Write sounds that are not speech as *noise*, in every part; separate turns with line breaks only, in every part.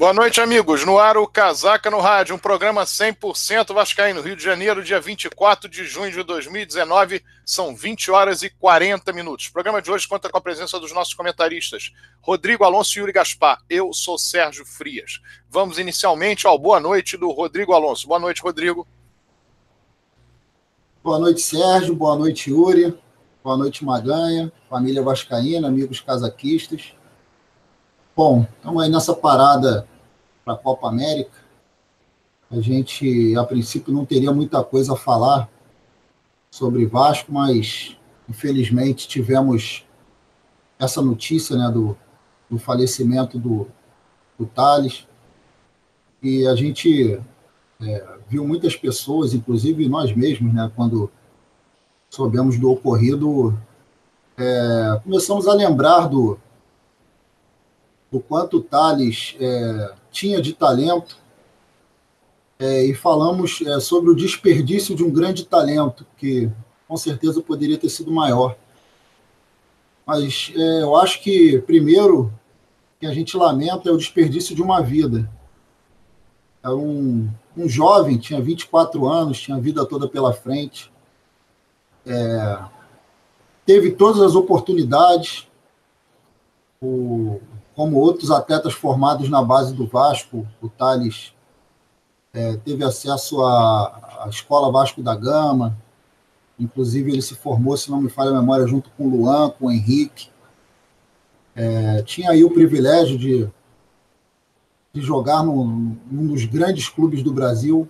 Boa noite, amigos. No ar, o Casaca no Rádio, um programa 100% Vascaíno, Rio de Janeiro, dia 24 de junho de 2019. São 20 horas e 40 minutos. O programa de hoje conta com a presença dos nossos comentaristas, Rodrigo Alonso e Yuri Gaspar. Eu sou Sérgio Frias. Vamos inicialmente ao boa noite do Rodrigo Alonso. Boa noite, Rodrigo.
Boa noite, Sérgio. Boa noite, Yuri. Boa noite, Maganha, família Vascaína, amigos casaquistas. Bom, estamos aí nessa parada para a Copa América. A gente, a princípio, não teria muita coisa a falar sobre Vasco, mas infelizmente tivemos essa notícia né, do, do falecimento do, do Thales. E a gente é, viu muitas pessoas, inclusive nós mesmos, né, quando soubemos do ocorrido, é, começamos a lembrar do, o quanto o Thales é, tinha de talento é, e falamos é, sobre o desperdício de um grande talento, que com certeza poderia ter sido maior. Mas é, eu acho que, primeiro, que a gente lamenta é o desperdício de uma vida. Era um, um jovem, tinha 24 anos, tinha a vida toda pela frente, é, teve todas as oportunidades, o, como outros atletas formados na base do Vasco, o Thales é, teve acesso à, à, Escola Vasco da Gama, inclusive ele se formou, se não me falha a memória, junto com o Luan, com o Henrique. É, tinha aí o privilégio de, de jogar num, num dos grandes clubes do Brasil,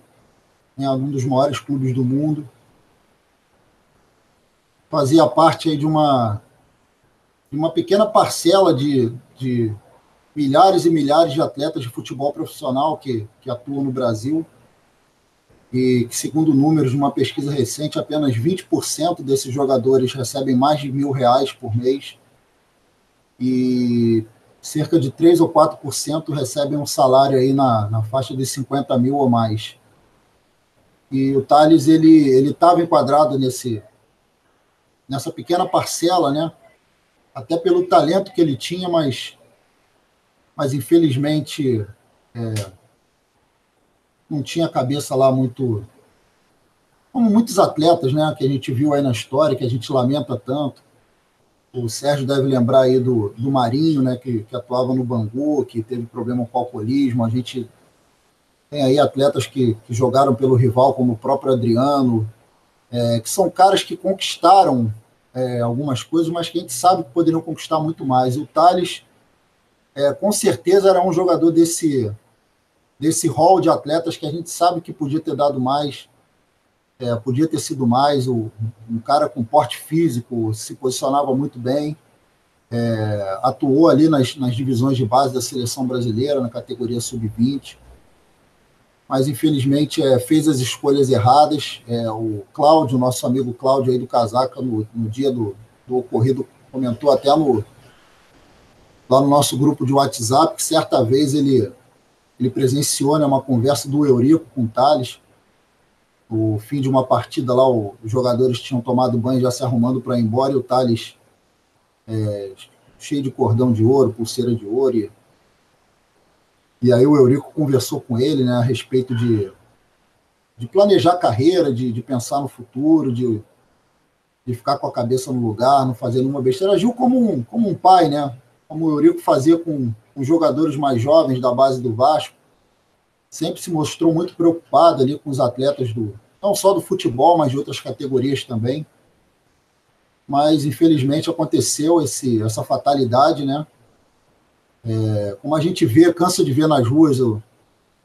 né, um dos maiores clubes do mundo. Fazia parte aí de uma, de uma pequena parcela de, de milhares e milhares de atletas de futebol profissional que, que atuam no Brasil e que, segundo números de uma pesquisa recente, apenas 20% desses jogadores recebem mais de mil reais por mês e cerca de 3 ou 4% recebem um salário aí na, na faixa de 50 mil ou mais. E o Thales, ele estava enquadrado nesse, nessa pequena parcela, né? Até pelo talento que ele tinha, mas mas infelizmente é, não tinha a cabeça lá muito. Como muitos atletas, né, que a gente viu aí na história, que a gente lamenta tanto. O Sérgio deve lembrar aí do, do Marinho, né, que, que atuava no Bangu, que teve problema com o alcoolismo. A gente tem aí atletas que, que jogaram pelo rival, como o próprio Adriano, é, que são caras que conquistaram é, algumas coisas, mas que a gente sabe que poderiam conquistar muito mais. O Thales é, com certeza era um jogador desse desse hall de atletas que a gente sabe que podia ter dado mais, é, podia ter sido mais, o, um cara com porte físico, se posicionava muito bem, é, atuou ali nas, nas divisões de base da seleção brasileira, na categoria sub-20, mas infelizmente é, fez as escolhas erradas. É, o Cláudio, nosso amigo Cláudio aí do Casaca, no, no dia do, do ocorrido, comentou até no, lá no nosso grupo de WhatsApp, que certa vez ele, ele presenciou né, uma conversa do Eurico com o Thales. O fim de uma partida lá, os jogadores tinham tomado banho já se arrumando para ir embora, e o Thales é, cheio de cordão de ouro, pulseira de ouro. E, e aí o Eurico conversou com ele né, a respeito de, de planejar carreira, de, de pensar no futuro, de, de ficar com a cabeça no lugar, não fazer nenhuma besteira. Agiu como um, como um pai, né? como o Eurico fazia com os jogadores mais jovens da base do Vasco, sempre se mostrou muito preocupado ali com os atletas do não só do futebol, mas de outras categorias também. Mas infelizmente aconteceu esse, essa fatalidade, né? É, como a gente vê, cansa de ver nas ruas o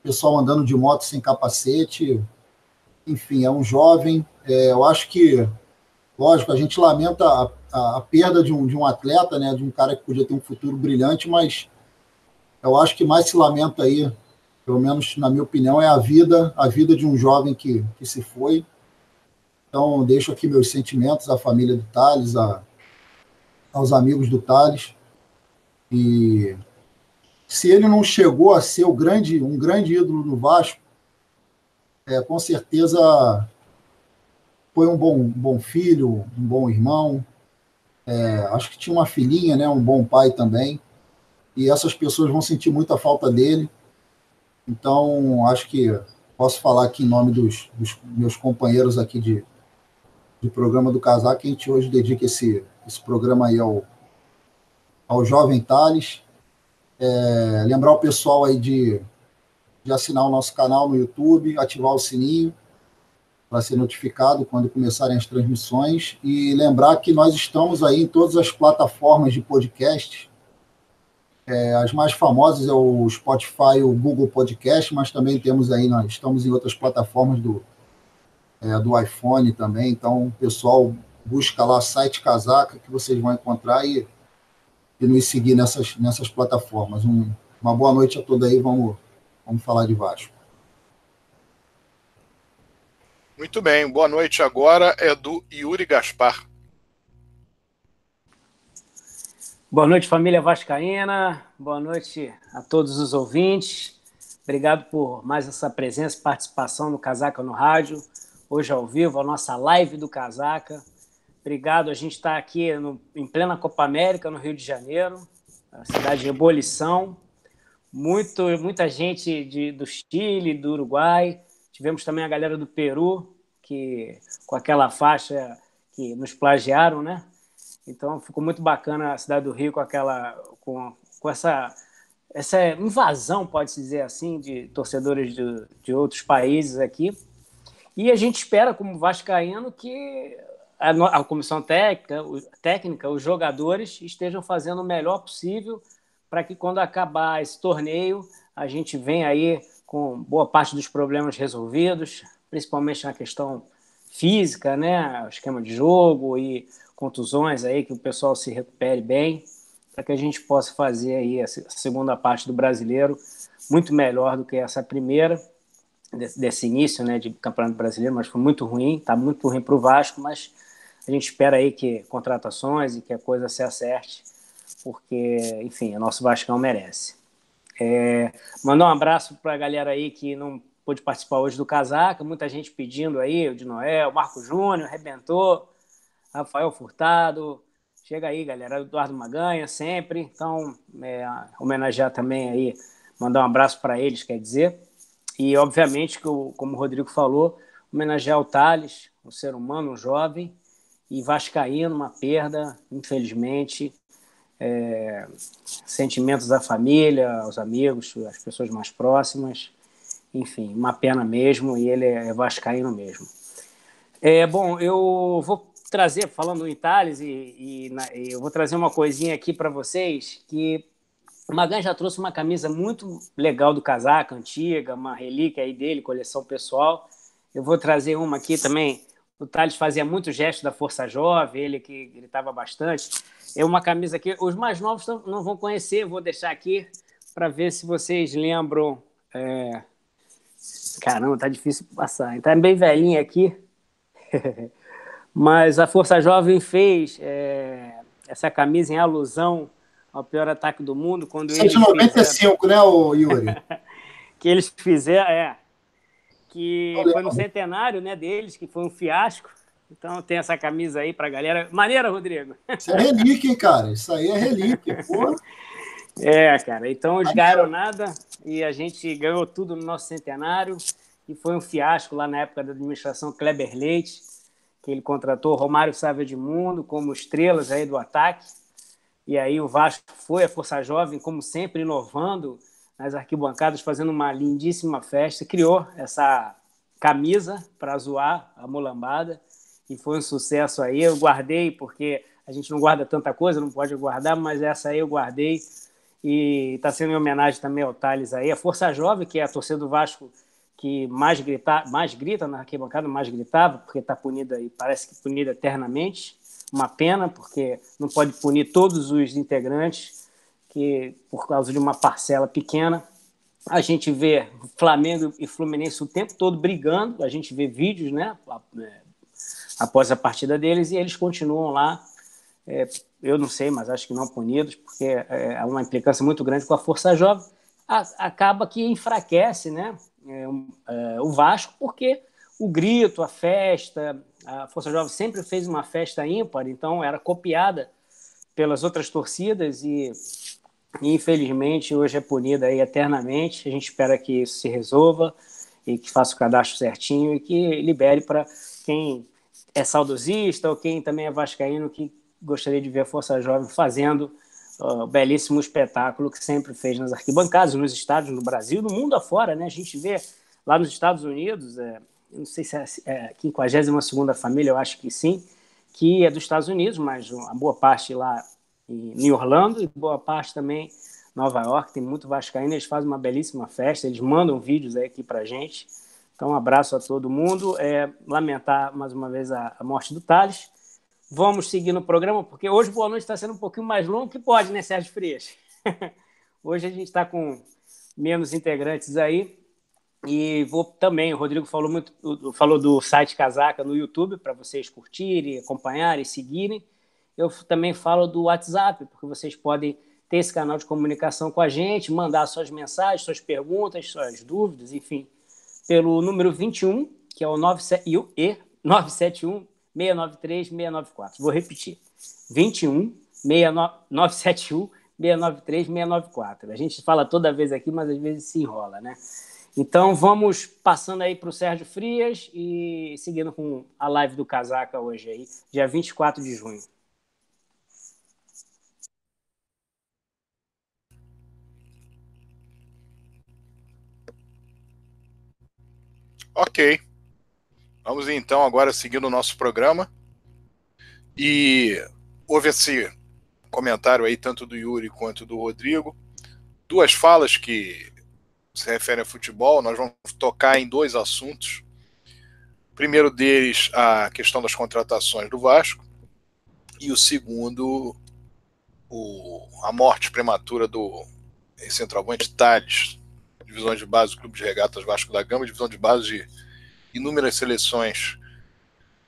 pessoal andando de moto sem capacete. Enfim, é um jovem. É, eu acho que, lógico, a gente lamenta a a, a, perda de um, de um atleta, né, de um cara que podia ter um futuro brilhante, mas eu acho que mais se lamenta aí, pelo menos na minha opinião, é a vida, a vida de um jovem que, que se foi. Então, deixo aqui meus sentimentos à família do Thales, a, aos amigos do Thales. E se ele não chegou a ser o grande, um grande ídolo do Vasco, é, com certeza foi um bom, um bom filho, um bom irmão, é, acho que tinha uma filhinha, né, um bom pai também. E essas pessoas vão sentir muita falta dele. Então, acho que posso falar aqui em nome dos, dos meus companheiros aqui de, de programa do Casaco, que a gente hoje dedica esse, esse programa aí ao, ao jovem Thales. É, lembrar o pessoal aí de, de assinar o nosso canal no YouTube, ativar o sininho para ser notificado quando começarem as transmissões e lembrar que nós estamos aí em todas as plataformas de podcast. É, as mais famosas é o Spotify, o Google Podcast, mas também temos aí, nós estamos em outras plataformas do, é, do iPhone também. Então, pessoal, busca lá site Casaca que vocês vão encontrar e, e nos seguir nessas, nessas plataformas. Um, uma boa noite a todos aí, vamos, vamos falar de Vasco.
Muito bem, boa noite agora é do Yuri Gaspar.
Boa noite, família Vascaína. Boa noite a todos os ouvintes. Obrigado por mais essa presença e participação no Casaca no Rádio. Hoje ao vivo, a nossa live do Casaca. Obrigado, a gente está aqui no, em plena Copa América, no Rio de Janeiro, a cidade de ebulição. Muito, muita gente de, do Chile, do Uruguai, Tivemos também a galera do Peru, que com aquela faixa que nos plagiaram, né? Então ficou muito bacana a cidade do Rio com aquela com, com essa essa invasão, pode-se dizer assim, de torcedores de, de outros países aqui. E a gente espera, como vascaíno, que a, a comissão técnica, o, técnica, os jogadores estejam fazendo o melhor possível para que quando acabar esse torneio a gente venha aí com boa parte dos problemas resolvidos, principalmente na questão física, né, o esquema de jogo e contusões aí que o pessoal se recupere bem, para que a gente possa fazer aí a segunda parte do brasileiro muito melhor do que essa primeira desse início, né, de campeonato brasileiro, mas foi muito ruim, tá muito ruim para o Vasco, mas a gente espera aí que contratações e que a coisa se acerte, porque, enfim, o nosso Vascão merece. É, mandar um abraço para a galera aí que não pôde participar hoje do Casaca, muita gente pedindo aí, o de Noel, Marco Júnior, arrebentou, Rafael Furtado, chega aí, galera, Eduardo Maganha, sempre, então, é, homenagear também aí, mandar um abraço para eles, quer dizer, e obviamente, que como o Rodrigo falou, homenagear o Thales, um ser humano, um jovem, e Vascaíno, uma perda, infelizmente, é, sentimentos da família, aos amigos, às pessoas mais próximas. Enfim, uma pena mesmo, e ele é vascaíno mesmo. É, bom, eu vou trazer, falando em Thales, e, e, na, eu vou trazer uma coisinha aqui para vocês, que o Magan já trouxe uma camisa muito legal do casaco, antiga, uma relíquia aí dele, coleção pessoal. Eu vou trazer uma aqui também. O Thales fazia muito gesto da Força Jovem, ele que gritava bastante. É uma camisa que os mais novos não vão conhecer, vou deixar aqui para ver se vocês lembram. É... Caramba, tá difícil passar. Tá bem velhinha aqui. *laughs* Mas a Força Jovem fez é... essa camisa em alusão ao pior ataque do mundo. quando
195, fizeram... né, Yuri? *laughs*
que eles fizeram, é. Que foi no centenário né, deles, que foi um fiasco. Então tem essa camisa aí pra galera. Maneira, Rodrigo.
Isso é relíquia, hein, cara? Isso aí é relíquia, pô. *laughs*
É, cara. Então eles ganharam nada e a gente ganhou tudo no nosso centenário. E foi um fiasco lá na época da administração Kleber Leite, que ele contratou Romário Sávio de Mundo como estrelas aí do ataque. E aí o Vasco foi a Força Jovem, como sempre, inovando nas arquibancadas, fazendo uma lindíssima festa. Criou essa camisa para zoar a mulambada e foi um sucesso aí. Eu guardei, porque a gente não guarda tanta coisa, não pode guardar, mas essa aí eu guardei. E está sendo em homenagem também ao Thales aí. A Força Jovem, que é a torcida do Vasco que mais grita, mais grita na arquibancada, mais gritava, porque está punida e parece que punida eternamente. Uma pena, porque não pode punir todos os integrantes, que por causa de uma parcela pequena. A gente vê Flamengo e Fluminense o tempo todo brigando, a gente vê vídeos, né? após a partida deles e eles continuam lá. É, eu não sei, mas acho que não punidos, porque é, há uma implicância muito grande com a Força Jovem. A, acaba que enfraquece né, é, é, o Vasco, porque o grito, a festa, a Força Jovem sempre fez uma festa ímpar, então era copiada pelas outras torcidas e Infelizmente, hoje é punida aí eternamente. A gente espera que isso se resolva e que faça o cadastro certinho e que libere para quem é saudosista ou quem também é vascaíno que gostaria de ver a Força Jovem fazendo o uh, belíssimo espetáculo que sempre fez nas arquibancadas, nos estádios, no Brasil, no mundo afora, né? A gente vê lá nos Estados Unidos, é, não sei se é, é a 52 família, eu acho que sim, que é dos Estados Unidos, mas a boa parte lá em Orlando e boa parte também Nova York, tem muito vascaíno, eles fazem uma belíssima festa, eles mandam vídeos aí aqui pra gente. Então, um abraço a todo mundo. É, lamentar mais uma vez a, a morte do Thales. Vamos seguir no programa, porque hoje Boa Noite está sendo um pouquinho mais longo que pode, né, Sérgio Frias? *laughs* hoje a gente está com menos integrantes aí. E vou também, o Rodrigo falou muito, falou do site Casaca no YouTube para vocês curtirem, acompanharem, seguirem. Eu também falo do WhatsApp, porque vocês podem ter esse canal de comunicação com a gente, mandar suas mensagens, suas perguntas, suas dúvidas, enfim, pelo número 21, que é o 971 693 694. Vou repetir. 21 971 693 694. A gente fala toda vez aqui, mas às vezes se enrola, né? Então vamos passando aí para o Sérgio Frias e seguindo com a live do Casaca hoje aí, dia 24 de junho.
Ok. Vamos então agora seguindo o nosso programa. E houve esse comentário aí, tanto do Yuri quanto do Rodrigo. Duas falas que se referem a futebol. Nós vamos tocar em dois assuntos. Primeiro deles, a questão das contratações do Vasco. E o segundo, o, a morte prematura do centroavante Thales, divisões de base do Clube de Regatas Vasco da Gama, divisão de base de inúmeras seleções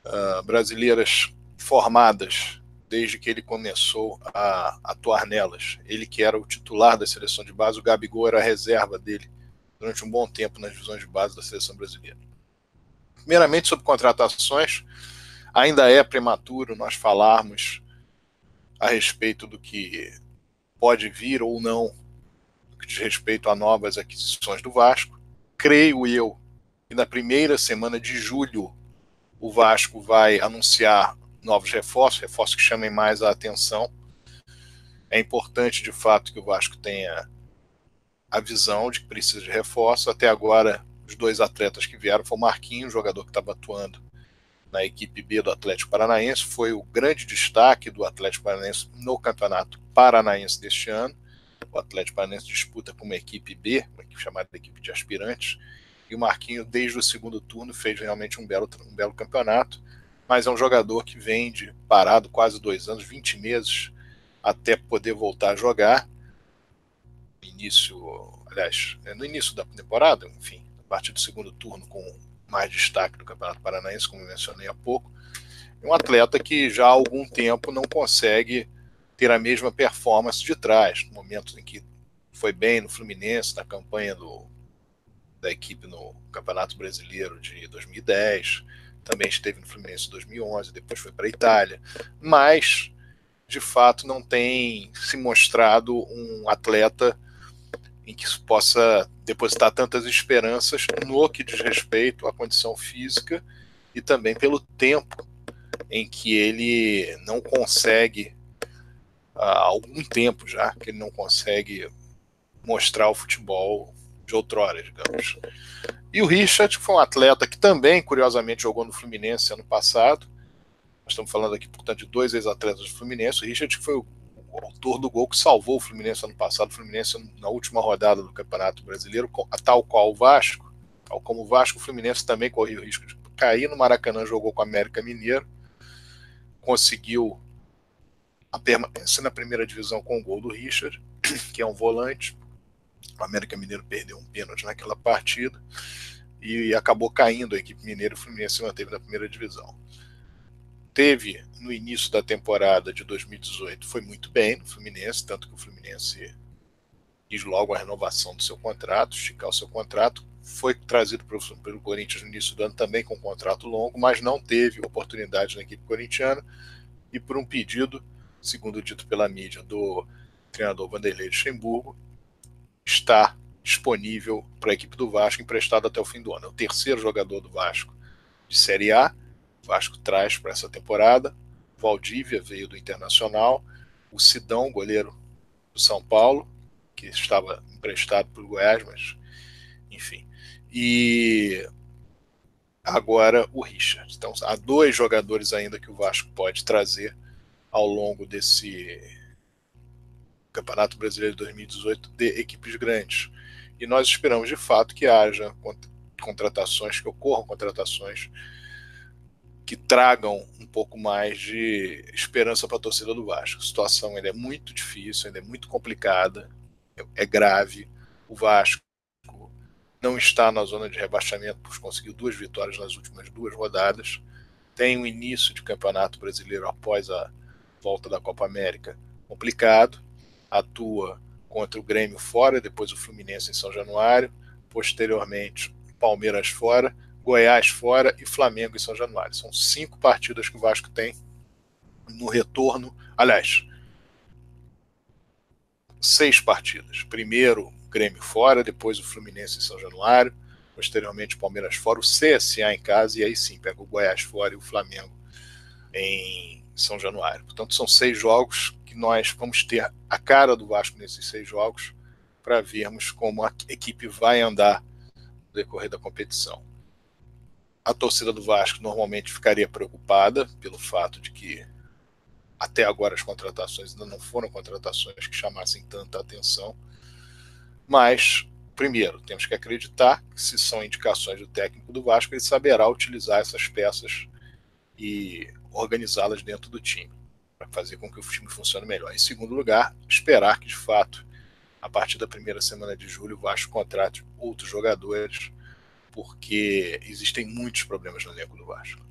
uh, brasileiras formadas desde que ele começou a atuar nelas. Ele que era o titular da seleção de base, o Gabigol era a reserva dele durante um bom tempo nas divisões de base da seleção brasileira. Primeiramente, sobre contratações, ainda é prematuro nós falarmos a respeito do que pode vir ou não que diz respeito a novas aquisições do Vasco. Creio eu que na primeira semana de julho o Vasco vai anunciar novos reforços, reforços que chamem mais a atenção. É importante, de fato, que o Vasco tenha a visão de que precisa de reforço. Até agora, os dois atletas que vieram foi o Marquinhos, jogador que estava atuando na equipe B do Atlético Paranaense, foi o grande destaque do Atlético Paranaense no Campeonato Paranaense deste ano o Atlético Paranaense disputa com uma equipe B, uma equipe chamada equipe de aspirantes, e o Marquinho, desde o segundo turno, fez realmente um belo, um belo campeonato, mas é um jogador que vem de parado quase dois anos, 20 meses, até poder voltar a jogar. Início, aliás, é no início da temporada, enfim, a partir do segundo turno, com mais destaque do Campeonato Paranaense, como mencionei há pouco. É um atleta que já há algum tempo não consegue ter a mesma performance de trás, no momento em que foi bem no Fluminense, na campanha do, da equipe no Campeonato Brasileiro de 2010, também esteve no Fluminense em 2011, depois foi para a Itália, mas de fato não tem se mostrado um atleta em que se possa depositar tantas esperanças no que diz respeito à condição física e também pelo tempo em que ele não consegue há algum tempo já que ele não consegue mostrar o futebol de outrora, digamos. E o Richard foi um atleta que também, curiosamente, jogou no Fluminense ano passado. Nós estamos falando aqui, portanto, de dois ex-atletas do Fluminense. O Richard foi o, autor do gol que salvou o Fluminense ano passado. O Fluminense na última rodada do Campeonato Brasileiro, tal qual o Vasco, tal como o Vasco, o Fluminense também corria o risco de cair no Maracanã, jogou com o América Mineiro, conseguiu a permanência na primeira divisão com o gol do Richard, *clears throat* que é um volante. O América Mineiro perdeu um pênalti naquela partida e acabou caindo a equipe mineira. O Fluminense se manteve na primeira divisão. Teve no início da temporada de 2018 foi muito bem no Fluminense, tanto que o Fluminense quis logo a renovação do seu contrato, esticar o seu contrato. Foi trazido pelo Corinthians no início do ano também com um contrato longo, mas não teve oportunidade na equipe corintiana e por um pedido segundo dito pela mídia, do treinador Vanderlei Luxemburgo, está disponível para a equipe do Vasco, emprestado até o fim do ano. É o terceiro jogador do Vasco de Série A. O Vasco traz para essa temporada. Valdívia veio do Internacional. O Sidão, goleiro do São Paulo, que estava emprestado para o Goiás, mas enfim. E agora o Richard. Então há dois jogadores ainda que o Vasco pode trazer ao longo desse Campeonato Brasileiro de 2018 de equipes grandes. E nós esperamos de fato que haja contratações, que ocorram contratações que tragam um pouco mais de esperança para a torcida do Vasco. A situação ainda é muito difícil, ainda é muito complicada, é grave. O Vasco não está na zona de rebaixamento, pois conseguiu duas vitórias nas últimas duas rodadas. Tem um início de campeonato brasileiro após a volta da Copa América complicado. Atua contra o Grêmio fora, depois o Fluminense em São Januário, posteriormente Palmeiras fora, Goiás fora e Flamengo em São Januário. São cinco partidas que o Vasco tem no retorno. Aliás, seis partidas. Primeiro Grêmio fora, depois o Fluminense em São Januário, posteriormente Palmeiras fora, o CSA em casa, e aí sim pega o Goiás fora e o Flamengo em São Januário. Portanto, são seis jogos que nós vamos ter a cara do Vasco nesses seis jogos para vermos como a equipe vai andar no decorrer da competição. A torcida do Vasco normalmente ficaria preocupada pelo fato de que até agora as contratações ainda não foram contratações que chamassem tanta atenção. Mas, primeiro, temos que acreditar que se são indicações do técnico do Vasco, ele saberá utilizar essas peças e organizá-las dentro do time para fazer com que o time funcione melhor. Em segundo lugar, esperar que de fato, a partir da primeira semana de julho, o Vasco contrate outros jogadores, porque existem muitos problemas no elenco do Vasco.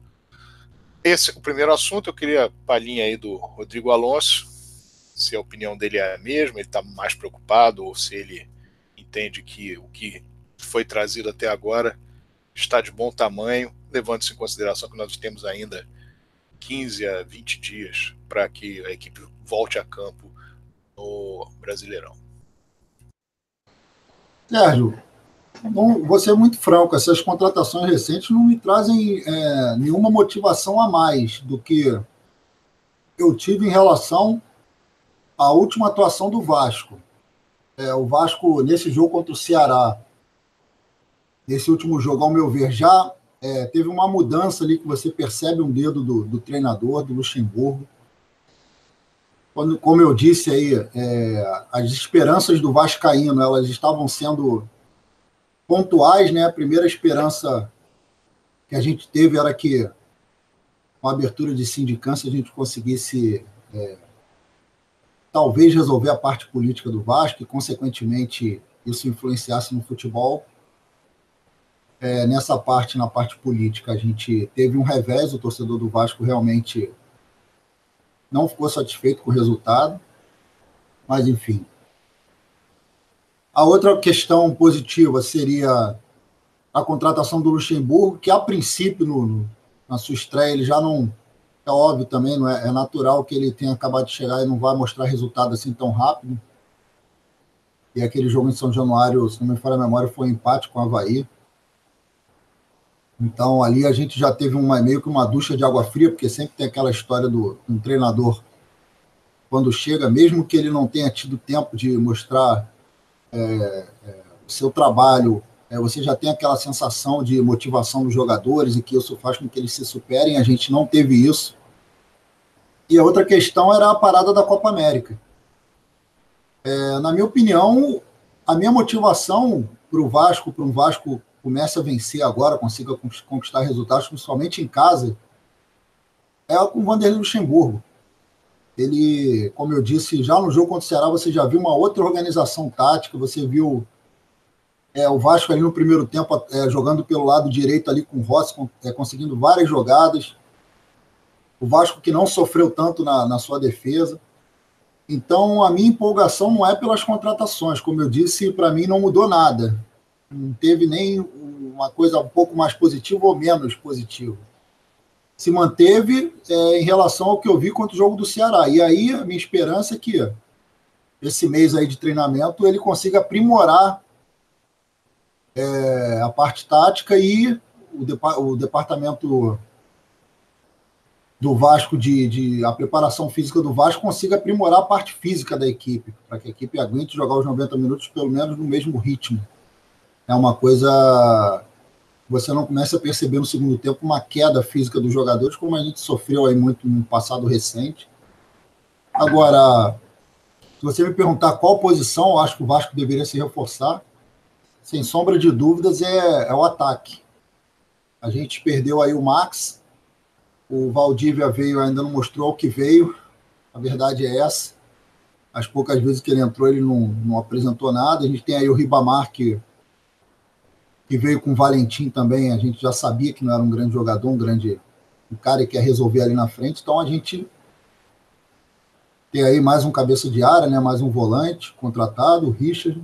Esse é o primeiro assunto. Eu queria palhinha aí do Rodrigo Alonso, se a opinião dele é a mesma, ele está mais preocupado ou se ele entende que o que foi trazido até agora está de bom tamanho, levando-se em consideração que nós temos ainda 15 a 20 dias para que a equipe volte a campo no Brasileirão.
Sérgio, bom, vou ser muito franco, essas contratações recentes não me trazem é, nenhuma motivação a mais do que eu tive em relação à última atuação do Vasco. É, o Vasco, nesse jogo contra o Ceará, nesse último jogo, ao meu ver, já é, teve uma mudança ali que você percebe um dedo do, do treinador, do Luxemburgo. Quando, como eu disse aí, é, as esperanças do Vascaíno elas estavam sendo pontuais, né? A primeira esperança que a gente teve era que com a abertura de sindicância a gente conseguisse é, talvez resolver a parte política do Vasco e, consequentemente, isso influenciasse no futebol é, nessa parte, na parte política, a gente teve um revés, o torcedor do Vasco realmente não ficou satisfeito com o resultado, mas enfim. A outra questão positiva seria a contratação do Luxemburgo, que a princípio, no, no, na sua estreia, ele já não. É óbvio também, não é, é natural que ele tenha acabado de chegar e não vai mostrar resultado assim tão rápido. E aquele jogo em São Januário, se não me falha a memória, foi um empate com o Havaí. Então ali a gente já teve uma, meio que uma ducha de água fria, porque sempre tem aquela história do um treinador quando chega, mesmo que ele não tenha tido tempo de mostrar é, é, o seu trabalho, é, você já tem aquela sensação de motivação dos jogadores e que isso faz com que eles se superem. A gente não teve isso. E a outra questão era a parada da Copa América. É, na minha opinião, a minha motivação para o Vasco, para um Vasco comece a vencer agora, consiga conquistar resultados, principalmente em casa, é com o Vanderlei Luxemburgo. Ele, como eu disse, já no jogo contra o Ceará, você já viu uma outra organização tática, você viu é, o Vasco ali no primeiro tempo é, jogando pelo lado direito ali com o Rossi, é, conseguindo várias jogadas. O Vasco que não sofreu tanto na, na sua defesa. Então, a minha empolgação não é pelas contratações. Como eu disse, para mim não mudou nada não teve nem uma coisa um pouco mais positiva ou menos positiva. Se manteve é, em relação ao que eu vi contra o jogo do Ceará. E aí a minha esperança é que esse mês aí de treinamento ele consiga aprimorar é, a parte tática e o, depa o departamento do Vasco de, de, a preparação física do Vasco consiga aprimorar a parte física da equipe, para que a equipe aguente jogar os 90 minutos pelo menos no mesmo ritmo. É uma coisa você não começa a perceber no segundo tempo uma queda física dos jogadores, como a gente sofreu aí muito no passado recente. Agora, se você me perguntar qual posição eu acho que o Vasco deveria se reforçar, sem sombra de dúvidas, é, é o ataque. A gente perdeu aí o Max, o Valdívia veio, ainda não mostrou o que veio, a verdade é essa. As poucas vezes que ele entrou, ele não, não apresentou nada. A gente tem aí o Ribamar, que que veio com o Valentim também, a gente já sabia que não era um grande jogador, um grande um cara que quer resolver ali na frente, então a gente tem aí mais um cabeça de área, né, mais um volante contratado, o Richard.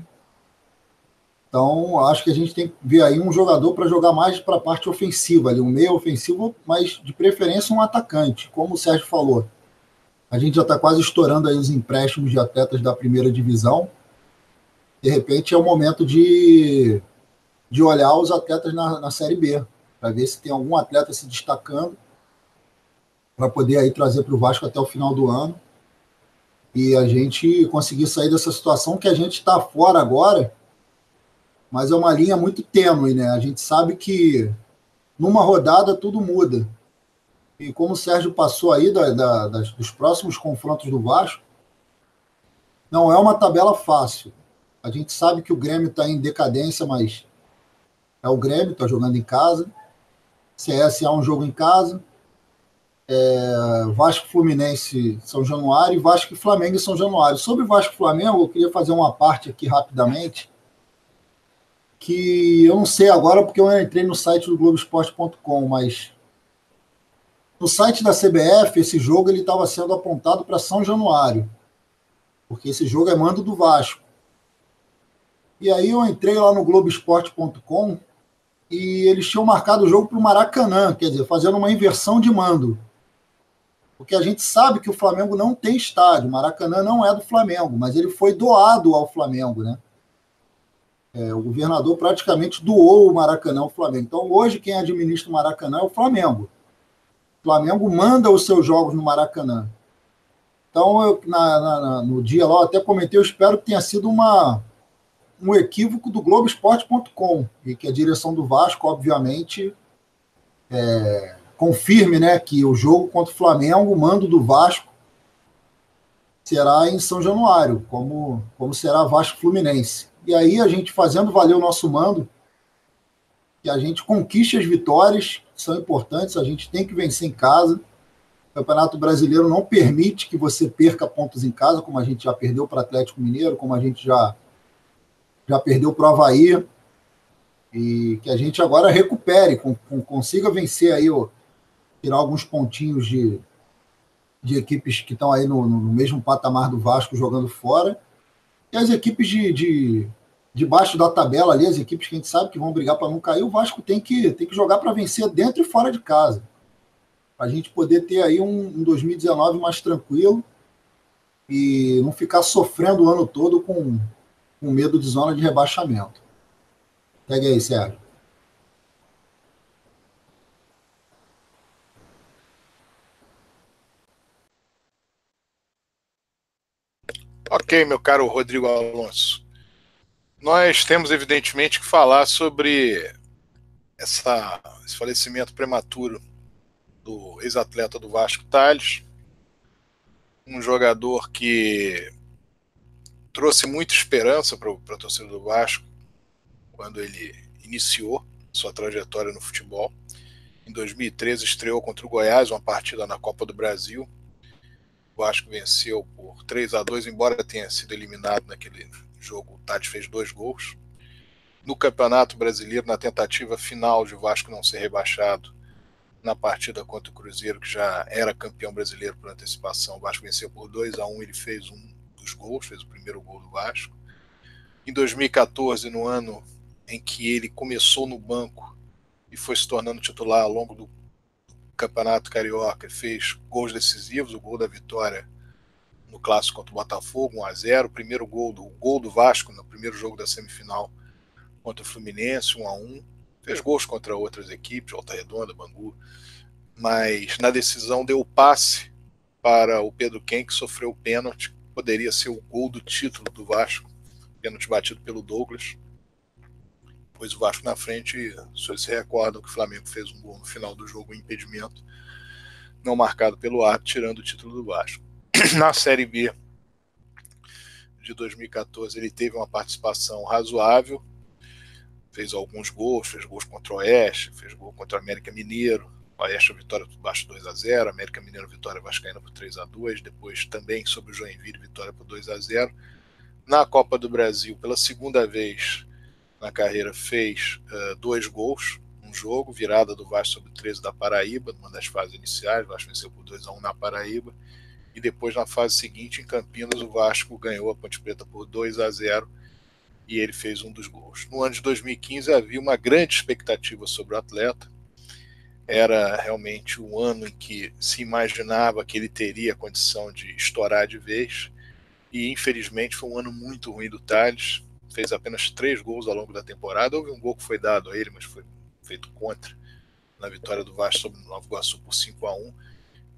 Então, acho que a gente tem que ver aí um jogador para jogar mais para a parte ofensiva, ali, um meio ofensivo, mas de preferência um atacante, como o Sérgio falou. A gente já está quase estourando aí os empréstimos de atletas da primeira divisão. De repente é o momento de de olhar os atletas na, na Série B, para ver se tem algum atleta se destacando, para poder aí trazer para o Vasco até o final do ano e a gente conseguir sair dessa situação que a gente está fora agora, mas é uma linha muito tênue, né? A gente sabe que numa rodada tudo muda. E como o Sérgio passou aí da, da, das, dos próximos confrontos do Vasco, não é uma tabela fácil. A gente sabe que o Grêmio está em decadência, mas é o Grêmio, está jogando em casa. CSA um jogo em casa. É, Vasco Fluminense São Januário e Vasco e Flamengo São Januário. Sobre Vasco Flamengo, eu queria fazer uma parte aqui rapidamente, que eu não sei agora porque eu entrei no site do Globoesporte.com, mas no site da CBF esse jogo ele estava sendo apontado para São Januário, porque esse jogo é mando do Vasco. E aí eu entrei lá no Globoesporte.com e eles tinham marcado o jogo para o Maracanã, quer dizer, fazendo uma inversão de mando. Porque a gente sabe que o Flamengo não tem estádio, Maracanã não é do Flamengo, mas ele foi doado ao Flamengo, né? É, o governador praticamente doou o Maracanã ao Flamengo. Então, hoje, quem administra o Maracanã é o Flamengo. O Flamengo manda os seus jogos no Maracanã. Então, eu, na, na, no dia lá, eu até comentei, eu espero que tenha sido uma, um equívoco do Globoesporte.com e que a direção do Vasco, obviamente, é, confirme né, que o jogo contra o Flamengo, o mando do Vasco, será em São Januário, como, como será Vasco Fluminense. E aí a gente fazendo valer o nosso mando, que a gente conquiste as vitórias, que são importantes, a gente tem que vencer em casa. O Campeonato Brasileiro não permite que você perca pontos em casa, como a gente já perdeu para Atlético Mineiro, como a gente já já perdeu para o Havaí, e que a gente agora recupere, consiga vencer aí, ó, tirar alguns pontinhos de, de equipes que estão aí no, no, mesmo patamar do Vasco jogando fora, e as equipes de, de, de baixo da tabela ali, as equipes que a gente sabe que vão brigar para não cair, o Vasco tem que, tem que jogar para vencer dentro e fora de casa. Para a gente poder ter aí um, um 2019 mais tranquilo e não ficar sofrendo o ano todo com, com medo de zona de rebaixamento. Pegue aí, Sérgio.
Ok, meu caro Rodrigo Alonso. Nós temos, evidentemente, que falar sobre essa, esse falecimento prematuro do ex-atleta do Vasco Tales, um jogador que trouxe muita esperança para a torcida do Vasco quando ele iniciou sua trajetória no futebol. Em 2013 estreou contra o Goiás, uma partida na Copa do Brasil. O Vasco venceu por 3 a 2 embora tenha sido eliminado naquele jogo. O Tati fez dois gols. No Campeonato Brasileiro, na tentativa final de o Vasco não ser rebaixado, na partida contra o Cruzeiro, que já era campeão brasileiro por antecipação, o Vasco venceu por 2 a 1 ele fez um dos gols, fez o primeiro gol do Vasco. Em 2014, no ano em que ele começou no banco e foi se tornando titular ao longo do Campeonato Carioca, fez gols decisivos, o gol da vitória no clássico contra o Botafogo, 1 a 0 primeiro gol do, gol do Vasco no primeiro jogo da semifinal contra o Fluminense, 1 a 1 Fez gols contra outras equipes, Volta Redonda, Bangu, mas na decisão deu o passe para o Pedro Ken, que sofreu o pênalti, poderia ser o gol do título do Vasco, pênalti batido pelo Douglas. Pois o Vasco na frente, se vocês se recordam que o Flamengo fez um gol no final do jogo, um impedimento, não marcado pelo árbitro, tirando o título do Vasco. *clears throat* Na Série B de 2014, ele teve uma participação razoável, fez alguns gols, fez gols contra o Oeste, fez gol contra o América Mineiro, Oeste vitória por baixo 2 a 0 América Mineiro vitória Vascaína por 3 a 2 depois também sobre o Joinville vitória por 2 a 0 Na Copa do Brasil, pela segunda vez na carreira, fez uh, dois gols, um jogo, virada do Vasco sobre o 13 da Paraíba, numa das fases iniciais, o Vasco venceu por 2 a 1 na Paraíba, e depois na fase seguinte, em Campinas, o Vasco ganhou a Ponte Preta por 2 a 0 e ele fez um dos gols. No ano de 2015 havia uma grande expectativa sobre o atleta. Era realmente o ano em que se imaginava que ele teria condição de estourar de vez. E infelizmente foi um ano muito ruim do Thales. Fez apenas três gols ao longo da temporada. Houve um gol que foi dado a ele, mas foi feito contra na vitória do Vasco sobre o Nova Iguaçu por 5 a 1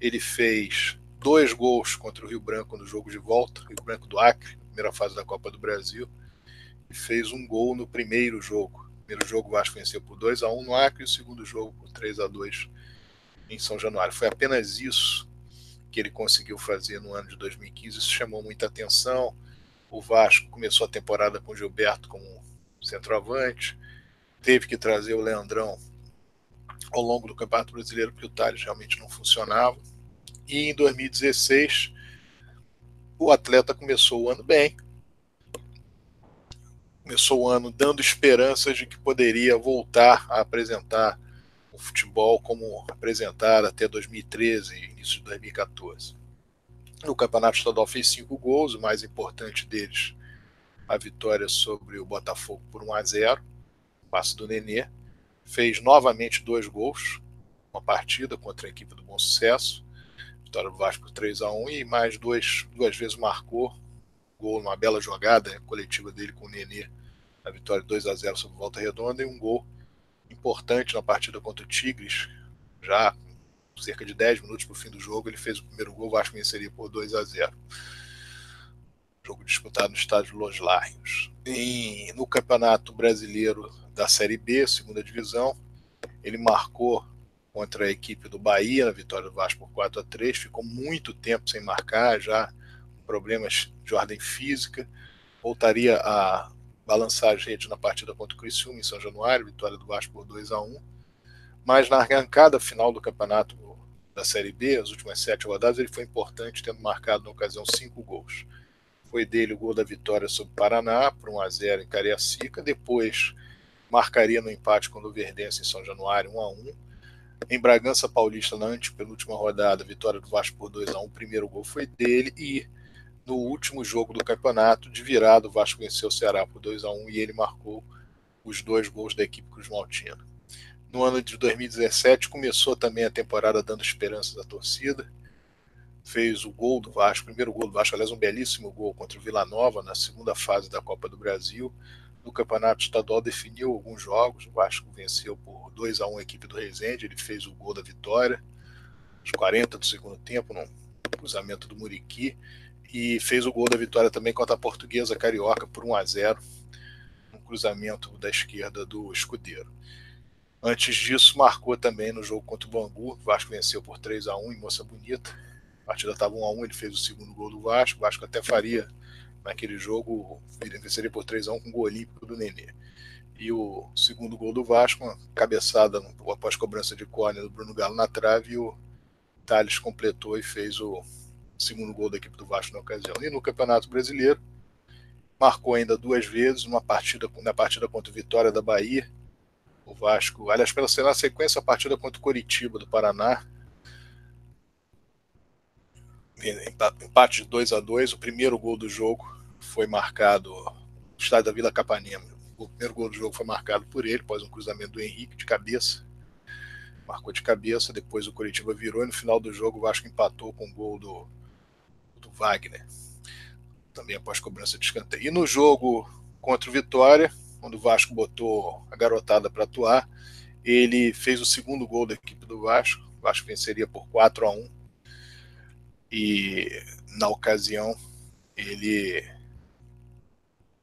Ele fez dois gols contra o Rio Branco no jogo de volta, Rio Branco do Acre, primeira fase da Copa do Brasil fez um gol no primeiro jogo. Primeiro jogo o Vasco venceu por 2 a 1 no Acre e o segundo jogo por 3 a 2 em São Januário. Foi apenas isso que ele conseguiu fazer no ano de 2015. Isso chamou muita atenção. O Vasco começou a temporada com o Gilberto como centroavante, teve que trazer o Leandrão ao longo do Campeonato Brasileiro porque o Thales realmente não funcionava. E em 2016 o atleta começou o ano bem, começou o ano dando esperanças de que poderia voltar a apresentar o futebol como apresentar até 2013 e início de 2014. No Campeonato Estadual fez cinco gols, o mais importante deles a vitória sobre o Botafogo por 1 a 0, passe do Nenê. Fez novamente dois gols, uma partida contra a equipe do Bom Sucesso, vitória do Vasco por 3 a 1 e mais dois, duas vezes marcou gol, uma bela jogada coletiva dele com o Nenê. Na vitória 2 a 0 sobre Volta Redonda e um gol importante na partida contra o Tigres, já cerca de 10 minutos para o fim do jogo, ele fez o primeiro gol, o Vasco venceria por 2 a 0 Jogo disputado no estádio Los Larrios. E no Campeonato Brasileiro da Série B, segunda divisão, ele marcou contra a equipe do Bahia, na vitória do Vasco por 4 a 3 ficou muito tempo sem marcar, já problemas de ordem física, voltaria a balançar as redes na partida contra o Criciúma em São Januário, vitória do Vasco por 2 a 1 mas na arrancada final do campeonato da Série B, as últimas sete rodadas, ele foi importante, tendo marcado na ocasião cinco gols. Foi dele o gol da vitória sobre o Paraná, por 1 a 0 em Cariacica, depois marcaria no empate com o Verdense em São Januário, 1 a 1 em Bragança Paulista, na antepenúltima rodada, vitória do Vasco por 2 a 1 o primeiro gol foi dele, e no último jogo do campeonato, de virada, o Vasco venceu o Ceará por 2 a 1 e ele marcou os dois gols da equipe Cruz Maltina. No ano de 2017, começou também a temporada dando esperanças à torcida. Fez o gol do Vasco, o primeiro gol do Vasco, aliás, um belíssimo gol contra o Vila Nova na segunda fase da Copa do Brasil. No campeonato estadual definiu alguns jogos. O Vasco venceu por 2 a 1 a equipe do Resende. Ele fez o gol da vitória, aos 40 do segundo tempo, num cruzamento do Muriqui e fez o gol da vitória também contra a Portuguesa Carioca por 1 a 0 no cruzamento da esquerda do Escudeiro. Antes disso, marcou também no jogo contra o Bangu. O Vasco venceu por 3 a 1 em Moça Bonita. A partida estava 1 a 1 ele fez o segundo gol do Vasco. O Vasco até faria naquele jogo, ele venceria por 3 a 1 com o gol olímpico do Nenê. E o segundo gol do Vasco, uma cabeçada após cobrança de córnea do Bruno Galo na trave, e o Thales completou e fez o segundo gol da equipe do Vasco na ocasião. E no Campeonato Brasileiro, marcou ainda duas vezes, uma partida na partida contra o Vitória da Bahia. O Vasco, aliás, pela na sequência, a partida contra o Coritiba do Paraná. Empate de 2 a 2 O primeiro gol do jogo foi marcado no estádio da Vila Capanema. O primeiro gol do jogo foi marcado por ele, após um cruzamento do Henrique de cabeça. Marcou de cabeça, depois o Coritiba virou e no final do jogo o Vasco empatou com o gol do Wagner, também após cobrança de escanteio. E no jogo contra o Vitória, quando o Vasco botou a garotada para atuar, ele fez o segundo gol da equipe do Vasco. O Vasco venceria por 4 a 1 e na ocasião ele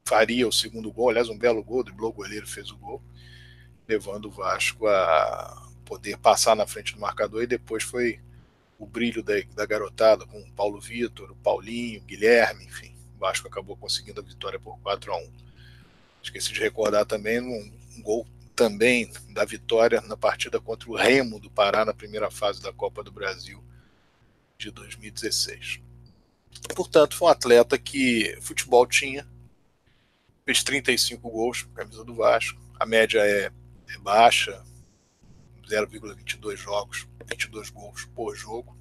faria o segundo gol, aliás, um belo gol, driblou o goleiro, fez o gol, levando o Vasco a poder passar na frente do marcador e depois foi o brilho da, da garotada com o Paulo Vitor, o Paulinho, o Guilherme, enfim. O Vasco acabou conseguindo a vitória por 4 a 1 Esqueci de recordar também um, um gol também da vitória na partida contra o Remo do Pará na primeira fase da Copa do Brasil de 2016. Portanto, foi um atleta que futebol tinha, fez 35 gols com a camisa do Vasco, a média é, é baixa, 0,22 jogos, 22 gols por jogo.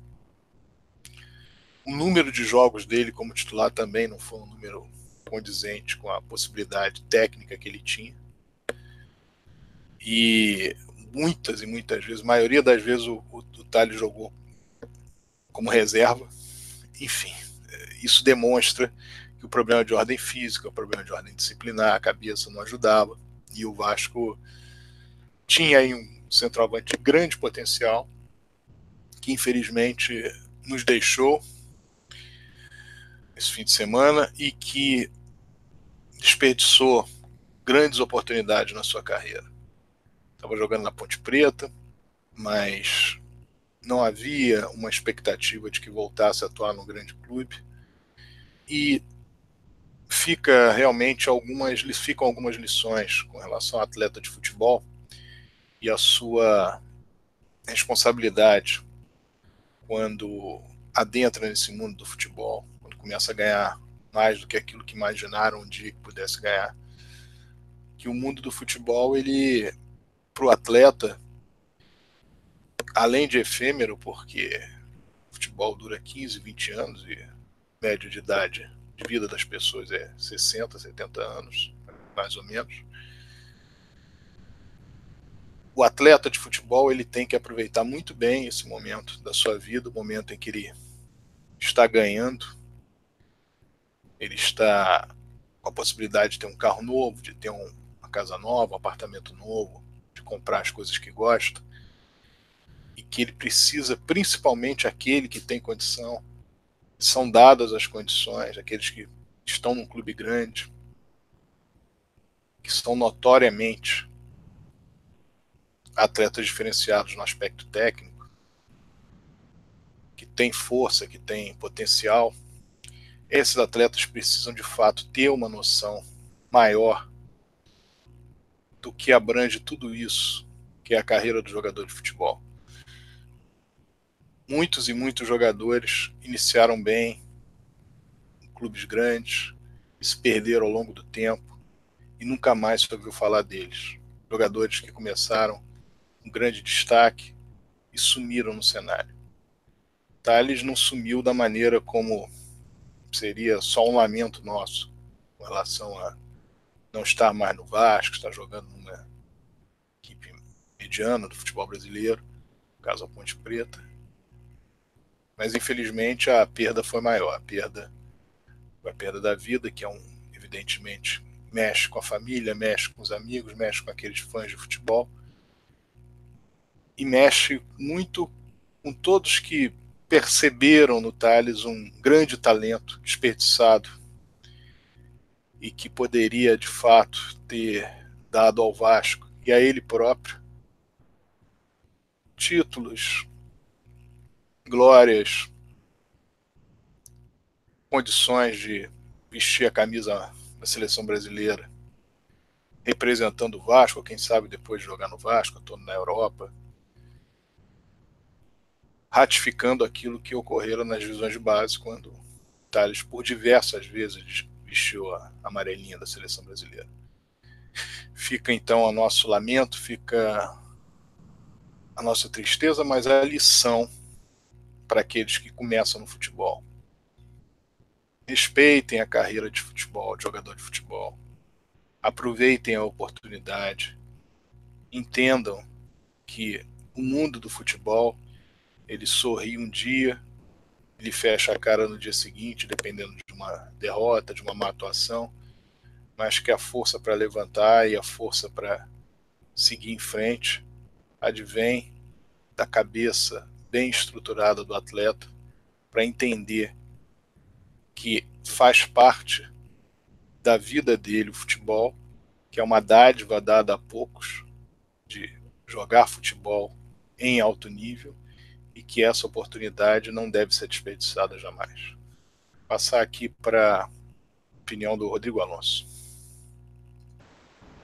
O número de jogos dele como titular também não foi um número condizente com a possibilidade técnica que ele tinha. E muitas e muitas vezes, a maioria das vezes, o, o, o Thales jogou como reserva. Enfim, isso demonstra que o problema de ordem física, o problema de ordem disciplinar, a cabeça não ajudava. E o Vasco tinha aí um centroavante de grande potencial, que infelizmente nos deixou esse fim de semana e que desperdiçou grandes oportunidades na sua carreira. Estava jogando na Ponte Preta, mas não havia uma expectativa de que voltasse a atuar no grande clube. E fica realmente algumas ficam algumas lições com relação ao atleta de futebol e a sua responsabilidade quando adentra nesse mundo do futebol, quando começa a ganhar mais do que aquilo que imaginaram um dia que pudesse ganhar. Que o mundo do futebol, ele, para o atleta, além de efêmero, porque o futebol dura 15, 20 anos e média de idade de vida das pessoas é 60, 70 anos, mais ou menos o atleta de futebol ele tem que aproveitar muito bem esse momento da sua vida, o momento em que ele está ganhando, ele está com a possibilidade de ter um carro novo, de ter um, uma casa nova, um apartamento novo, de comprar as coisas que gosta, e que ele precisa, principalmente aquele que tem condição, são dadas as condições, aqueles que estão num clube grande, que são notoriamente atletas diferenciados no aspecto técnico, que tem força, que tem potencial, esses atletas precisam de fato ter uma noção maior do que abrange tudo isso, que é a carreira do jogador de futebol. Muitos e muitos jogadores iniciaram bem em clubes grandes se perderam ao longo do tempo e nunca mais se ouviu falar deles. Jogadores que começaram um grande destaque e sumiram no cenário. Thales não sumiu da maneira como seria só um lamento nosso com relação a não estar mais no Vasco, estar jogando numa equipe mediana do futebol brasileiro, caso a Ponte Preta. Mas infelizmente a perda foi maior, a perda a perda da vida, que é um evidentemente mexe com a família, mexe com os amigos, mexe com aqueles fãs de futebol e mexe muito com todos que perceberam no Thales um grande talento desperdiçado e que poderia de fato ter dado ao Vasco e a ele próprio títulos, glórias, condições de vestir a camisa da seleção brasileira, representando o Vasco, quem sabe depois de jogar no Vasco, atuando na Europa ratificando aquilo que ocorreu nas divisões de base, quando Thales, por diversas vezes, vestiu a amarelinha da seleção brasileira. Fica então o nosso lamento, fica a nossa tristeza, mas a lição para aqueles que começam no futebol. Respeitem a carreira de futebol, de jogador de futebol. Aproveitem a oportunidade. Entendam que o mundo do futebol ele sorri um dia ele fecha a cara no dia seguinte, dependendo de uma derrota, de uma má atuação, mas que a força para levantar e a força para seguir em frente. Advém da cabeça bem estruturada do atleta para entender que faz parte da vida dele o futebol, que é uma dádiva dada a poucos de jogar futebol em alto nível e que essa oportunidade não deve ser desperdiçada jamais. Passar aqui para a opinião do Rodrigo Alonso.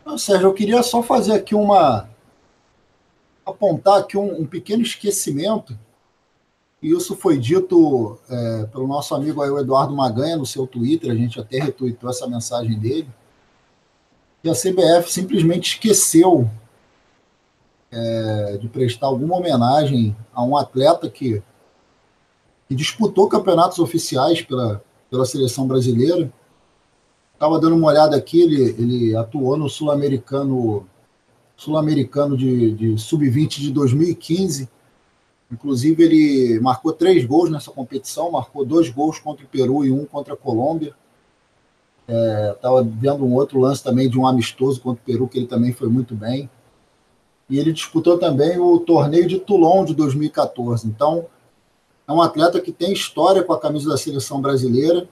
Não, Sérgio, eu queria só fazer aqui uma. apontar aqui um, um pequeno esquecimento, e isso foi dito é, pelo nosso amigo aí, o Eduardo Maganha, no seu Twitter, a gente até retweetou essa mensagem dele, que a CBF simplesmente esqueceu é, de prestar alguma homenagem a um atleta que, que disputou campeonatos oficiais pela, pela seleção brasileira. Estava dando uma olhada aqui, ele, ele atuou no Sul-Americano Sul-Americano de, de Sub-20 de 2015. Inclusive, ele marcou três gols nessa competição, marcou dois gols contra o Peru e um contra a Colômbia. Estava é, vendo um outro lance também de um amistoso contra o Peru, que ele também foi muito bem e ele disputou também o torneio de Toulon de 2014. Então, é um atleta que tem história com a camisa da seleção brasileira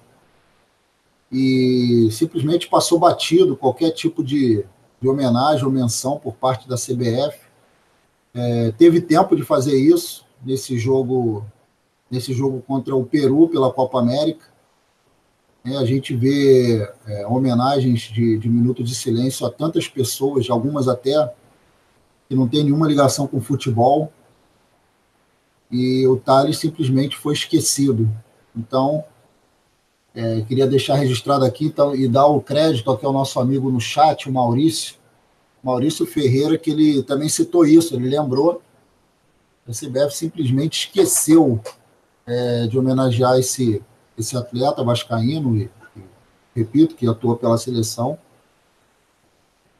e simplesmente passou batido qualquer tipo de, de homenagem ou menção por parte da CBF. É, teve tempo de fazer isso nesse jogo nesse jogo contra o Peru pela Copa América. É, a gente vê é, homenagens de, de minuto de silêncio a tantas pessoas, algumas até que não tem nenhuma ligação com futebol, e o Thales simplesmente foi esquecido. Então, é, queria deixar registrado aqui então, e dar o crédito aqui ao nosso amigo no chat, o Maurício, Maurício Ferreira, que ele também citou isso, ele lembrou. A CBF simplesmente esqueceu é, de homenagear esse, esse atleta vascaíno, e, e, repito, que atuou pela seleção.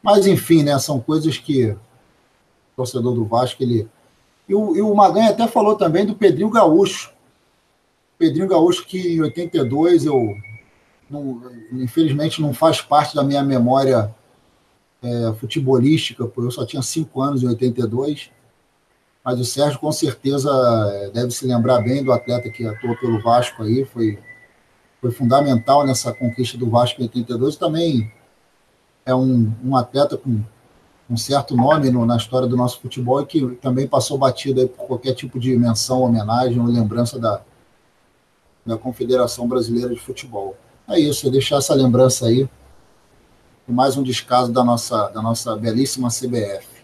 Mas, enfim, né, são coisas que torcedor do Vasco, ele. E o, e o Maganha até falou também do Pedrinho Gaúcho. Pedrinho Gaúcho, que em 82 eu. Não, infelizmente não faz parte da minha memória é, futebolística, porque eu só tinha cinco anos em 82. Mas o Sérgio com certeza é, deve se lembrar bem do atleta que atuou pelo Vasco aí, foi, foi fundamental nessa conquista do Vasco em 82. Também é um, um atleta com um certo nome no, na história do nosso futebol e que também passou batido aí por qualquer tipo de menção, homenagem ou lembrança da, da Confederação Brasileira de Futebol. É isso, é deixar essa lembrança aí e mais um descaso da nossa, da nossa belíssima CBF.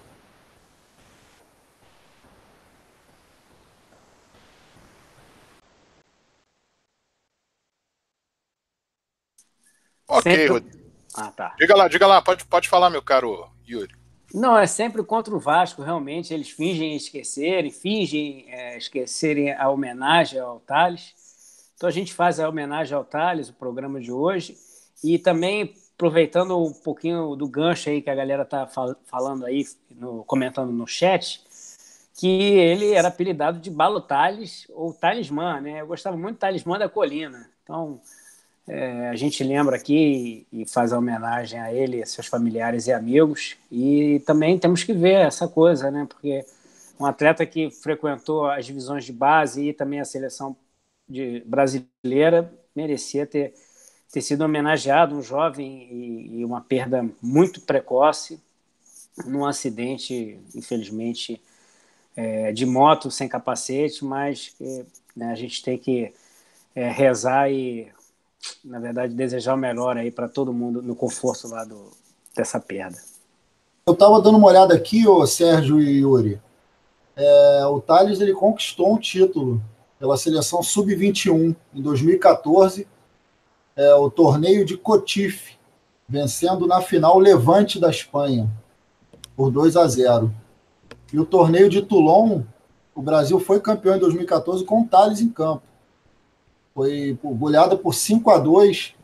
Ok, Rodrigo. Ah, tá. Diga lá, diga lá, pode, pode falar, meu caro Yuri.
Não, é sempre contra o Vasco, realmente. Eles fingem esquecerem, fingem é, esquecerem a homenagem ao Thales. Então a gente faz a homenagem ao Thales, o programa de hoje. E também aproveitando um pouquinho do gancho aí que a galera tá fal falando aí, no, comentando no chat, que ele era apelidado de Balo Thales ou Talismã, né? Eu gostava muito do Talismã da Colina. Então, é, a gente lembra aqui e faz a homenagem a ele, a seus familiares e amigos. E também temos que ver essa coisa, né? Porque um atleta que frequentou as divisões de base e também a seleção de, brasileira merecia ter, ter sido homenageado, um jovem e, e uma perda muito precoce num acidente, infelizmente, é, de moto sem capacete, mas né, a gente tem que é, rezar e na verdade, desejar o melhor aí para todo mundo no conforto lá do, dessa perda.
Eu estava dando uma olhada aqui, o Sérgio e Yuri. É, o Thales ele conquistou um título pela seleção sub-21 em 2014, é, o torneio de Cotif, vencendo na final o Levante da Espanha por 2 a 0. E o torneio de Toulon, o Brasil foi campeão em 2014 com o Thales em campo. Foi goleada por 5 a 2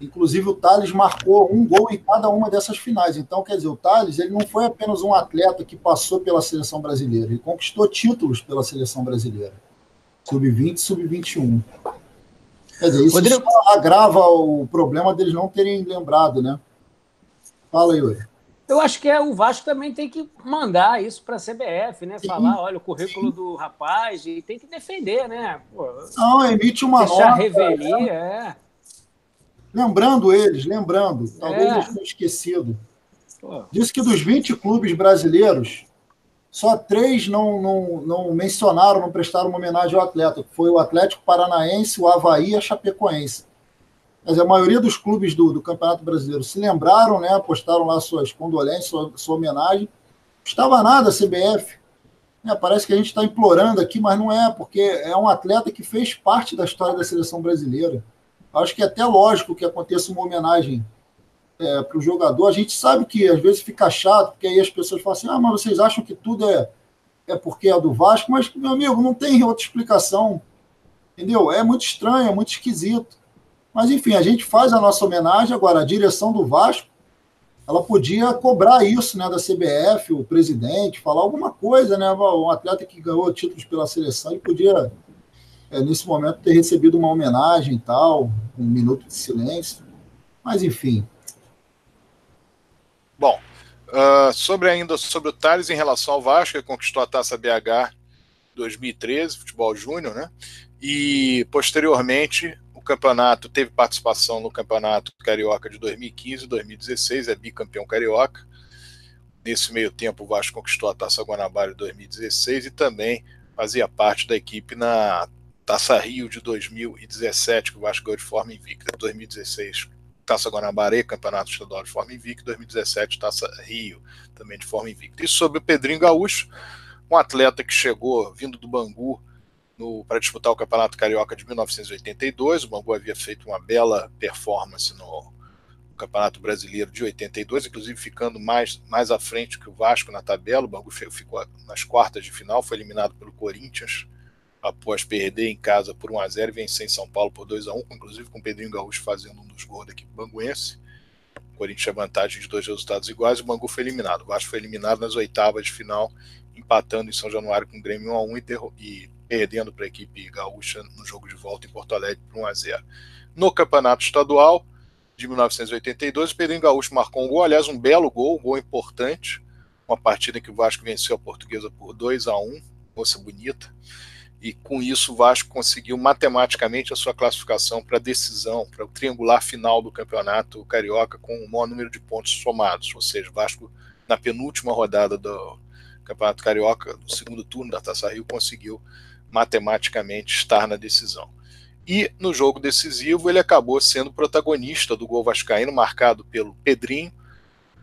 Inclusive, o Thales marcou um gol em cada uma dessas finais. Então, quer dizer, o Thales ele não foi apenas um atleta que passou pela seleção brasileira, ele conquistou títulos pela seleção brasileira. Sub-20 sub-21. Quer dizer, isso Rodrigo... agrava o problema deles não terem lembrado, né? Fala aí, Yuri.
Eu acho que é, o Vasco também tem que mandar isso para a CBF, né? Falar, olha, o currículo do rapaz e tem que defender, né?
Pô, não, emite uma
deixar nota. revelia, é.
Lembrando eles, lembrando, talvez é. eles tenham esquecido. Pô. Diz que dos 20 clubes brasileiros, só três não, não, não mencionaram, não prestaram uma homenagem ao atleta, foi o Atlético Paranaense, o Havaí e a Chapecoense. Mas a maioria dos clubes do, do Campeonato Brasileiro se lembraram, né, postaram lá suas condolências, sua, sua homenagem. Não estava nada a CBF. É, parece que a gente está implorando aqui, mas não é, porque é um atleta que fez parte da história da seleção brasileira. Acho que é até lógico que aconteça uma homenagem é, para o jogador. A gente sabe que às vezes fica chato, porque aí as pessoas falam assim: ah, mas vocês acham que tudo é, é porque é do Vasco, mas, meu amigo, não tem outra explicação. Entendeu? É muito estranho, é muito esquisito. Mas, enfim, a gente faz a nossa homenagem. Agora, a direção do Vasco, ela podia cobrar isso né, da CBF, o presidente, falar alguma coisa, né? Um atleta que ganhou títulos pela seleção e podia, é, nesse momento, ter recebido uma homenagem e tal, um minuto de silêncio. Mas, enfim,
Bom, uh, sobre ainda sobre o Thales em relação ao Vasco, que conquistou a Taça BH 2013, futebol júnior, né? E posteriormente o campeonato teve participação no campeonato carioca de 2015 e 2016, é bicampeão carioca. Nesse meio tempo, o Vasco conquistou a Taça Guanabara de 2016 e também fazia parte da equipe na Taça Rio de 2017, que o Vasco ganhou de forma invicta. 2016 Taça Guanabara Campeonato Estadual de forma invicta, 2017 Taça Rio, também de forma invicta. E sobre o Pedrinho Gaúcho, um atleta que chegou vindo do Bangu para disputar o Campeonato Carioca de 1982. O Bangu havia feito uma bela performance no Campeonato Brasileiro de 82, inclusive ficando mais, mais à frente que o Vasco na tabela. O Bangu ficou nas quartas de final, foi eliminado pelo Corinthians após perder em casa por 1 a 0 e vencer em São Paulo por 2 a 1 inclusive com o Pedrinho Gaúcho fazendo um dos gols da equipe banguense. O Corinthians tinha vantagem de dois resultados iguais o Bangu foi eliminado. O Vasco foi eliminado nas oitavas de final, empatando em São Januário com o Grêmio 1 a 1 e, e perdendo para a equipe gaúcha no jogo de volta em Porto Alegre por 1 a 0. No Campeonato Estadual de 1982, o Pedrinho Gaúcho marcou um gol, aliás, um belo gol, um gol importante, uma partida em que o Vasco venceu a Portuguesa por 2 a 1, moça bonita e com isso o Vasco conseguiu matematicamente a sua classificação para a decisão, para o triangular final do campeonato carioca com o maior número de pontos somados, ou seja, o Vasco na penúltima rodada do campeonato carioca, no segundo turno da Taça Rio, conseguiu matematicamente estar na decisão. E no jogo decisivo ele acabou sendo protagonista do gol vascaíno, marcado pelo Pedrinho,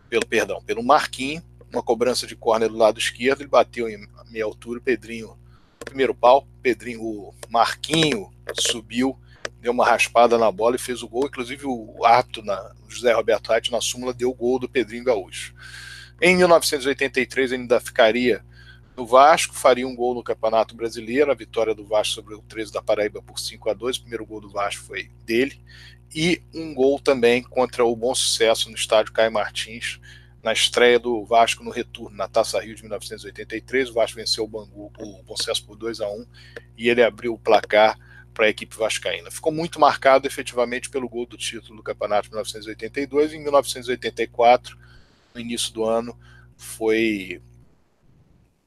pelo perdão, pelo Marquinho, uma cobrança de córner do lado esquerdo, ele bateu em meia altura, o Pedrinho primeiro pau, Pedrinho, o Marquinho subiu, deu uma raspada na bola e fez o gol. Inclusive o ato na José Roberto Reit na súmula deu o gol do Pedrinho Gaúcho. Em 1983 ainda ficaria no Vasco, faria um gol no Campeonato Brasileiro, a vitória do Vasco sobre o 13 da Paraíba por 5 a 2 o primeiro gol do Vasco foi dele, e um gol também contra o Bom Sucesso no estádio Caio Martins, na estreia do Vasco no retorno, na Taça Rio de 1983. O Vasco venceu o Bangu, o Boncesso por 2 a 1 e ele abriu o placar para a equipe vascaína. Ficou muito marcado efetivamente pelo gol do título do Campeonato de 1982 e em 1984, no início do ano, foi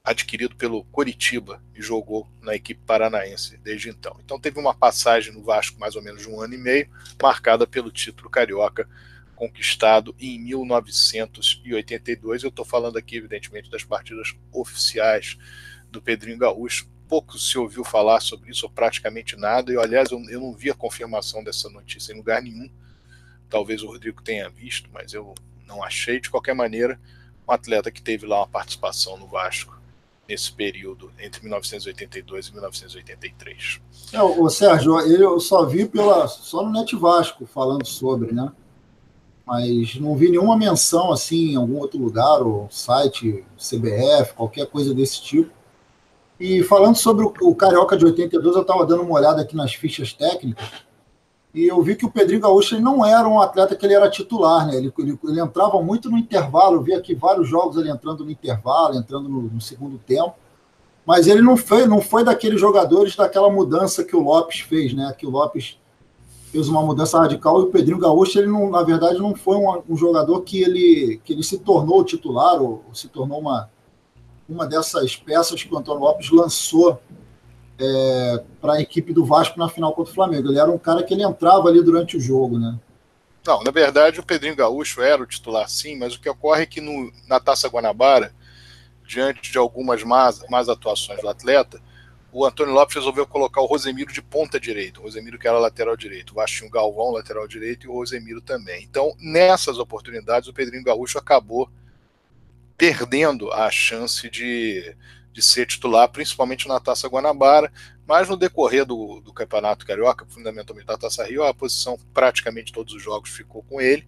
adquirido pelo Coritiba e jogou na equipe paranaense desde então. Então teve uma passagem no Vasco mais ou menos de um ano e meio, marcada pelo título carioca conquistado em 1982. Eu estou falando aqui, evidentemente, das partidas oficiais do Pedrinho Gaúcho. Pouco se ouviu falar sobre isso, ou praticamente nada. E, aliás, eu, eu não vi a confirmação dessa notícia em lugar nenhum. Talvez o Rodrigo tenha visto, mas eu não achei. De qualquer maneira, um atleta que teve lá uma participação no Vasco nesse período entre 1982 e 1983. É, o
Sérgio, eu só vi pela só no Net Vasco falando sobre, né? mas não vi nenhuma menção assim em algum outro lugar, ou site, CBF, qualquer coisa desse tipo. E falando sobre o, o Carioca de 82, eu estava dando uma olhada aqui nas fichas técnicas e eu vi que o Pedrinho Gaúcho ele não era um atleta que ele era titular, né? Ele, ele, ele, entrava muito no intervalo, eu vi aqui vários jogos ele entrando no intervalo, entrando no, no segundo tempo. Mas ele não foi, não foi daqueles jogadores daquela mudança que o Lopes fez, né? Que o Lopes fez uma mudança radical e o Pedrinho Gaúcho, ele não, na verdade, não foi um, um jogador que ele, que ele se tornou titular ou, ou, se tornou uma, uma dessas peças que o Antônio Lopes lançou é, para a equipe do Vasco na final contra o Flamengo. Ele era um cara que ele entrava ali durante o jogo, né?
Não, na verdade o Pedrinho Gaúcho era o titular sim, mas o que ocorre é que no, na Taça Guanabara, diante de algumas más, más atuações do atleta, o Antônio Lopes resolveu colocar o Rosemiro de ponta direita, o Rosemiro que era lateral direito, o Vasco tinha o Galvão lateral direito e o Rosemiro também. Então, nessas oportunidades, o Pedrinho Gaúcho acabou perdendo a chance de, de ser titular, principalmente na Taça Guanabara, mas no decorrer do, do Campeonato Carioca, fundamentalmente da Taça Rio, a posição praticamente todos os jogos ficou com ele.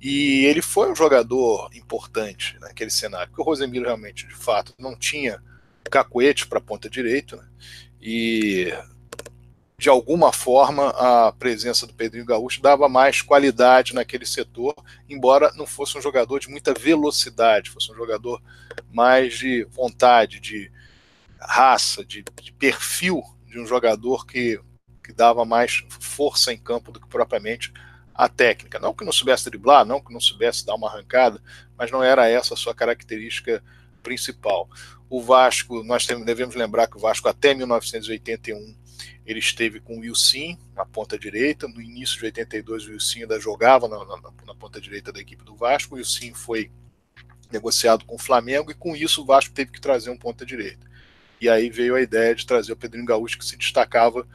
E ele foi um jogador importante naquele cenário, porque o Rosemiro realmente, de fato, não tinha cacuete para ponta direita, né? e de alguma forma a presença do Pedrinho Gaúcho dava mais qualidade naquele setor, embora não fosse um jogador de muita velocidade, fosse um jogador mais de vontade, de raça, de, de perfil de um jogador que, que dava mais força em campo do que propriamente a técnica. Não que não soubesse driblar, não que não soubesse dar uma arrancada, mas não era essa a sua característica principal. O Vasco, nós devemos lembrar que o Vasco até 1981 ele esteve com o Wilson na ponta direita. No início de 82, o Wilson ainda jogava na, na, na ponta direita da equipe do Vasco. O Wilson foi negociado com o Flamengo e com isso o Vasco teve que trazer um ponta direita. E aí veio a ideia de trazer o Pedrinho Gaúcho, que se destacava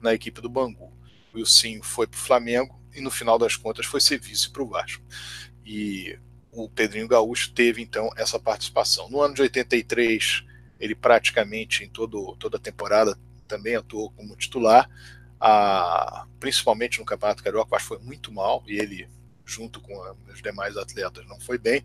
na equipe do Bangu. O Wilson foi para o Flamengo e no final das contas foi ser vice para o Vasco. E o Pedrinho Gaúcho teve então essa participação. No ano de 83, ele praticamente em todo, toda a temporada também atuou como titular, a, principalmente no Campeonato Carioca, acho que foi muito mal, e ele, junto com os demais atletas, não foi bem.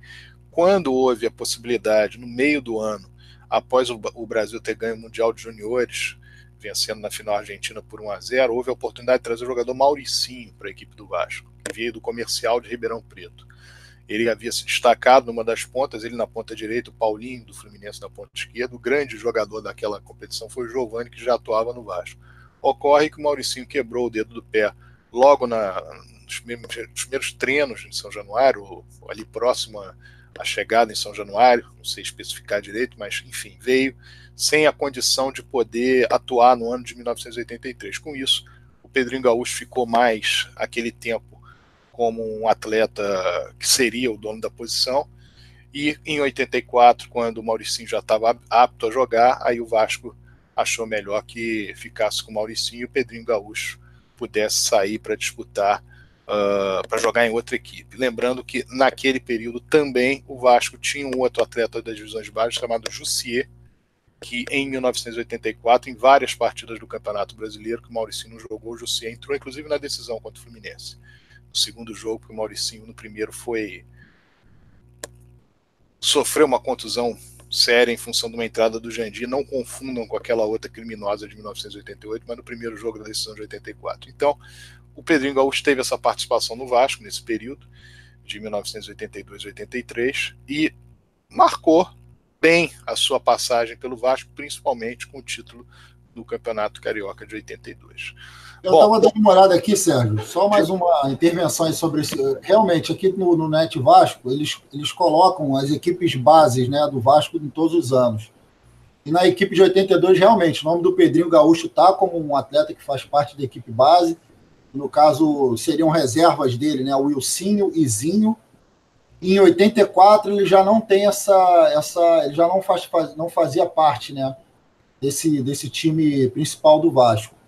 Quando houve a possibilidade, no meio do ano, após o, o Brasil ter ganho o Mundial de Juniores, vencendo na final a Argentina por 1 a 0 houve a oportunidade de trazer o jogador Mauricinho para a equipe do Vasco, que veio do comercial de Ribeirão Preto. Ele havia se destacado numa das pontas, ele na ponta direita, o Paulinho do Fluminense na ponta esquerda. O grande jogador daquela competição foi o Giovani, que já atuava no Vasco. Ocorre que o Mauricinho quebrou o dedo do pé logo na, nos, primeiros, treinos em São Januário, ali próximo à chegada em São Januário, não sei especificar direito, mas enfim, veio sem a condição de poder atuar no ano de 1983. Com isso, o Pedrinho Gaúcho ficou mais aquele tempo como um atleta que seria o dono da posição. E em 84, quando o Mauricinho já estava apto a jogar, aí o Vasco achou melhor que ficasse com o Mauricinho e o Pedrinho Gaúcho pudesse sair para disputar, uh, para jogar em outra equipe. Lembrando que naquele período também o Vasco tinha um outro atleta das divisões baixas chamado Jussier, que em 1984, em várias partidas do Campeonato Brasileiro, que o Mauricinho jogou, o Jussier entrou inclusive na decisão contra o Fluminense no segundo jogo, porque o Mauricinho no primeiro foi. sofreu uma contusão séria em função de uma entrada do Jandir. Não confundam com aquela outra criminosa de 1988, mas no primeiro jogo da decisão de 84. Então, o Pedrinho Gaúcho teve essa participação no Vasco nesse período, de 1982 a 83, e marcou bem a sua passagem pelo Vasco, principalmente com o título do Campeonato Carioca de 82.
Eu estava dando uma olhada aqui, Sérgio, só mais uma intervenção sobre isso. Realmente, aqui no, no Net Vasco, eles, eles colocam as equipes bases né, do Vasco em todos os anos. E na equipe de 82, realmente, o nome do Pedrinho Gaúcho está como um atleta que faz parte da equipe base. No caso, seriam reservas dele, né? O Wilsinho e Zinho. E em 84 ele já não tem essa. essa ele já não, faz, não fazia parte né, desse, desse time principal do Vasco.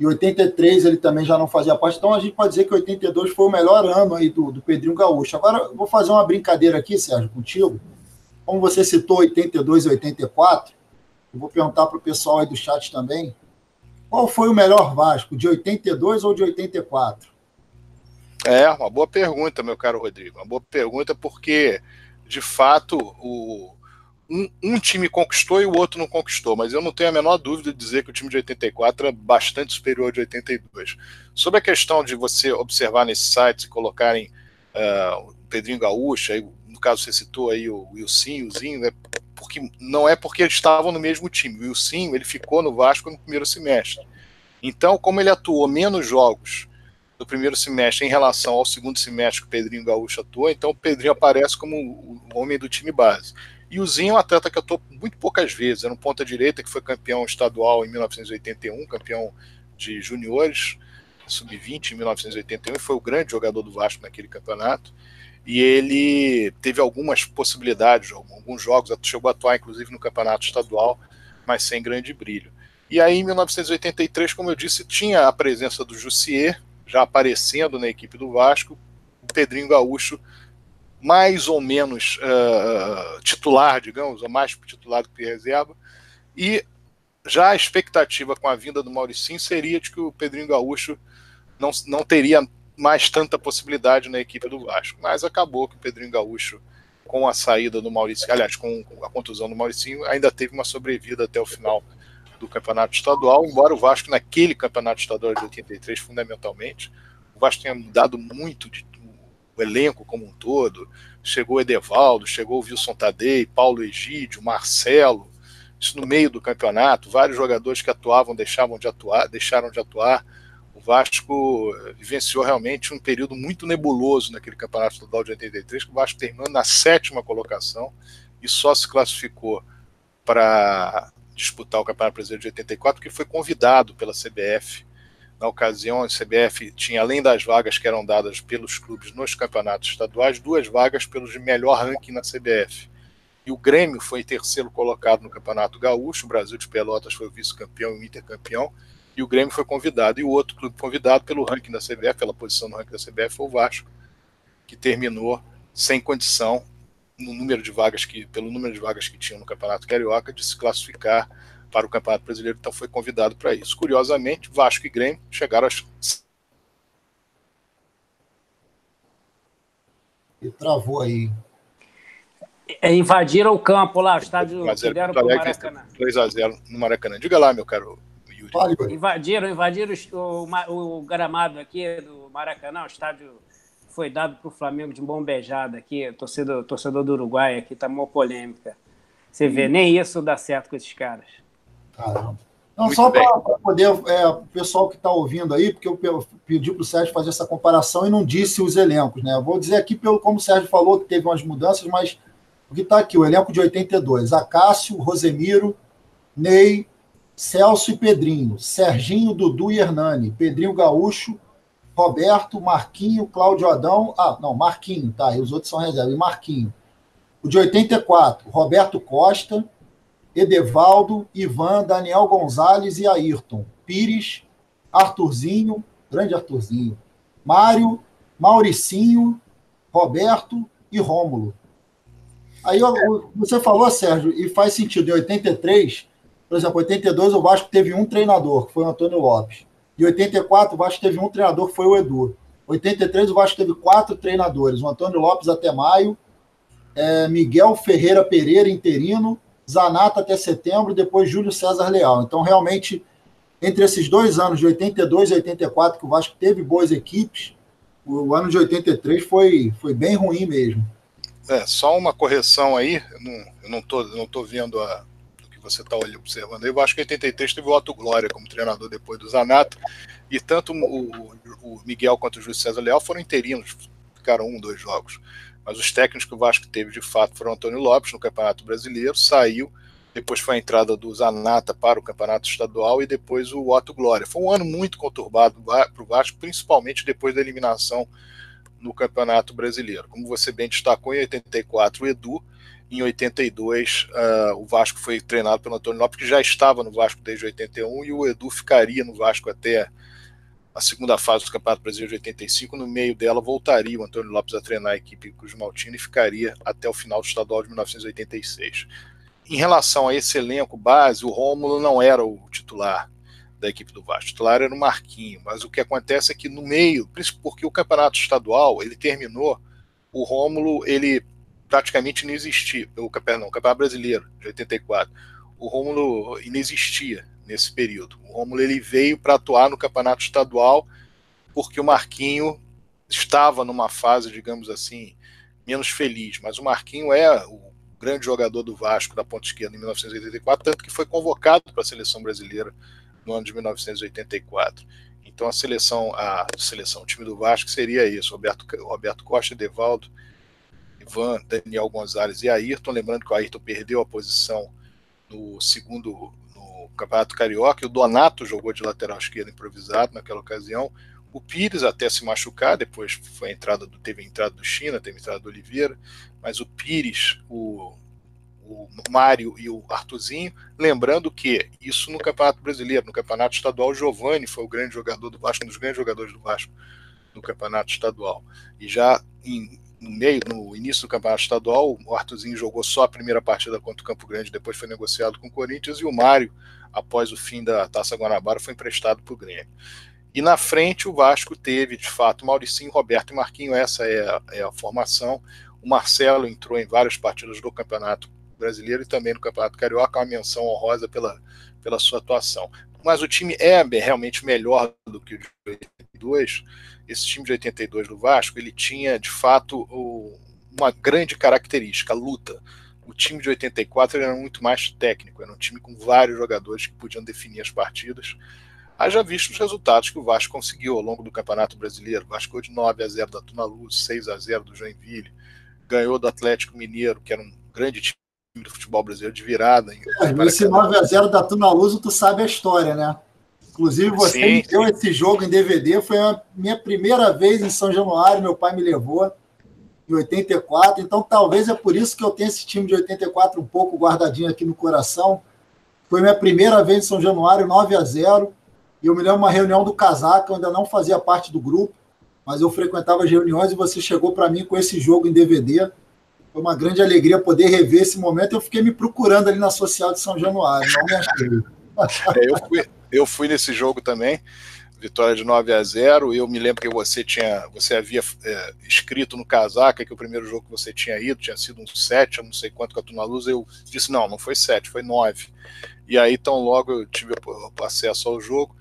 Em 83 ele também já não fazia parte. Então a gente pode dizer que 82 foi o melhor ano aí do, do Pedrinho Gaúcho. Agora vou fazer uma brincadeira aqui, Sérgio, contigo. Como você citou 82 e 84, eu vou perguntar para o pessoal aí do chat também. Qual foi o melhor Vasco, de 82 ou de 84?
É, uma boa pergunta, meu caro Rodrigo. Uma boa pergunta, porque, de fato, o, um, um, time conquistou e o outro não conquistou, mas eu não tenho a menor dúvida de dizer que o time de 84 é bastante superior ao de 82. Sobre a questão de você observar nesses sites e colocarem uh, o Pedrinho Gaúcho, aí, no caso você citou aí o Wilson, o Zinho, né, porque não é porque eles estavam no mesmo time. O Wilson ele ficou no Vasco no primeiro semestre. Então, como ele atuou menos jogos no primeiro semestre em relação ao segundo semestre que o Pedrinho Gaúcho atuou, então o Pedrinho aparece como o homem do time base. E o Zinho é um atleta que atuou muito poucas vezes, era um ponta-direita que foi campeão estadual em 1981, campeão de juniores, sub-20 em 1981, e foi o grande jogador do Vasco naquele campeonato. E ele teve algumas possibilidades, alguns jogos, chegou a atuar inclusive no campeonato estadual, mas sem grande brilho. E aí, em 1983, como eu disse, tinha a presença do Jussier, já aparecendo na equipe do Vasco, o Pedrinho Gaúcho mais ou menos uh, titular, digamos, ou mais titular do que reserva, e já a expectativa com a vinda do Mauricinho seria de que o Pedrinho Gaúcho não, não teria mais tanta possibilidade na equipe do Vasco, mas acabou que o Pedrinho Gaúcho, com a saída do Mauricinho, aliás, com a contusão do Mauricinho, ainda teve uma sobrevida até o final do campeonato estadual, embora o Vasco, naquele campeonato estadual de 83, fundamentalmente, o Vasco tenha mudado muito de o elenco como um todo. Chegou Edevaldo, chegou Wilson Tadei, Paulo Egídio, Marcelo, isso no meio do campeonato, vários jogadores que atuavam deixavam de atuar, deixaram de atuar. O Vasco vivenciou realmente um período muito nebuloso naquele campeonato estadual de 83, que o Vasco terminou na sétima colocação e só se classificou para disputar o Campeonato Brasileiro de 84 porque foi convidado pela CBF na ocasião, a CBF tinha, além das vagas que eram dadas pelos clubes nos campeonatos estaduais, duas vagas pelos de melhor ranking na CBF. E o Grêmio foi terceiro colocado no Campeonato Gaúcho, o Brasil de Pelotas foi vice-campeão e o intercampeão, e o Grêmio foi convidado. E o outro clube convidado pelo ranking da CBF, pela posição no ranking da CBF, foi o Vasco, que terminou sem condição, no número de vagas que, pelo número de vagas que tinha no Campeonato Carioca, de se classificar para o Campeonato Brasileiro, então foi convidado para isso. Curiosamente, Vasco e Grêmio chegaram a.
E travou aí.
É, invadiram o campo lá, o estádio
Mas deram para o Maracanã. 2x0 no Maracanã. Diga lá, meu caro Yuri. Vale,
invadiram, invadiram o, o, o, gramado aqui do Maracanã, o estádio foi dado para o Flamengo de bombejada aqui, torcedor, torcedor do Uruguai aqui, tá uma polêmica. Você vê, nem isso dá certo com esses caras.
Caramba. Não, Muito só para poder, é, o pessoal que está ouvindo aí, porque eu pedi para o Sérgio fazer essa comparação e não disse os elencos, né? Eu vou dizer aqui, pelo, como o Sérgio falou, que teve umas mudanças, mas o que está aqui, o elenco de 82, Acácio, Rosemiro, Ney, Celso e Pedrinho, Serginho, Dudu e Hernani, Pedrinho Gaúcho, Roberto, Marquinho, Cláudio Adão, ah, não, Marquinho, tá, e os outros são reserva, e Marquinho. O de 84, Roberto Costa, Edevaldo, Ivan, Daniel Gonzalez e Ayrton, Pires, Arthurzinho, grande Arthurzinho, Mário, Mauricinho, Roberto e Rômulo. Aí você falou, Sérgio, e faz sentido. Em 83, por exemplo, 82 o Vasco teve um treinador, que foi o Antônio Lopes. Em 84 o Vasco teve um treinador, que foi o Edu. Em 83 o Vasco teve quatro treinadores, o Antônio Lopes até maio, é, Miguel Ferreira Pereira interino, Zanata até setembro, depois Júlio César Leal. Então, realmente, entre esses dois anos, de 82 e 84, que o Vasco teve boas equipes, o ano de 83 foi, foi bem ruim mesmo.
É, só uma correção aí, eu não, não, tô, não tô vendo a, o que você está observando aí. Eu acho que em 83 teve o Otto Glória como treinador depois do Zanata, e tanto o, o Miguel quanto o Júlio César Leal foram interinos, ficaram um, dois jogos. Mas os técnicos que o Vasco teve de fato foram Antônio Lopes no Campeonato Brasileiro, saiu, depois foi a entrada do Zanata para o Campeonato Estadual e depois o Otto Glória. Foi um ano muito conturbado para o Vasco, principalmente depois da eliminação no Campeonato Brasileiro. Como você bem destacou, em 84 o Edu, em 82 uh, ah, o Vasco foi treinado pelo Antônio Lopes, que já estava no Vasco desde 81, e o Edu ficaria no Vasco até a segunda fase do Campeonato Brasileiro de 85. No meio dela, voltaria o Antônio Lopes a treinar a equipe Cruz Maltina e ficaria até o final do estadual de 1986. Em relação a esse elenco base, o Rômulo não era o titular da equipe do Vasco. O titular era o Marquinho, mas o que acontece é que no meio, porque o campeonato estadual ele terminou, o Rômulo ele praticamente não existia, o, o campeonato brasileiro de 84. O Rômulo inexistia nesse período. O Rômulo ele veio para atuar no campeonato estadual porque o Marquinho estava numa fase, digamos assim, menos feliz. Mas o Marquinho é o grande jogador do Vasco da ponta esquerda em 1984, tanto que foi convocado para a seleção brasileira no ano de 1984. Então a seleção, a seleção, o time do Vasco seria isso: Roberto, Roberto Costa, Devaldo, Ivan, Daniel Gonzalez e Ayrton. Lembrando que o Ayrton perdeu a posição no segundo no Campeonato Carioca, o Donato jogou de lateral esquerdo improvisado naquela ocasião. O Pires até se machucar, depois foi a entrada do, teve a entrada do China, teve a entrada do Oliveira, mas o Pires, o, o Mário e o Artuzinho, lembrando que isso no Campeonato Brasileiro, no Campeonato Estadual, o Giovani foi o grande jogador do Vasco, um dos grandes jogadores do Vasco no Campeonato Estadual. E já em, no meio, no início do Campeonato Estadual, o Artuzinho jogou só a primeira partida contra o Campo Grande, depois foi negociado com o Corinthians, e o Mário, após o fim da Taça Guanabara, foi emprestado para o Grêmio. E na frente o Vasco teve, de fato, Mauricinho, Roberto e Marquinho, essa é a, é a formação. O Marcelo entrou em várias partidas do Campeonato Brasileiro e também no Campeonato Carioca, uma menção honrosa pela, pela sua atuação. Mas o time é realmente melhor do que o de 82. Esse time de 82 do Vasco, ele tinha, de fato, o, uma grande característica, a luta. O time de 84 era muito mais técnico, era um time com vários jogadores que podiam definir as partidas Haja visto os resultados que o Vasco conseguiu ao longo do Campeonato Brasileiro. O Vasco de 9 a 0 da Tuna Luz, 6 a 0 do Joinville, ganhou do Atlético Mineiro, que era um grande time do futebol brasileiro de virada.
É, esse 9 a 0 da Tuna Luz, tu sabe a história, né? Inclusive, você sim, me deu sim. esse jogo em DVD, foi a minha primeira vez em São Januário, meu pai me levou em 84, então talvez é por isso que eu tenho esse time de 84 um pouco guardadinho aqui no coração. Foi minha primeira vez em São Januário, 9 a 0 e eu me lembro uma reunião do Casaca, eu ainda não fazia parte do grupo, mas eu frequentava as reuniões e você chegou para mim com esse jogo em DVD. Foi uma grande alegria poder rever esse momento. Eu fiquei me procurando ali na Social de São Januário, não me achei.
É, eu, fui, eu fui nesse jogo também, vitória de 9 a 0. Eu me lembro que você tinha, você havia é, escrito no casaca que o primeiro jogo que você tinha ido tinha sido um 7, eu não sei quanto com a Tuna Luz. Eu disse: não, não foi 7, foi 9. E aí, tão logo eu tive acesso ao jogo,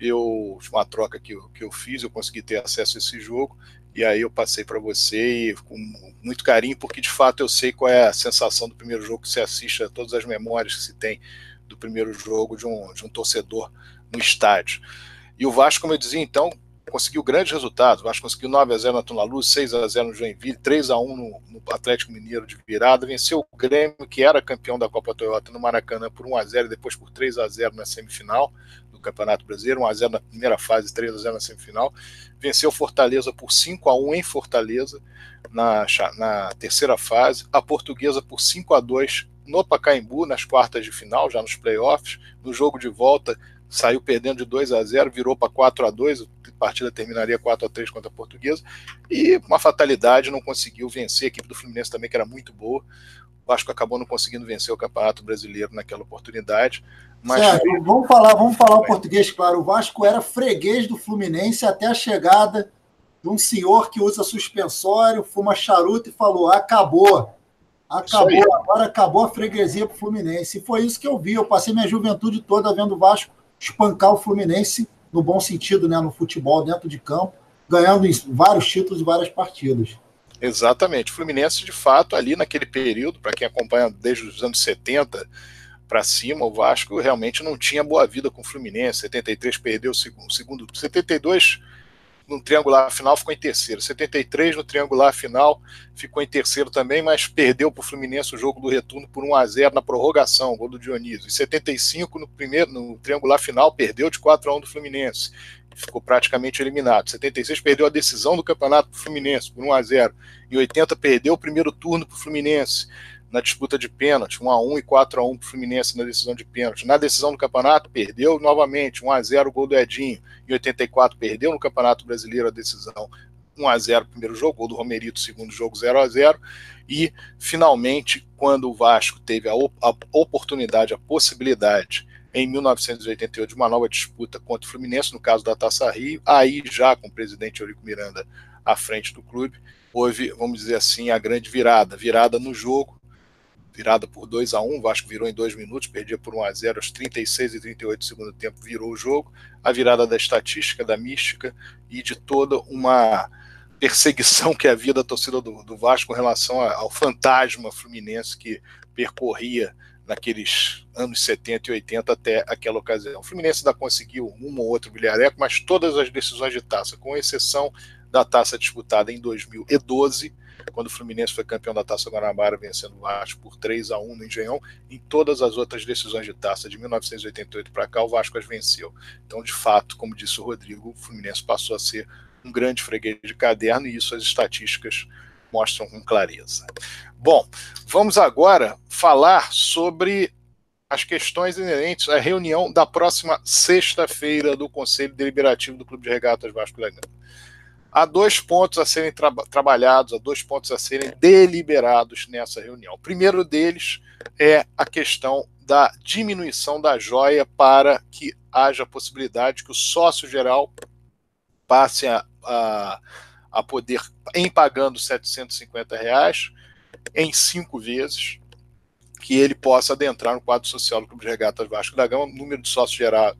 eu uma troca que eu, que eu fiz, eu consegui ter acesso a esse jogo, e aí eu passei para você e, com muito carinho, porque de fato eu sei qual é a sensação do primeiro jogo que você assiste, todas as memórias que se tem do primeiro jogo de um, de um torcedor no estádio. E o Vasco, como eu dizia, então, conseguiu grandes resultados. O Vasco conseguiu 9 a 0 na Tuna Luz, 6 a 0 no Joinville, 3 a 1 no, no, Atlético Mineiro de virada, venceu o Grêmio, que era campeão da Copa Toyota no Maracanã por 1 a 0 e depois por 3 a 0 na semifinal do Campeonato Brasileiro, 1 a 0 na primeira fase, 3 a 0 na semifinal. Venceu Fortaleza por 5 a 1 em Fortaleza na, na terceira fase, a Portuguesa por 5 a 2 no Pacaembu nas quartas de final, já nos playoffs. No jogo de volta, saiu perdendo de 2 a 0 virou para 4 a 2 a partida terminaria 4 a 3 contra a Portuguesa, e uma fatalidade, não conseguiu vencer a equipe do Fluminense também, que era muito boa. O Vasco acabou não conseguindo vencer o Campeonato Brasileiro naquela oportunidade. Mas
vamos falar, vamos falar o português, claro. O Vasco era freguês do Fluminense até a chegada de um senhor que usa suspensório, fuma charuto e falou: acabou. Acabou, agora acabou a freguesia para o Fluminense. E foi isso que eu vi. Eu passei minha juventude toda vendo o Vasco espancar o Fluminense, no bom sentido, né, no futebol, dentro de campo, ganhando vários títulos e várias partidas.
Exatamente. O Fluminense, de fato, ali naquele período, para quem acompanha desde os anos 70 para cima, o Vasco realmente não tinha boa vida com o Fluminense. 73 perdeu o segundo, segundo 72 no triangular final ficou em terceiro. 73 no triangular final ficou em terceiro também, mas perdeu para o Fluminense o jogo do retorno por 1 a 0 na prorrogação, gol do Dionísio. Em 75 no primeiro no triangular final perdeu de 4 a 1 do Fluminense. Ficou praticamente eliminado. 76 perdeu a decisão do campeonato para o Fluminense por 1 a 0. Em 80 perdeu o primeiro turno para o Fluminense na disputa de pênalti, 1 a 1 e 4 a 1 para o Fluminense na decisão de pênalti. Na decisão do campeonato, perdeu novamente, 1 a 0 o gol do Edinho. Em 84, perdeu no Campeonato Brasileiro a decisão, 1 a 0 primeiro jogo, gol do Romerito, segundo jogo 0 a 0 E, finalmente, quando o Vasco teve a, a oportunidade, a possibilidade, em 1988, de uma nova disputa contra o Fluminense, no caso da Taça Rio, aí já com o presidente Eurico Miranda à frente do clube, houve, vamos dizer assim, a grande virada, virada no jogo, virada por 2 a 1 o Vasco virou em dois minutos, perdia por 1 a 0 aos 36 e 38 do segundo tempo, virou o jogo, a virada da estatística, da mística e de toda uma perseguição que havia da torcida do, do Vasco com relação ao fantasma fluminense que percorria naqueles anos 70 e 80 até aquela ocasião. O Fluminense ainda conseguiu um ou outro bilhareco, mas todas as decisões de taça, com exceção da taça disputada em 2012, quando o Fluminense foi campeão da Taça Guanabara, vencendo o Vasco por 3 a 1 no Engenhão, em todas as outras decisões de taça de 1988 para cá, o Vasco as venceu. Então, de fato, como disse o Rodrigo, o Fluminense passou a ser um grande freguês de caderno e isso as estatísticas mostram com clareza. Bom, vamos agora falar sobre as questões inerentes à reunião da próxima sexta-feira do Conselho Deliberativo do Clube de Regatas Vasco da Gama. Há dois pontos a serem tra trabalhados, há dois pontos a serem deliberados nessa reunião. O primeiro deles é a questão da diminuição da joia para que haja a possibilidade que o sócio geral passe a, a, a poder, em pagando 750 reais, em cinco vezes, que ele possa adentrar no quadro social do Clube de Regatas Vasco da Gama, número de sócios gerais,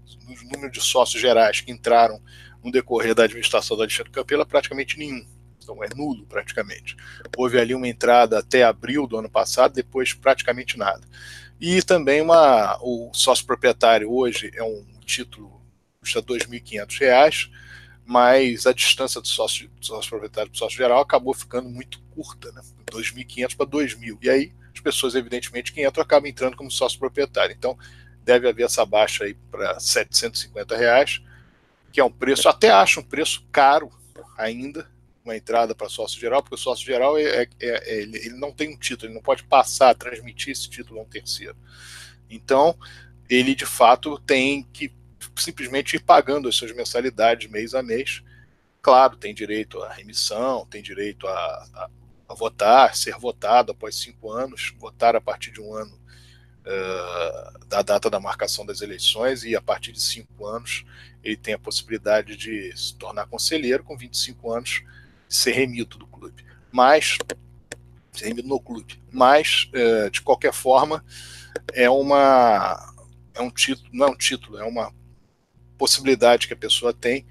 número de sócios gerais que entraram no decorrer da administração do Alexandre Campelo, praticamente nenhum. Então é nulo praticamente. Houve ali uma entrada até abril do ano passado, depois praticamente nada. E também uma, o sócio proprietário hoje é um título custa R$ 2.500, mas a distância do sócio, do sócio proprietário para o sócio geral acabou ficando muito curta, né? 2.500 para 2.000. E aí as pessoas, evidentemente, que entram acabam entrando como sócio proprietário. Então deve haver essa baixa aí para 750 reais que é um preço, até acho um preço caro ainda, uma entrada para sócio geral, porque o sócio geral é, é, é, ele, ele, não tem um título, ele não pode passar, transmitir esse título a um terceiro. Então, ele de fato tem que simplesmente ir pagando as suas mensalidades mês a mês. Claro, tem direito à remissão, tem direito a, a, a votar, ser votado após cinco anos, votar a partir de um ano uh, da data da marcação das eleições e a partir de cinco anos ele tem a possibilidade de se tornar conselheiro com 25 anos ser remido do clube. Mas, ser no clube. Mas, uh, de qualquer forma, é uma é um título, não é um título, é uma possibilidade que a pessoa tem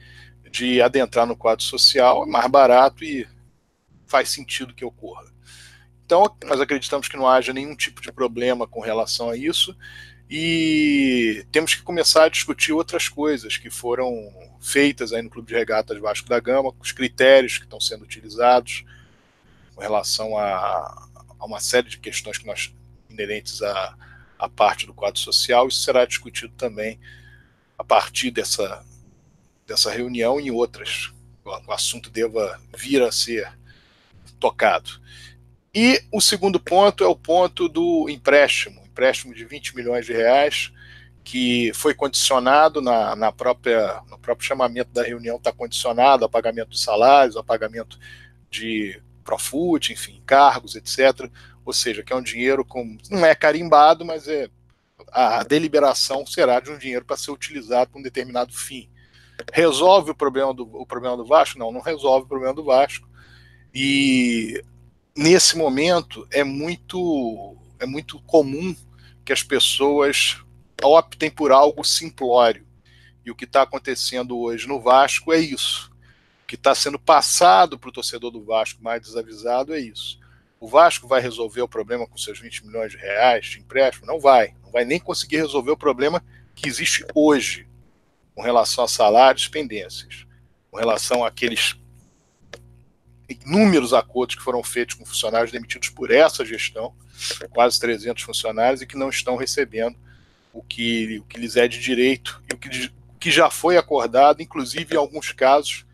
de adentrar no quadro social, é mais barato e faz sentido que ocorra. Então, nós acreditamos que não haja nenhum tipo de problema com relação a isso e temos que começar a discutir outras coisas que foram feitas aí no Clube de Regatas Vasco da Gama, os critérios que estão sendo utilizados com relação a, a uma série de questões que nós inerentes à, à parte do quadro social. Isso será discutido também a partir dessa, dessa reunião e outras. O assunto deva vir a ser tocado. E o segundo ponto é o ponto do empréstimo, empréstimo de 20 milhões de reais, que foi condicionado na, na própria, no próprio chamamento da reunião, está condicionado a pagamento de salários, a pagamento de Profut, enfim, cargos, etc. Ou seja, que é um dinheiro com. não é carimbado, mas é a deliberação será de um dinheiro para ser utilizado para um determinado fim. Resolve o problema do, o problema do Vasco? Não, não resolve o problema do Vasco. E nesse momento é muito é muito comum que as pessoas optem por algo simplório. E o que está acontecendo hoje no Vasco é isso. O que está sendo passado para o torcedor do Vasco mais desavisado é isso. O Vasco vai resolver o problema com seus 20 milhões de reais de empréstimo? Não vai. Não vai nem conseguir resolver o problema que existe hoje com relação a salários pendências, com relação àqueles inúmeros acordos que foram feitos com funcionários demitidos por essa gestão, quase 300 funcionários, e que não estão recebendo o que, o que lhes é de direito e o que, que já foi acordado, inclusive em alguns casos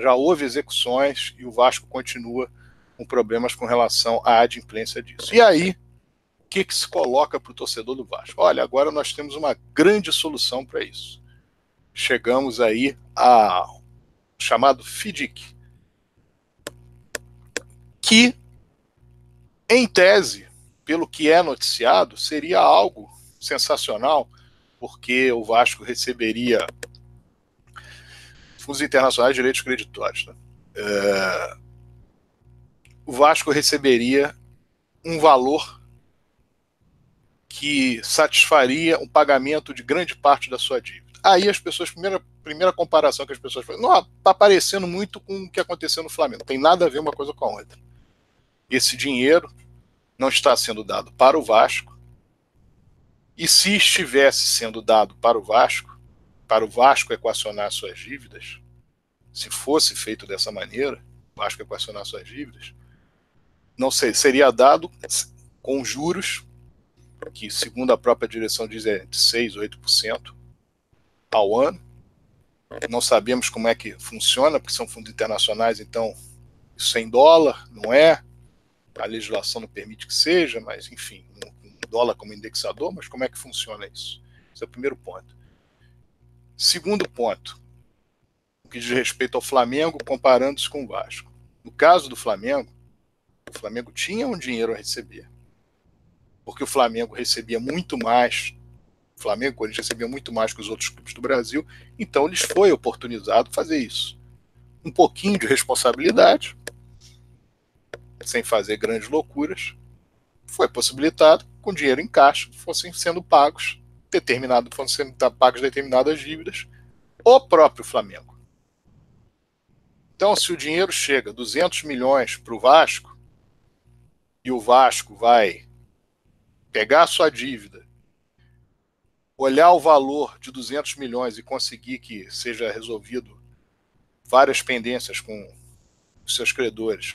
já houve execuções e o Vasco continua com problemas com relação à adimplência disso. E aí, o que, que se coloca para o torcedor do Vasco? Olha, agora nós temos uma grande solução para isso. Chegamos aí a chamado FIDIC, que, em tese, pelo que é noticiado, seria algo sensacional, porque o Vasco receberia fundos internacionais de direitos creditórios. Né? É, o Vasco receberia um valor que satisfaria o pagamento de grande parte da sua dívida. Aí as pessoas, primeira, primeira comparação que as pessoas fazem. Não, está parecendo muito com o que aconteceu no Flamengo. Tem nada a ver uma coisa com a outra. Esse dinheiro não está sendo dado para o Vasco. E se estivesse sendo dado para o Vasco, para o Vasco equacionar suas dívidas, se fosse feito dessa maneira, o Vasco equacionar suas dívidas, não sei, seria dado com juros que, segundo a própria direção diz, é de 6% ou 8% ao ano. Não sabemos como é que funciona, porque são fundos internacionais, então isso é em dólar, não é? A legislação não permite que seja, mas enfim, um dólar como indexador, mas como é que funciona isso? Esse é o primeiro ponto. Segundo ponto, o que diz respeito ao Flamengo, comparando-se com o Vasco. No caso do Flamengo, o Flamengo tinha um dinheiro a receber porque o Flamengo recebia muito mais, o Flamengo, Corinthians recebia muito mais que os outros clubes do Brasil, então lhes foi oportunizado fazer isso. Um pouquinho de responsabilidade, sem fazer grandes loucuras, foi possibilitado com dinheiro em caixa, fossem sendo pagos determinado, fossem sendo pagos determinadas dívidas, o próprio Flamengo. Então, se o dinheiro chega 200 milhões para o Vasco e o Vasco vai pegar a sua dívida, olhar o valor de 200 milhões e conseguir que seja resolvido várias pendências com os seus credores,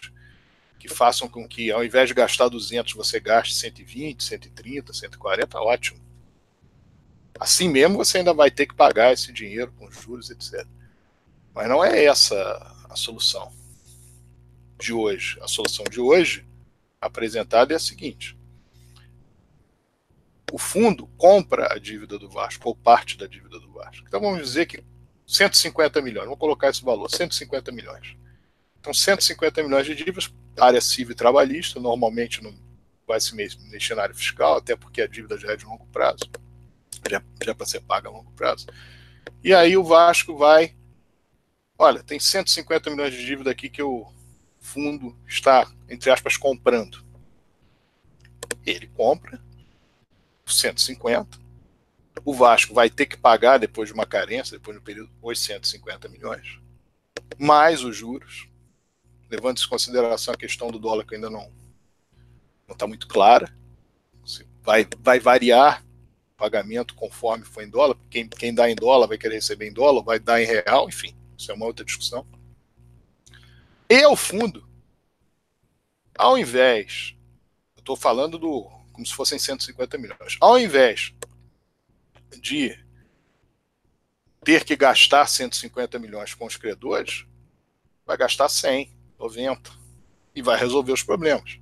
que façam com que, ao invés de gastar 200, você gaste 120, 130, 140, ótimo. Assim mesmo, você ainda vai ter que pagar esse dinheiro com juros, etc. Mas não é essa a solução de hoje. A solução de hoje apresentada é a seguinte: o fundo compra a dívida do Vasco, ou parte da dívida do Vasco. Então vamos dizer que 150 milhões, vamos colocar esse valor, 150 milhões. Então 150 milhões de dívidas, área civil e trabalhista, normalmente não vai se mexer na área fiscal, até porque a dívida já é de longo prazo, já, já é para ser paga a longo prazo. E aí o Vasco vai, olha, tem 150 milhões de dívida aqui que o fundo está, entre aspas, comprando. Ele compra, 150. O Vasco vai ter que pagar, depois de uma carência, depois de um período, 850 milhões. Mais os juros. Levando em consideração a questão do dólar, que ainda não está muito clara. Vai, vai variar o pagamento conforme for em dólar. Quem, quem dá em dólar vai querer receber em dólar, vai dar em real, enfim. Isso é uma outra discussão. E o fundo, ao invés, eu estou falando do como se fossem 150 milhões. Ao invés de ter que gastar 150 milhões com os credores, vai gastar 100, 90 e vai resolver os problemas.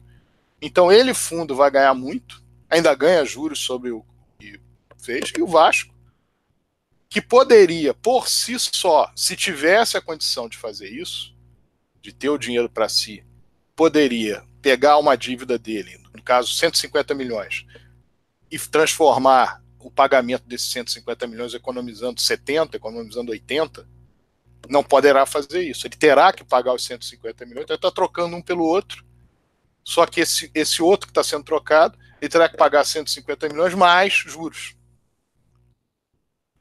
Então ele fundo vai ganhar muito, ainda ganha juros sobre o que fez e o Vasco que poderia por si só, se tivesse a condição de fazer isso, de ter o dinheiro para si, poderia pegar uma dívida dele, no caso 150 milhões, e transformar o pagamento desses 150 milhões economizando 70, economizando 80, não poderá fazer isso. Ele terá que pagar os 150 milhões, então ele está trocando um pelo outro. Só que esse, esse outro que está sendo trocado, ele terá que pagar 150 milhões mais juros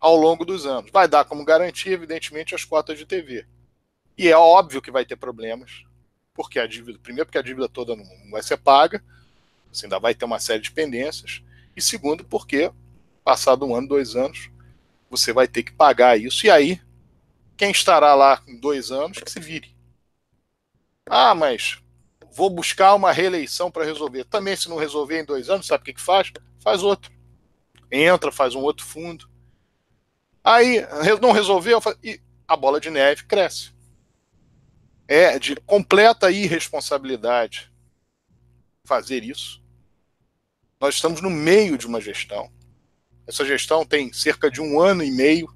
ao longo dos anos. Vai dar como garantia, evidentemente, as cotas de TV. E é óbvio que vai ter problemas, porque a dívida, primeiro, porque a dívida toda não vai ser paga, você ainda vai ter uma série de pendências, e segundo, porque passado um ano, dois anos, você vai ter que pagar isso, e aí, quem estará lá em dois anos, que se vire. Ah, mas vou buscar uma reeleição para resolver. Também, se não resolver em dois anos, sabe o que, que faz? Faz outro. Entra, faz um outro fundo. Aí, não resolveu, e a bola de neve cresce é de completa irresponsabilidade fazer isso. Nós estamos no meio de uma gestão. Essa gestão tem cerca de um ano e meio,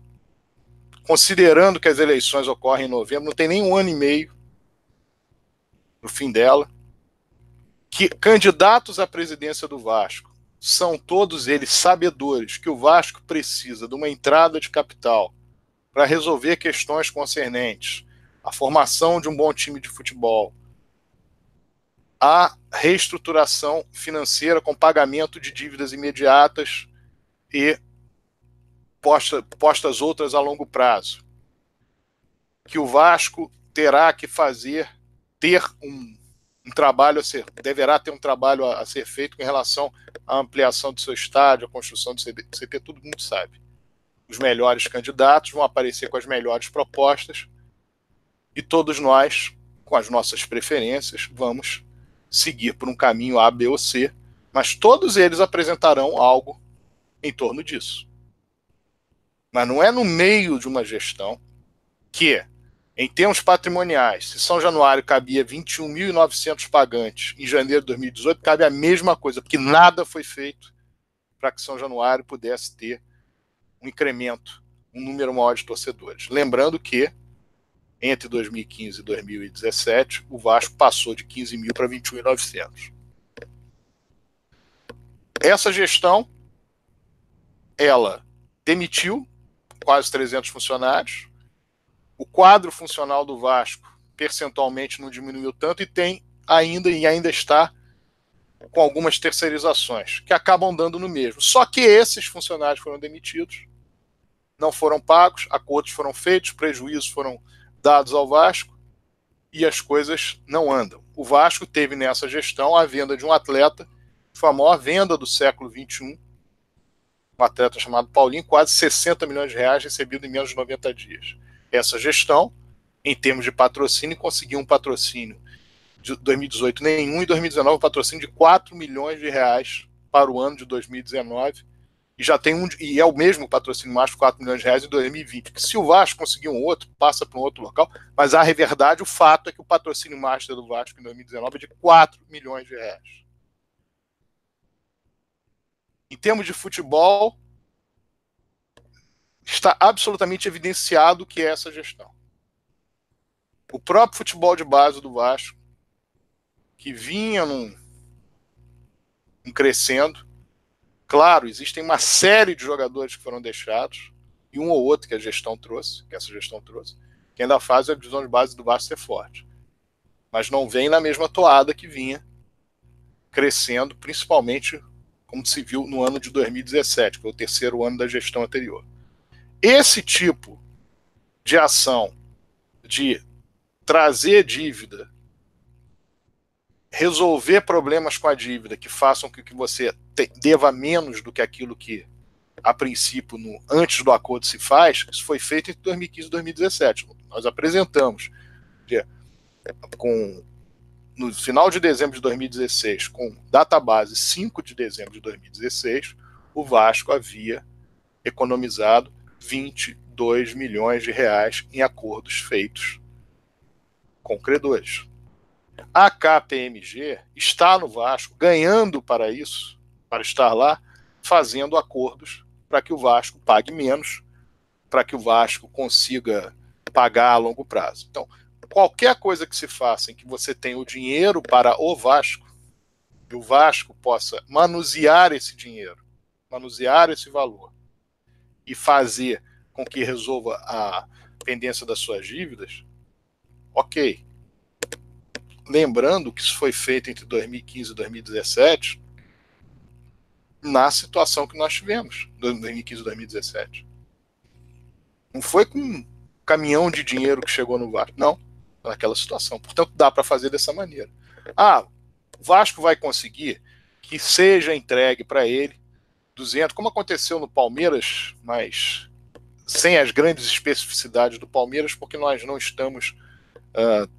considerando que as eleições ocorrem em novembro, não tem nem um ano e meio no fim dela. Que candidatos à presidência do Vasco são todos eles sabedores que o Vasco precisa de uma entrada de capital para resolver questões concernentes a formação de um bom time de futebol, a reestruturação financeira com pagamento de dívidas imediatas e posta, postas outras a longo prazo. que o Vasco terá que fazer, ter um, um trabalho a ser, deverá ter um trabalho a, a, ser feito em relação à ampliação do seu estádio, à construção do CT, todo mundo sabe. Os melhores candidatos vão aparecer com as melhores propostas e todos nós, com as nossas preferências, vamos seguir por um caminho A, B ou C, mas todos eles apresentarão algo em torno disso. Mas não é no meio de uma gestão que em termos patrimoniais, se São Januário cabia 21.900 pagantes, em janeiro de 2018 cabe a mesma coisa, porque nada foi feito para que São Januário pudesse ter um incremento, um número maior de torcedores. Lembrando que entre 2015 e 2017 o Vasco passou de 15 mil para 21.900. Essa gestão, ela demitiu quase 300 funcionários, o quadro funcional do Vasco percentualmente não diminuiu tanto e tem ainda e ainda está com algumas terceirizações que acabam dando no mesmo. Só que esses funcionários foram demitidos, não foram pagos, acordos foram feitos, prejuízos foram dados ao Vasco e as coisas não andam. O Vasco teve nessa gestão a venda de um atleta, foi a maior venda do século XXI, um atleta chamado Paulinho, quase 60 milhões de reais recebido em menos de 90 dias essa gestão, em termos de patrocínio, conseguiu um patrocínio de 2018 nenhum e 2019 um patrocínio de 4 milhões de reais para o ano de 2019 e já tem um e é o mesmo patrocínio mais de 4 milhões de reais em 2020. Que se o Vasco conseguir um outro, passa para um outro local, mas a verdade, o fato é que o patrocínio master do Vasco em 2019 é de 4 milhões de reais. Em termos de futebol, está absolutamente evidenciado que é essa gestão. O próprio futebol de base do Vasco, que vinha num, num crescendo, claro, existem uma série de jogadores que foram deixados, e um ou outro que a gestão trouxe, que essa gestão trouxe, que ainda faz a divisão de base do Vasco ser forte. Mas não vem na mesma toada que vinha crescendo, principalmente como se viu no ano de 2017, que foi o terceiro ano da gestão anterior. Esse tipo de ação de trazer dívida, resolver problemas com a dívida que façam com que você deva menos do que aquilo que a princípio no, antes do acordo se faz, isso foi feito entre 2015 e 2017. Nós apresentamos com no final de dezembro de 2016, com database 5 de dezembro de 2016, o Vasco havia economizado 22 milhões de reais em acordos feitos com credores. A KPMG está no Vasco, ganhando para isso, para estar lá, fazendo acordos para que o Vasco pague menos, para que o Vasco consiga pagar a longo prazo. Então, qualquer coisa que se faça em que você tenha o dinheiro para o Vasco, e o Vasco possa manusear esse dinheiro, manusear esse valor, e fazer com que resolva a pendência das suas dívidas, ok. Lembrando que isso foi feito entre 2015 e 2017, na situação que nós tivemos, 2015 e 2017. Não foi com um caminhão de dinheiro que chegou no Vasco, não, naquela situação. Portanto, dá para fazer dessa maneira. Ah, o Vasco vai conseguir que seja entregue para ele 200, como aconteceu no Palmeiras, mas sem as grandes especificidades do Palmeiras, porque nós não estamos uh,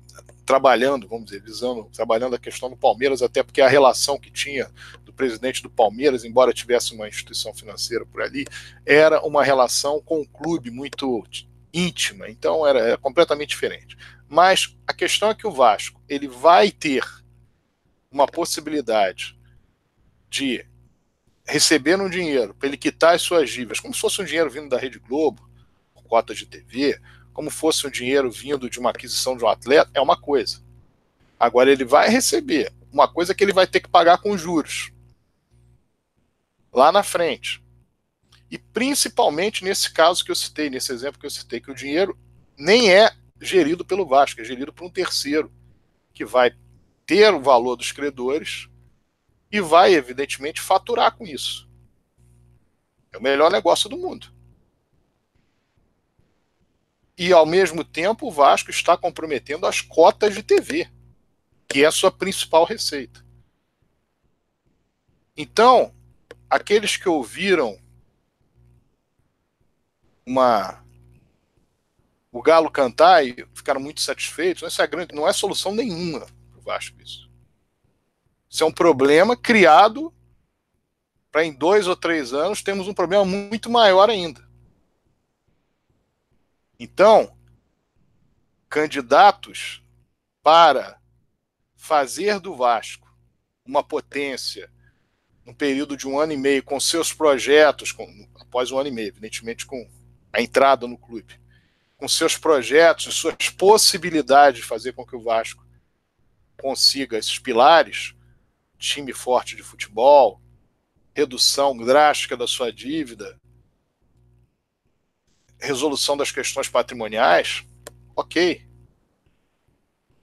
trabalhando, vamos dizer, visando, trabalhando a questão do Palmeiras, até porque a relação que tinha do presidente do Palmeiras, embora tivesse uma instituição financeira por ali, era uma relação com o clube muito íntima, então era, era completamente diferente. Mas a questão é que o Vasco ele vai ter uma possibilidade de recebendo um dinheiro para ele quitar as suas dívidas, como se fosse um dinheiro vindo da Rede Globo, por cotas de TV, como fosse um dinheiro vindo de uma aquisição de um atleta, é uma coisa. Agora ele vai receber uma coisa que ele vai ter que pagar com juros lá na frente. E principalmente nesse caso que eu citei, nesse exemplo que eu citei, que o dinheiro nem é gerido pelo Vasco, é gerido por um terceiro, que vai ter o valor dos credores e vai, evidentemente, faturar com isso. É o melhor negócio do mundo. E, ao mesmo tempo, o Vasco está comprometendo as cotas de TV, que é a sua principal receita. Então, aqueles que ouviram uma o Galo cantar e ficaram muito satisfeitos, essa é grande, não é solução nenhuma para o Vasco isso. Isso é um problema criado para em dois ou três anos temos um problema muito maior ainda. Então, candidatos para fazer do Vasco uma potência no período de um ano e meio, com seus projetos, com, após um ano e meio, evidentemente com a entrada no clube, com seus projetos suas possibilidades de fazer com que o Vasco consiga esses pilares, time forte de futebol, redução drástica da sua dívida, resolução das questões patrimoniais, ok.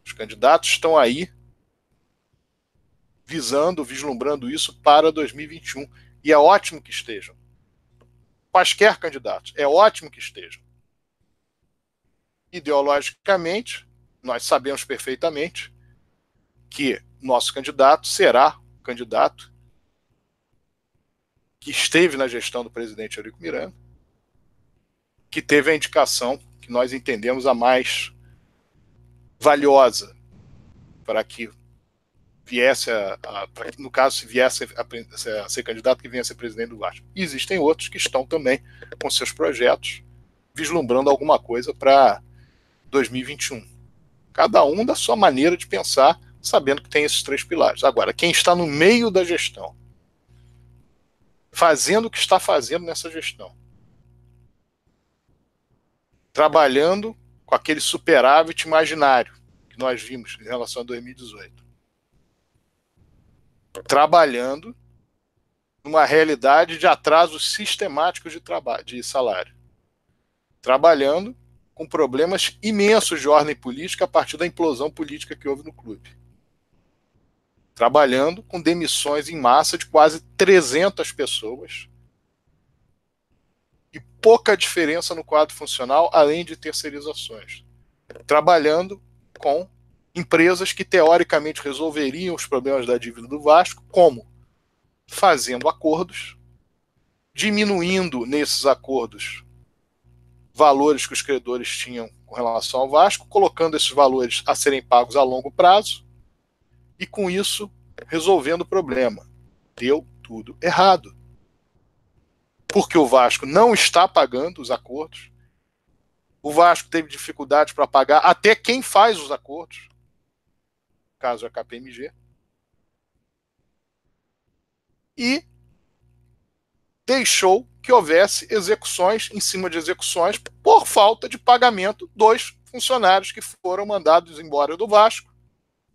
Os candidatos estão aí visando, vislumbrando isso para 2021. E é ótimo que estejam. Quaisquer candidatos, é ótimo que estejam ideologicamente, nós sabemos perfeitamente que nosso candidato será o candidato que esteve na gestão do presidente Eurico Miranda, que teve a indicação que nós entendemos a mais valiosa para que viesse a, a no caso se viesse a, a, ser candidato que venha a ser presidente do Vasco. Existem outros que estão também com seus projetos vislumbrando alguma coisa para 2021. Cada um da sua maneira de pensar, sabendo que tem esses três pilares. Agora, quem está no meio da gestão, fazendo o que está fazendo nessa gestão, trabalhando com aquele superávit imaginário que nós vimos em relação a 2018. Trabalhando numa realidade de atrasos sistemáticos de trabalho, de salário. Trabalhando com problemas imensos de ordem política a partir da implosão política que houve no clube. Trabalhando com demissões em massa de quase 300 pessoas. E pouca diferença no quadro funcional, além de terceirizações. Trabalhando com empresas que teoricamente resolveriam os problemas da dívida do Vasco, como fazendo acordos, diminuindo nesses acordos valores que os credores tinham com relação ao Vasco, colocando esses valores a serem pagos a longo prazo e, com isso, resolvendo o problema. Deu tudo errado. Porque o Vasco não está pagando os acordos. O Vasco teve dificuldade para pagar até quem faz os acordos. Caso a KPMG. E deixou que houvesse execuções em cima de execuções por falta de pagamento dos funcionários que foram mandados embora do Vasco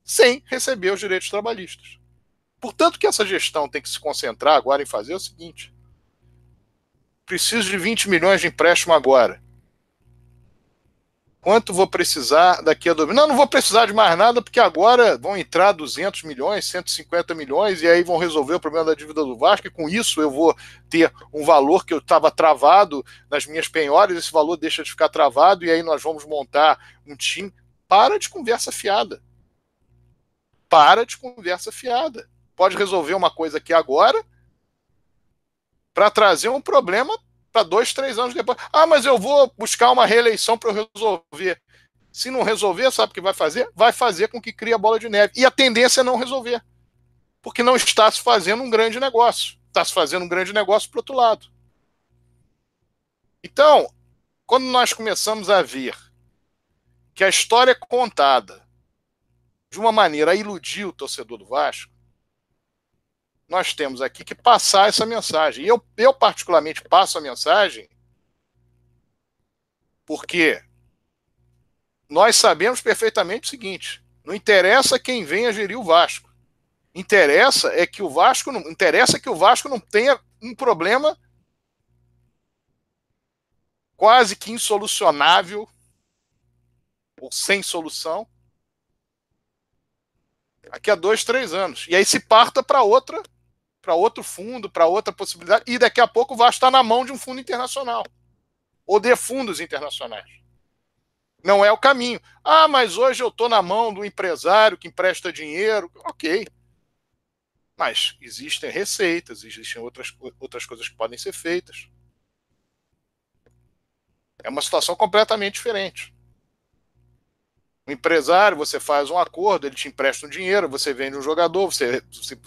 sem receber os direitos trabalhistas. Portanto, que essa gestão tem que se concentrar agora em fazer o seguinte: preciso de 20 milhões de empréstimo agora. Quanto vou precisar daqui a dois Não, não vou precisar de mais nada, porque agora vão entrar 200 milhões, 150 milhões, e aí vão resolver o problema da dívida do Vasco, e com isso eu vou ter um valor que eu estava travado nas minhas penhores, esse valor deixa de ficar travado, e aí nós vamos montar um time. Para de conversa fiada. Para de conversa fiada. Pode resolver uma coisa aqui agora para trazer um problema para dois, três anos depois. Ah, mas eu vou buscar uma reeleição para eu resolver. Se não resolver, sabe o que vai fazer? Vai fazer com que crie a bola de neve. E a tendência é não resolver. Porque não está se fazendo um grande negócio. Está se fazendo um grande negócio para outro lado. Então, quando nós começamos a ver que a história é contada de uma maneira a iludir o torcedor do Vasco, nós temos aqui que passar essa mensagem. E eu, eu particularmente, passo a mensagem porque nós sabemos perfeitamente o seguinte: não interessa quem venha gerir o Vasco. Interessa é que o Vasco não interessa que o Vasco não tenha um problema quase que insolucionável ou sem solução daqui a dois, três anos. E aí se parta para outra para outro fundo, para outra possibilidade, e daqui a pouco vai estar na mão de um fundo internacional ou de fundos internacionais. Não é o caminho. Ah, mas hoje eu estou na mão do empresário que empresta dinheiro. Ok. Mas existem receitas, existem outras, outras coisas que podem ser feitas. É uma situação completamente diferente. O empresário, você faz um acordo, ele te empresta um dinheiro, você vende um jogador, você,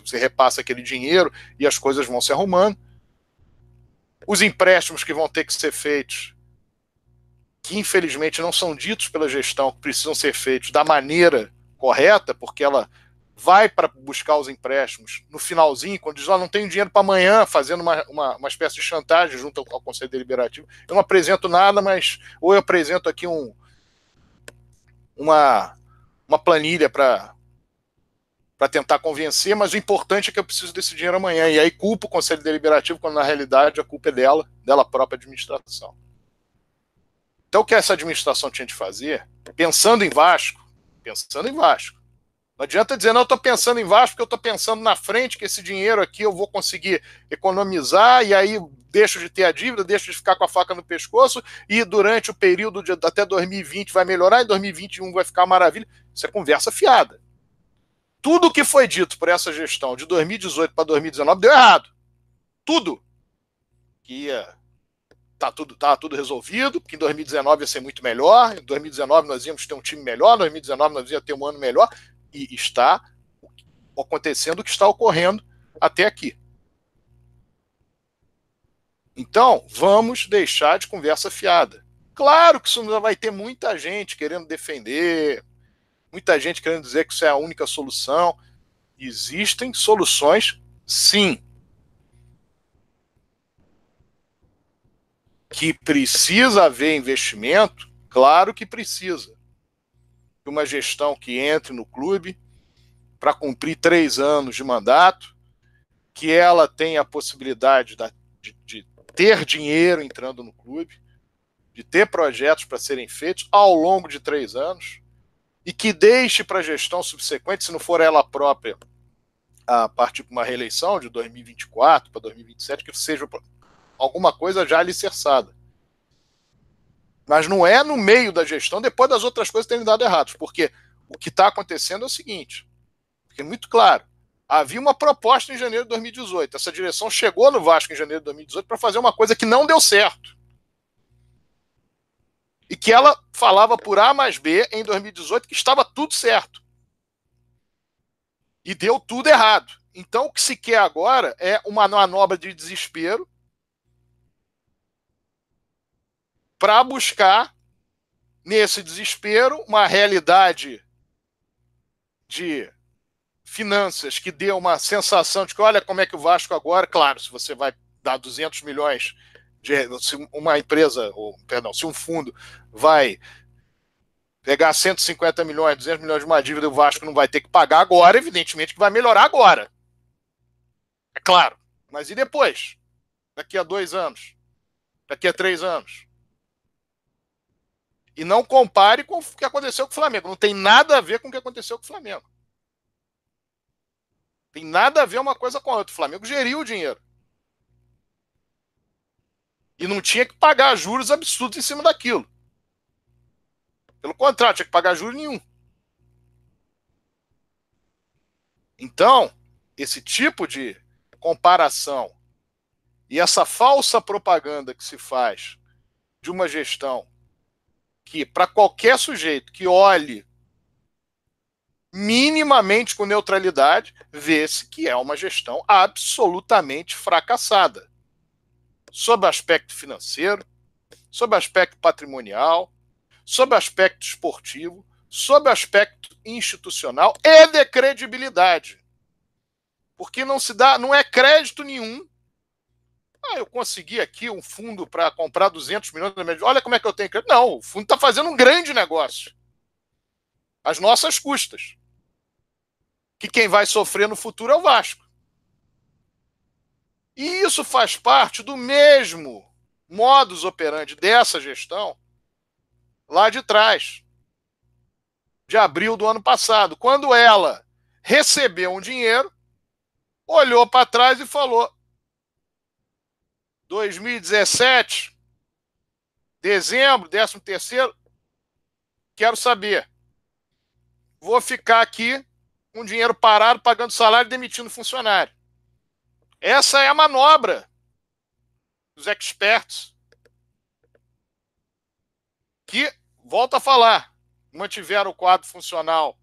você, repassa aquele dinheiro e as coisas vão se arrumando. Os empréstimos que vão ter que ser feitos, que infelizmente não são ditos pela gestão, que precisam ser feitos da maneira correta, porque ela vai para buscar os empréstimos no finalzinho, quando diz, ó, não tenho dinheiro para amanhã, fazendo uma, uma, uma, espécie de chantagem junto ao, Conselho Deliberativo. Eu não apresento nada, mas ou eu apresento aqui um, uma, uma planilha para para tentar convencer, mas o importante é que eu preciso desse dinheiro amanhã. E aí culpa o Conselho Deliberativo, quando na realidade a culpa é dela, dela própria administração. Então o que essa administração tinha de fazer, pensando em Vasco, pensando em Vasco, não adianta dizer, não, eu estou pensando em Vasco porque eu estou pensando na frente que esse dinheiro aqui eu vou conseguir economizar e aí deixo de ter a dívida, deixo de ficar com a faca no pescoço e durante o período de até 2020 vai melhorar e 2021 vai ficar maravilha. Isso é conversa fiada. Tudo que foi dito por essa gestão de 2018 para 2019 deu errado. Tudo. Que ia tá tudo, tá tudo resolvido, que em 2019 ia ser muito melhor, em 2019 nós íamos ter um time melhor, em 2019 nós íamos ter um ano melhor e está acontecendo o que está ocorrendo até aqui. Então, vamos deixar de conversa fiada. Claro que isso vai ter muita gente querendo defender, muita gente querendo dizer que isso é a única solução. Existem soluções, sim. Que precisa haver investimento, claro que precisa uma gestão que entre no clube para cumprir três anos de mandato, que ela tenha a possibilidade de, de ter dinheiro entrando no clube, de ter projetos para serem feitos ao longo de três anos, e que deixe para a gestão subsequente, se não for ela própria, a partir de uma reeleição de 2024 para 2027, que seja alguma coisa já alicerçada. Mas não é no meio da gestão, depois das outras coisas terem dado errados. Porque o que está acontecendo é o seguinte: é muito claro. Havia uma proposta em janeiro de 2018. Essa direção chegou no Vasco em janeiro de 2018 para fazer uma coisa que não deu certo. E que ela falava por A mais B em 2018 que estava tudo certo. E deu tudo errado. Então o que se quer agora é uma manobra de desespero para buscar, nesse desespero, uma realidade de finanças que dê uma sensação de que olha como é que o Vasco agora, claro, se você vai dar 200 milhões de se uma empresa, ou perdão, se um fundo vai pegar 150 milhões, 200 milhões de uma dívida, o Vasco não vai ter que pagar agora, evidentemente que vai melhorar agora. É claro. Mas e depois? Daqui a dois anos? Daqui a três anos? E não compare com o que aconteceu com o Flamengo. Não tem nada a ver com o que aconteceu com o Flamengo. Tem nada a ver uma coisa com a outra. O Flamengo geriu o dinheiro. E não tinha que pagar juros absurdos em cima daquilo. Pelo contrário, tinha que pagar juros nenhum. Então, esse tipo de comparação e essa falsa propaganda que se faz de uma gestão que, para qualquer sujeito que olhe minimamente com neutralidade, vê-se que é uma gestão absolutamente fracassada. Sob aspecto financeiro, sob aspecto patrimonial, sob aspecto esportivo, sob aspecto institucional e de credibilidade. Porque não se dá, não é crédito nenhum ah, eu consegui aqui um fundo para comprar 200 milhões de remédio. Olha como é que eu tenho crédito. Não, o fundo está fazendo um grande negócio. As nossas custas. Que quem vai sofrer no futuro é o Vasco. E isso faz parte do mesmo modus operandi dessa gestão lá de trás, de abril do ano passado, quando ela recebeu um dinheiro, olhou para trás e falou: 2017, dezembro, 13 terceiro, quero saber. Vou ficar aqui com dinheiro parado, pagando salário e demitindo funcionário. Essa é a manobra dos experts que, volta a falar, mantiveram o quadro funcional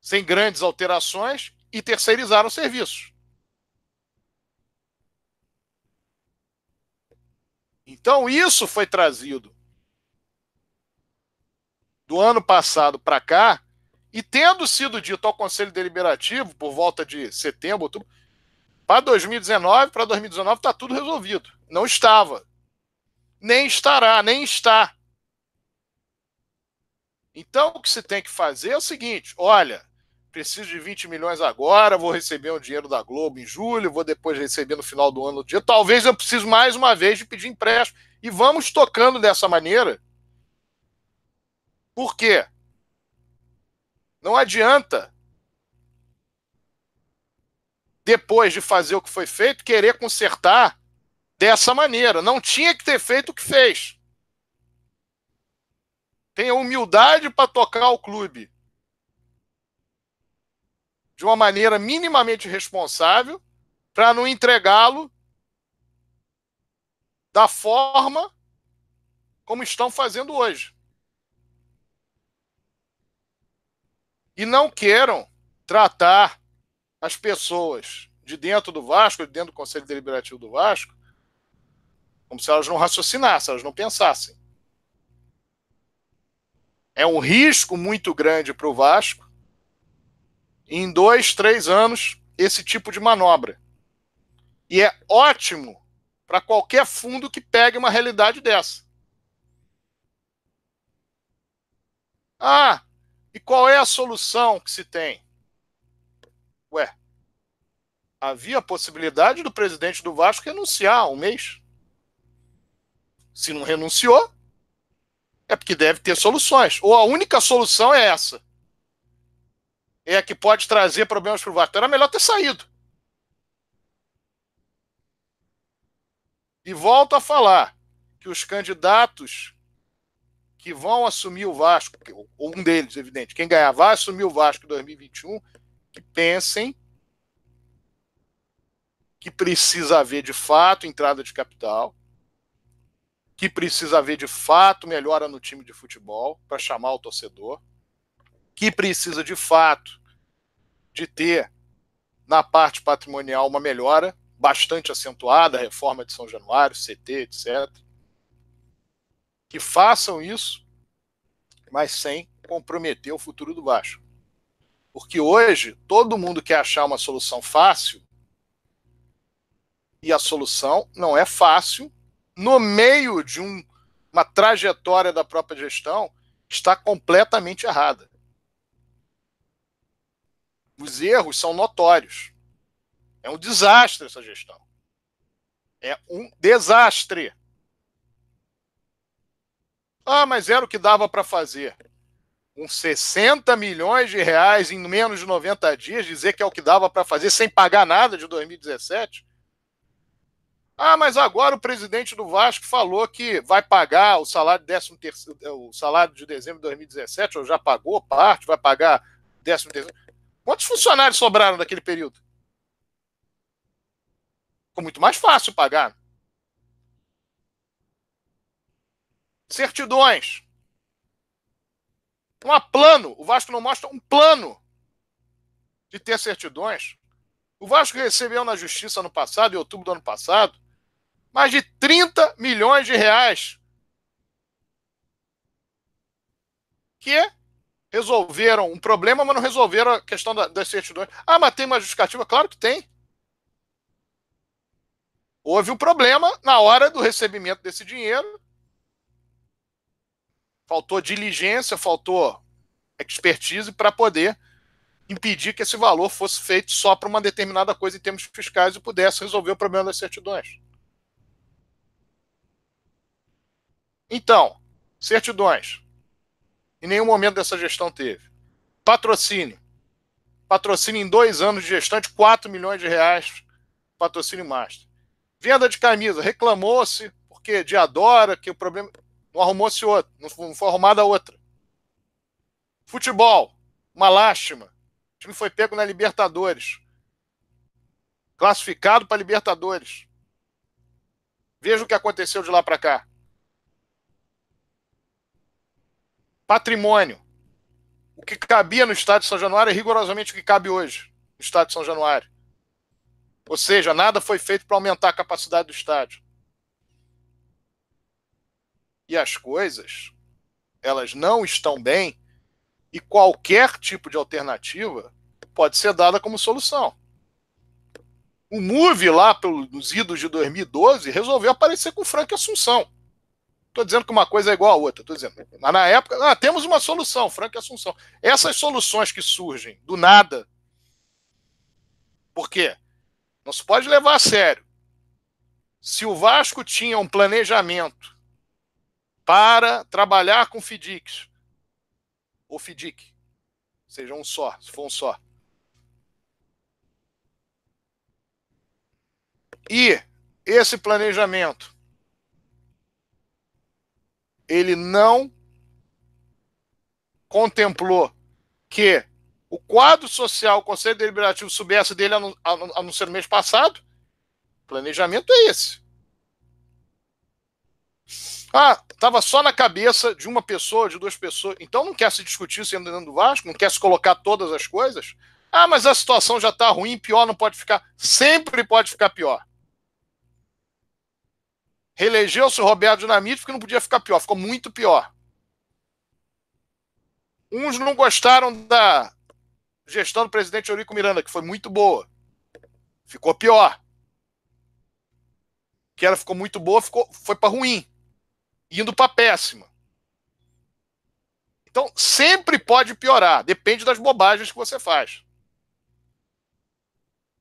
sem grandes alterações e terceirizaram o Então, isso foi trazido do ano passado para cá, e tendo sido dito ao Conselho Deliberativo, por volta de setembro, outubro, para 2019, para 2019 está tudo resolvido. Não estava. Nem estará, nem está. Então, o que se tem que fazer é o seguinte: olha, preciso de 20 milhões agora, vou receber o dinheiro da Globo em julho, vou depois receber no final do ano no dia. Talvez eu precise mais uma vez de pedir empréstimo. E vamos tocando dessa maneira. Por quê? Não adianta, depois de fazer o que foi feito, querer consertar dessa maneira. Não tinha que ter feito o que fez. Tenha humildade para tocar o clube de uma maneira minimamente responsável para não entregá-lo da forma como estão fazendo hoje. E não queiram tratar as pessoas de dentro do Vasco, de dentro do Conselho Deliberativo do Vasco, como se elas não raciocinassem, elas não pensassem. É um risco muito grande para o Vasco em dois, três anos esse tipo de manobra. E é ótimo para qualquer fundo que pegue uma realidade dessa. Ah, e qual é a solução que se tem? Ué, havia a possibilidade do presidente do Vasco renunciar um mês. Se não renunciou, é porque deve ter soluções. Ou a única solução é essa é que pode trazer problemas para o Vasco. Era melhor ter saído. E volto a falar que os candidatos que vão assumir o Vasco, ou um deles, evidente, quem ganhar vai assumir o Vasco em 2021, que pensem que precisa haver de fato entrada de capital, que precisa haver de fato melhora no time de futebol para chamar o torcedor, que precisa de fato de ter na parte patrimonial uma melhora bastante acentuada, reforma de São Januário, CT, etc. Que façam isso, mas sem comprometer o futuro do Vasco. Porque hoje todo mundo quer achar uma solução fácil e a solução não é fácil no meio de um, uma trajetória da própria gestão está completamente errada. Os erros são notórios. É um desastre essa gestão. É um desastre. Ah, mas era o que dava para fazer. Com 60 milhões de reais em menos de 90 dias, dizer que é o que dava para fazer sem pagar nada de 2017. Ah, mas agora o presidente do Vasco falou que vai pagar o salário, décimo terceiro, o salário de dezembro de 2017, ou já pagou parte, vai pagar décimo terceiro. Quantos funcionários sobraram daquele período? Ficou muito mais fácil pagar. Certidões. Um plano. O Vasco não mostra um plano de ter certidões. O Vasco recebeu na justiça no passado, em outubro do ano passado, mais de 30 milhões de reais. Que resolveram um problema, mas não resolveram a questão da, das certidões. Ah, mas tem uma justificativa? Claro que tem. Houve um problema na hora do recebimento desse dinheiro. Faltou diligência, faltou expertise para poder impedir que esse valor fosse feito só para uma determinada coisa em termos fiscais e pudesse resolver o problema das certidões. Então, certidões. Em nenhum momento dessa gestão teve. Patrocínio. Patrocínio em dois anos de gestão de 4 milhões de reais. Patrocínio master. Venda de camisa. Reclamou-se, porque de adora, que o problema. Não arrumou-se outra, não foi arrumada outra. Futebol, uma lástima. O time foi pego na Libertadores. Classificado para Libertadores. Veja o que aconteceu de lá para cá. Patrimônio. O que cabia no Estado de São Januário é rigorosamente o que cabe hoje no Estado de São Januário. Ou seja, nada foi feito para aumentar a capacidade do estádio. E as coisas, elas não estão bem e qualquer tipo de alternativa pode ser dada como solução. O Move lá pelos idos de 2012 resolveu aparecer com Frank Assunção. Estou dizendo que uma coisa é igual a outra. Estou dizendo, mas na época, ah, temos uma solução, Frank Assunção. Essas soluções que surgem do nada, por quê? Não se pode levar a sério. Se o Vasco tinha um planejamento para trabalhar com FIDICs, ou FIDIC, seja um só, se for um só. E esse planejamento ele não contemplou que o quadro social, o Conselho Deliberativo soubesse dele a não ser no mês passado. O planejamento é esse. Ah, estava só na cabeça de uma pessoa, de duas pessoas. Então não quer se discutir isso dentro do Vasco, não quer se colocar todas as coisas. Ah, mas a situação já está ruim, pior não pode ficar. Sempre pode ficar pior. Reelegeu-se o Roberto Dinamite porque não podia ficar pior, ficou muito pior. Uns não gostaram da gestão do presidente Eurico Miranda, que foi muito boa. Ficou pior. Que ela ficou muito boa, ficou, foi para ruim indo para péssima. Então, sempre pode piorar, depende das bobagens que você faz.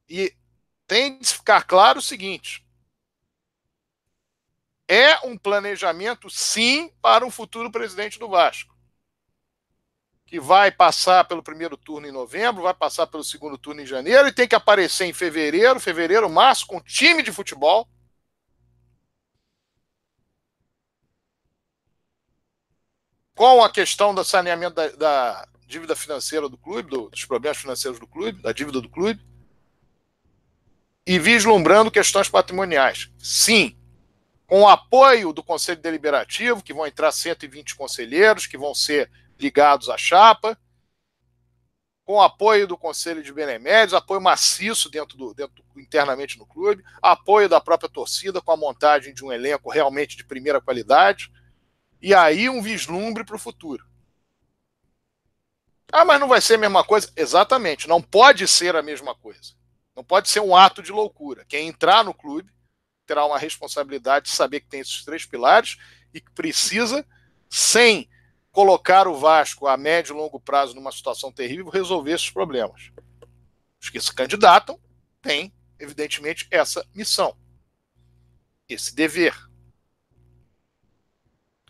E tem de ficar claro o seguinte: é um planejamento, sim, para um futuro presidente do Vasco. Que vai passar pelo primeiro turno em novembro, vai passar pelo segundo turno em janeiro e tem que aparecer em fevereiro, fevereiro, março, com time de futebol com a questão do saneamento da, da dívida financeira do clube, do, dos problemas financeiros do clube, da dívida do clube, e vislumbrando questões patrimoniais. Sim, com o apoio do Conselho Deliberativo, que vão entrar 120 conselheiros, que vão ser ligados à chapa, com o apoio do Conselho de Benemédios, apoio maciço dentro do, dentro, internamente no clube, apoio da própria torcida com a montagem de um elenco realmente de primeira qualidade, e aí um vislumbre para o futuro. Ah, mas não vai ser a mesma coisa? Exatamente, não pode ser a mesma coisa. Não pode ser um ato de loucura. Quem entrar no clube terá uma responsabilidade de saber que tem esses três pilares e que precisa, sem colocar o Vasco a médio e longo prazo numa situação terrível, resolver esses problemas. Os que se candidatam têm, evidentemente, essa missão, esse dever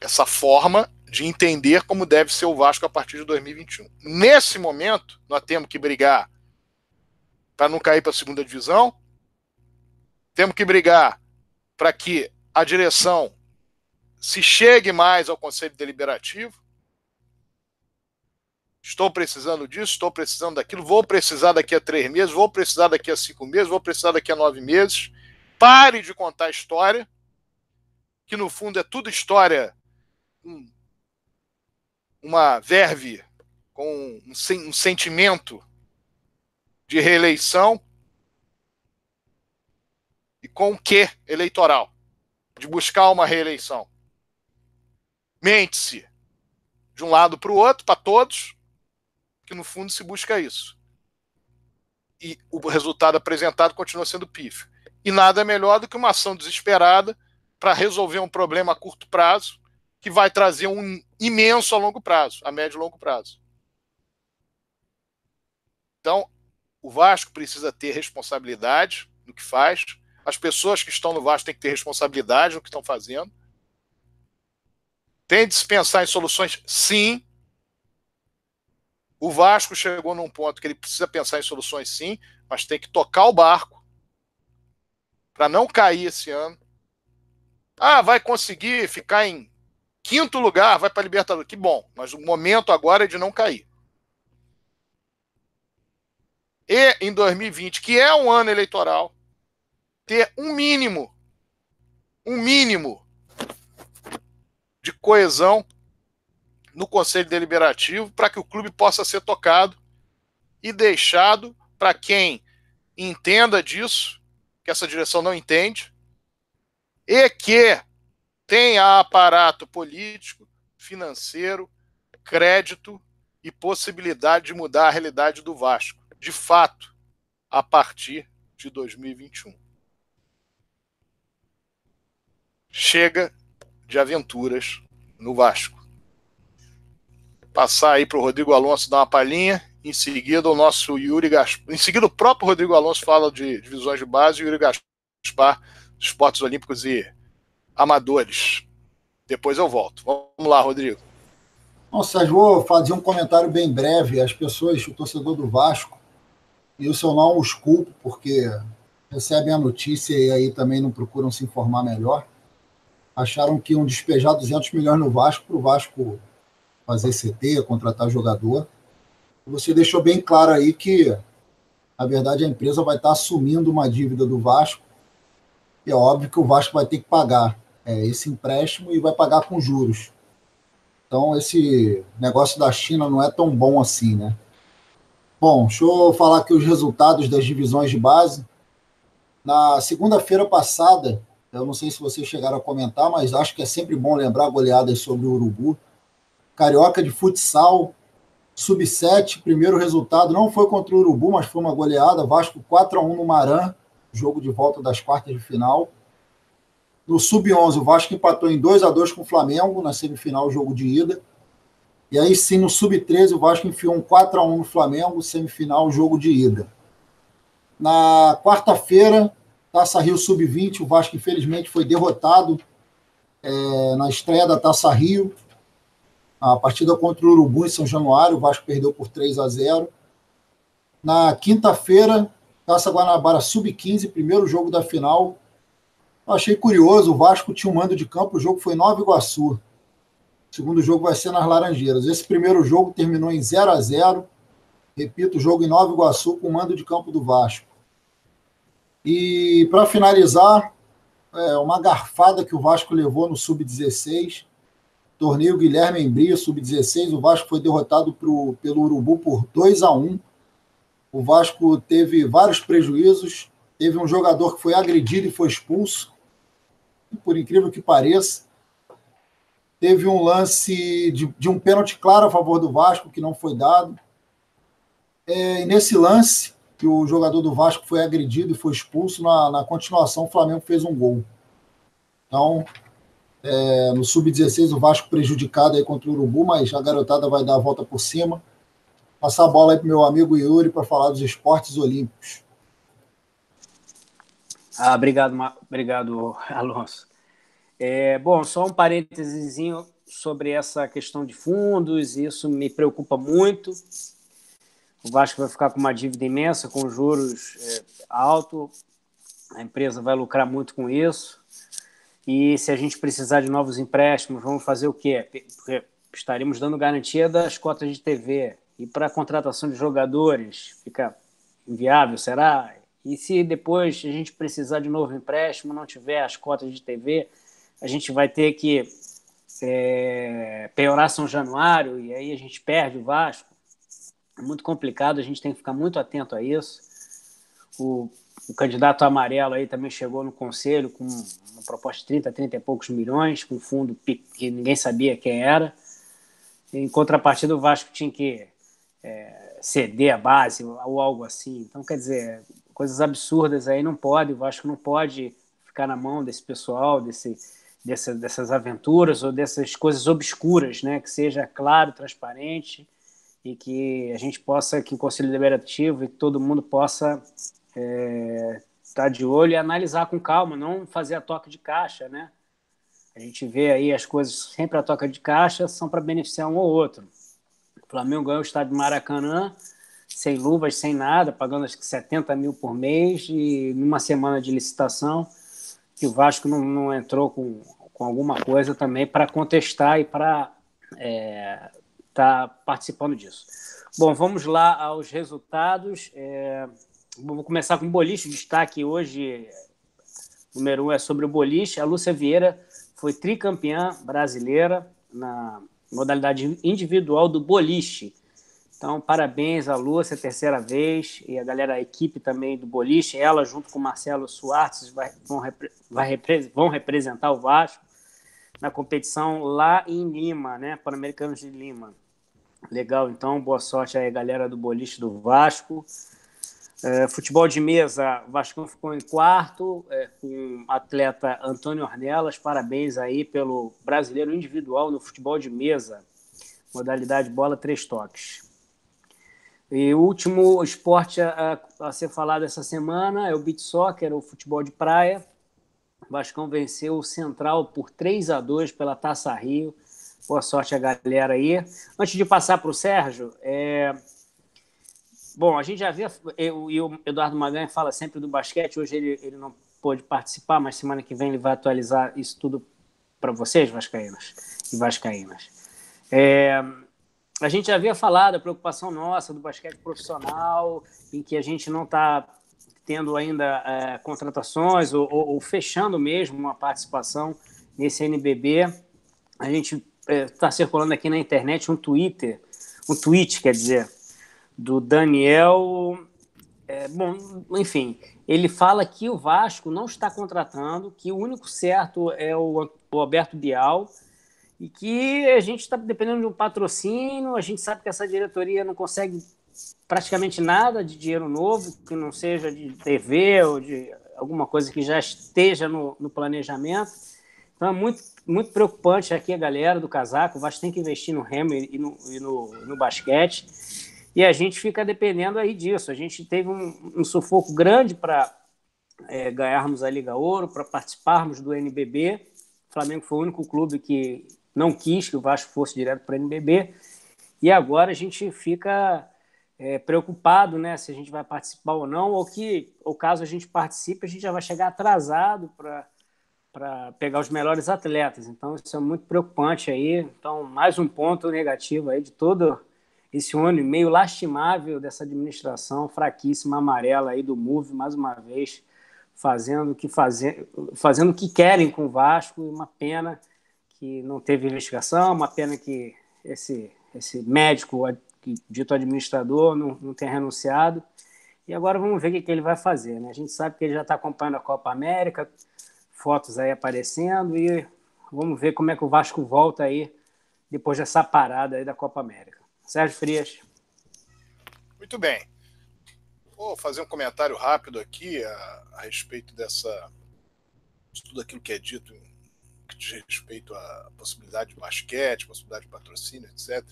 essa forma de entender como deve ser o Vasco a partir de 2021. Nesse momento, nós temos que brigar para não cair para a segunda divisão, temos que brigar para que a direção se chegue mais ao Conselho Deliberativo. Estou precisando disso, estou precisando daquilo, vou precisar daqui a três meses, vou precisar daqui a cinco meses, vou precisar daqui a nove meses. Pare de contar história, que no fundo é tudo história um, uma verve, com um, sentimento de reeleição com o que eleitoral? De buscar uma reeleição. Mente-se de um lado para o outro, para todos, que no fundo se busca isso. E o resultado apresentado continua sendo pífio. E nada melhor do que uma ação desesperada para resolver um problema a curto prazo que vai trazer um imenso a longo prazo, a médio e longo prazo. Então, o Vasco precisa ter responsabilidade no que faz. As pessoas que estão no Vasco têm que ter responsabilidade no que estão fazendo. Tem de se pensar em soluções? Sim. O Vasco chegou num ponto que ele precisa pensar em soluções, sim, mas tem que tocar o barco para não cair esse ano. Ah, vai conseguir ficar em quinto lugar, vai para a Libertadores. Que bom, mas o momento agora é de não cair. E em 2020, que é um ano eleitoral, ter um mínimo, um mínimo de coesão no Conselho Deliberativo para que o clube possa ser tocado e deixado para quem entenda disso, que essa direção não entende, e que tenha aparato político, financeiro, crédito e possibilidade de mudar a realidade do Vasco, de fato, a partir de 2021. Chega de aventuras no Vasco. Passar aí para o Rodrigo Alonso dar uma palhinha em seguida, o nosso Yuri Gaspar. Em seguida, o próprio Rodrigo Alonso fala de divisões de base e o Yuri Gaspar, esportes olímpicos e amadores. Depois eu volto. Vamos lá, Rodrigo.
Bom, Sérgio, vou fazer um comentário bem breve. As pessoas, o torcedor do Vasco, e eu não os culpo, porque recebem a notícia e aí também não procuram se informar melhor. Acharam que iam despejar 200 milhões no Vasco para o Vasco fazer CT, contratar jogador. Você deixou bem claro aí que, na verdade, a empresa vai estar assumindo uma dívida do Vasco. E é óbvio que o Vasco vai ter que pagar é, esse empréstimo e vai pagar com juros. Então, esse negócio da China não é tão bom assim, né? Bom, deixa eu falar aqui os resultados das divisões de base. Na segunda-feira passada, eu não sei se vocês chegaram a comentar, mas acho que é sempre bom lembrar goleadas sobre o Urubu. Carioca de futsal Sub-7, primeiro resultado não foi contra o Urubu, mas foi uma goleada. Vasco 4 a 1 no Maran, jogo de volta das quartas de final. No Sub-11, o Vasco empatou em 2 a 2 com o Flamengo, na semifinal, jogo de ida. E aí sim, no Sub-13, o Vasco enfiou um 4 a 1 no Flamengo, semifinal, jogo de ida. Na quarta-feira, Taça Rio Sub-20, o Vasco infelizmente foi derrotado é, na estreia da Taça Rio, a partida contra o Urubu em São Januário, o Vasco perdeu por 3 a 0. Na quinta-feira, Taça Guanabara Sub-15, primeiro jogo da final. Eu achei curioso, o Vasco tinha um mando de campo, o jogo foi Nova Iguaçu. O segundo jogo vai ser nas Laranjeiras. Esse primeiro jogo terminou em 0 a 0 Repito, o jogo em Nova Iguaçu com o mando de campo do Vasco. E para finalizar, é, uma garfada que o Vasco levou no Sub-16 Torneio Guilherme Embria, sub-16, o Vasco foi derrotado pro, pelo Urubu por 2 a 1 O Vasco teve vários prejuízos, teve um jogador que foi agredido e foi expulso, por incrível que pareça. Teve um lance de, de um pênalti claro a favor do Vasco, que não foi dado. É, e nesse lance, que o jogador do Vasco foi agredido e foi expulso, na, na continuação o Flamengo fez um gol. Então, é, no Sub-16, o Vasco prejudicado aí contra o Urubu, mas a garotada vai dar a volta por cima. Passar a bola aí para meu amigo Yuri para falar dos esportes olímpicos.
Ah, obrigado, obrigado, *laughs* Alonso. É, bom, só um parênteses sobre essa questão de fundos, isso me preocupa muito. O Vasco vai ficar com uma dívida imensa, com juros é, altos, a empresa vai lucrar muito com isso. E se a gente precisar de novos empréstimos, vamos fazer o quê? Porque estaremos dando garantia das cotas de TV. E para a contratação de jogadores, fica inviável, será? E se depois a gente precisar de novo empréstimo, não tiver as cotas de TV, a gente vai ter que é, piorar São Januário e aí a gente perde o Vasco. Muito complicado, a gente tem que ficar muito atento a isso. O, o candidato amarelo aí também chegou no conselho com uma proposta de 30, 30 e poucos milhões, com fundo que ninguém sabia quem era. Em contrapartida, o Vasco tinha que é, ceder a base ou algo assim. Então, quer dizer, coisas absurdas aí não pode, o Vasco não pode ficar na mão desse pessoal, desse, dessa, dessas aventuras ou dessas coisas obscuras, né? Que seja claro, transparente e que a gente possa, que o Conselho Deliberativo e todo mundo possa é, estar tá de olho e analisar com calma, não fazer a toca de caixa, né? A gente vê aí as coisas sempre a toca de caixa são para beneficiar um ou outro. O Flamengo ganhou o estádio Maracanã sem luvas, sem nada, pagando acho que 70 mil por mês e numa semana de licitação que o Vasco não, não entrou com, com alguma coisa também para contestar e para é, tá participando disso. Bom, vamos lá aos resultados. É, vou começar com o boliche. O destaque hoje, número um, é sobre o boliche. A Lúcia Vieira foi tricampeã brasileira na modalidade individual do boliche. Então, parabéns à Lúcia, terceira vez, e a galera, a equipe também do Boliche, ela junto com o Marcelo Suárez vai, vão, vai, vão representar o Vasco na competição lá em Lima, né? Pan-Americanos de Lima. Legal, então, boa sorte aí, galera do Boliche do Vasco. É, futebol de mesa, Vasco ficou em quarto, é, com o atleta Antônio Ornelas. Parabéns aí pelo brasileiro individual no futebol de mesa, modalidade bola três toques. E o último esporte a, a, ser falado essa semana é o beach soccer, o futebol de praia. O Vascão venceu o Central por 3 a 2 pela Taça Rio. Boa sorte a galera aí. Antes de passar para o Sérgio, é... bom, a gente já vê, eu, e o Eduardo Maganha fala sempre do basquete, hoje ele, ele não pôde participar, mas semana que vem ele vai atualizar isso tudo para vocês, vascaínas e vascaínas. É a gente já havia falado a preocupação nossa do basquete profissional, em que a gente não está tendo ainda é, contratações ou, ou, ou, fechando mesmo uma participação nesse NBB. A gente está é, circulando aqui na internet um Twitter, um tweet, quer dizer, do Daniel. É, bom, enfim, ele fala que o Vasco não está contratando, que o único certo é o, o Alberto Bial e que a gente está dependendo de um patrocínio, a gente sabe que essa diretoria não consegue praticamente nada de dinheiro novo, que não seja de TV ou de alguma coisa que já esteja no, no planejamento. Então é muito, muito preocupante aqui a galera do casaco. O Vasco tem que investir no remo e no, e no, no basquete. E a gente fica dependendo aí disso. A gente teve um, um sufoco grande para é, ganharmos a Liga Ouro, para participarmos do NBB. O Flamengo foi o único clube que não quis que o Vasco fosse direto para o NBB. E agora a gente fica é, preocupado né, se a gente vai participar ou não, ou que, ou caso a gente participe, a gente já vai chegar atrasado para pegar os melhores atletas. Então, isso é muito preocupante aí. Então, mais um ponto negativo aí de todo esse ano e meio lastimável dessa administração fraquíssima amarela aí do MOVE, mais uma vez, fazendo o que, faze... fazendo que querem com o Vasco, uma pena que não teve investigação, uma pena que esse, esse médico, dito administrador, não, não tenha renunciado. E agora vamos ver o que, que ele vai fazer. Né? A gente sabe que ele já está acompanhando a Copa América, fotos aí aparecendo, e vamos ver como é que o Vasco volta aí depois dessa parada aí da Copa América. Sérgio Frias.
Muito bem. Vou fazer um comentário rápido aqui a, a respeito dessa de tudo aquilo que é dito que diz respeito à possibilidade de basquete, possibilidade de patrocínio, etc.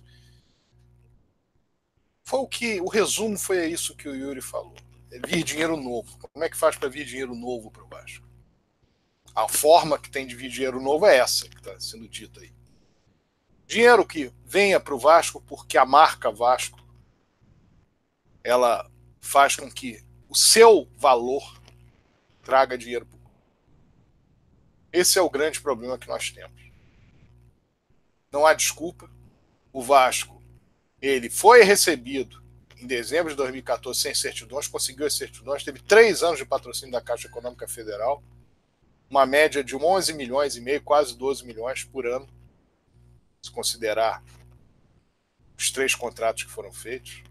Foi o que o resumo foi isso que o Yuri falou. É vir dinheiro novo. Como é que faz para vir dinheiro novo para o Vasco? A forma que tem de vir dinheiro novo é essa que está sendo dita aí. Dinheiro que venha para o Vasco porque a marca Vasco ela faz com que o seu valor traga dinheiro para esse é o grande problema que nós temos. Não há desculpa. O Vasco, ele foi recebido em dezembro de 2014 sem certidões, conseguiu as certidões, teve três anos de patrocínio da Caixa Econômica Federal, uma média de 11 milhões e meio, quase 12 milhões por ano, se considerar os três contratos que foram feitos.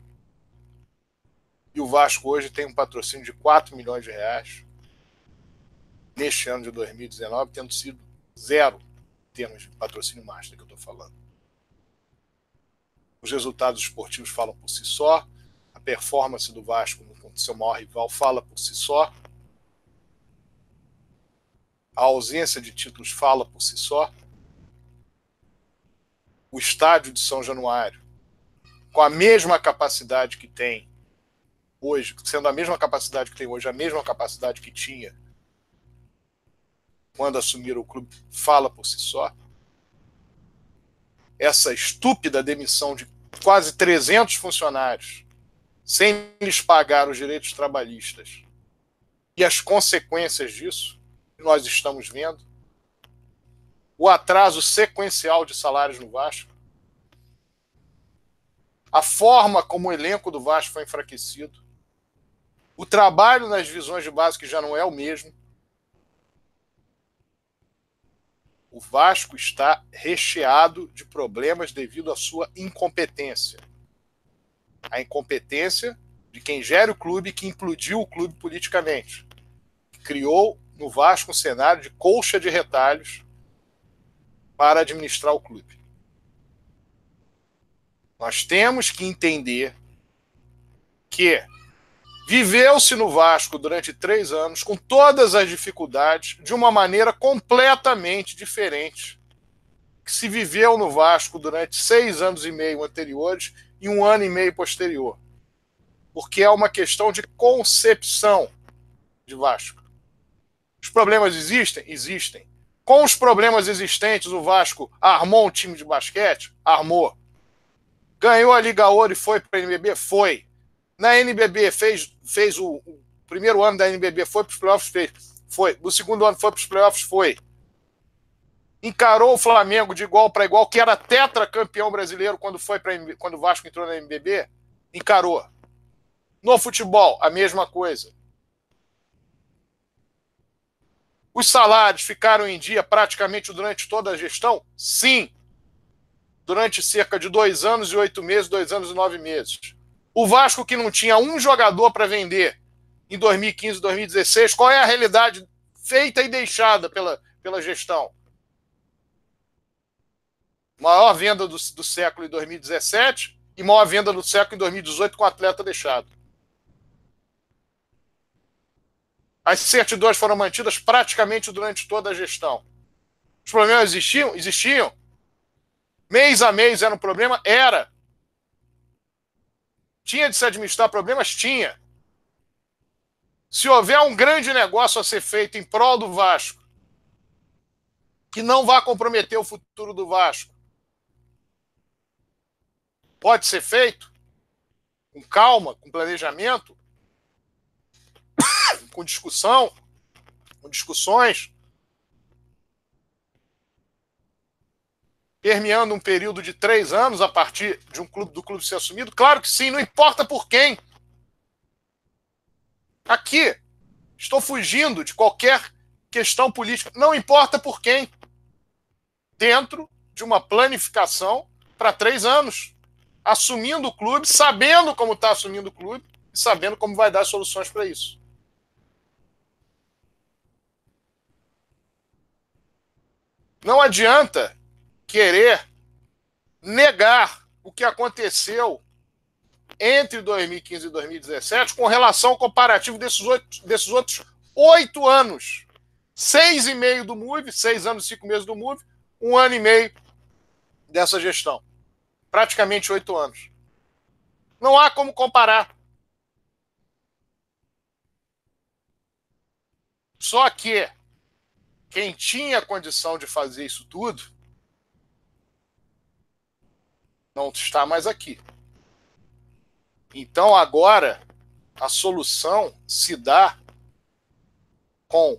E o Vasco hoje tem um patrocínio de 4 milhões de reais, neste ano de 2019, tendo sido zero em termos de patrocínio master que eu estou falando. Os resultados esportivos falam por si só, a performance do Vasco contra seu maior rival fala por si só, a ausência de títulos fala por si só, o estádio de São Januário, com a mesma capacidade que tem hoje, sendo a mesma capacidade que tem hoje, a mesma capacidade que tinha quando assumiram o clube, fala por si só. Essa estúpida demissão de quase 300 funcionários, sem lhes pagar os direitos trabalhistas, e as consequências disso, nós estamos vendo. o atraso sequencial de salários no Vasco, a forma como o elenco do Vasco foi enfraquecido, o trabalho nas divisões de base que já não é o mesmo. O Vasco está recheado de problemas devido à sua incompetência. A incompetência de quem gera o clube que implodiu o clube politicamente. Criou no Vasco um cenário de colcha de retalhos para administrar o clube. Nós temos que entender que viveu-se no Vasco durante três anos com todas as dificuldades de uma maneira completamente diferente que se viveu no Vasco durante seis anos e meio anteriores e um ano e meio posterior. Porque é uma questão de concepção de Vasco. Os problemas existem? Existem. Com os problemas existentes, o Vasco armou um time de basquete? Armou. Ganhou a Liga Ouro e foi para a NBB? Foi. Na NBB, fez, fez o, o primeiro ano da NBB, foi para os playoffs? Fez. Foi. O segundo ano foi para os playoffs? Foi. Encarou o Flamengo de igual para igual, que era tetracampeão brasileiro quando, foi pra, quando o Vasco entrou na NBB? Encarou. No futebol, a mesma coisa. Os salários ficaram em dia praticamente durante toda a gestão? Sim. Durante cerca de dois anos e oito meses, dois anos e nove meses. O Vasco, que não tinha um jogador para vender em 2015, 2016, qual é a realidade feita e deixada pela, pela gestão? Maior venda do, do século em 2017 e maior venda do século em 2018 com o atleta deixado. As certidões foram mantidas praticamente durante toda a gestão. Os problemas existiam? Existiam. Mês a mês era um problema? Era. Tinha de se administrar problemas? Tinha. Se houver um grande negócio a ser feito em prol do Vasco, que não vá comprometer o futuro do Vasco, pode ser feito com calma, com planejamento, *coughs* com discussão, com discussões, permeando um período de três anos a partir de um clube do clube ser assumido? Claro que sim, não importa por quem. Aqui, estou fugindo de qualquer questão política, não importa por quem. Dentro de uma planificação para três anos, assumindo o clube, sabendo como está assumindo o clube e sabendo como vai dar soluções para isso. Não adianta querer negar o que aconteceu entre 2015 e 2017 com relação ao comparativo desses, oito, desses outros oito anos. Seis e meio do MUV, seis anos e cinco meses do MUV, um ano e meio dessa gestão. Praticamente oito anos. Não há como comparar. Só que quem tinha condição de fazer isso tudo não está mais aqui. Então agora a solução se dá com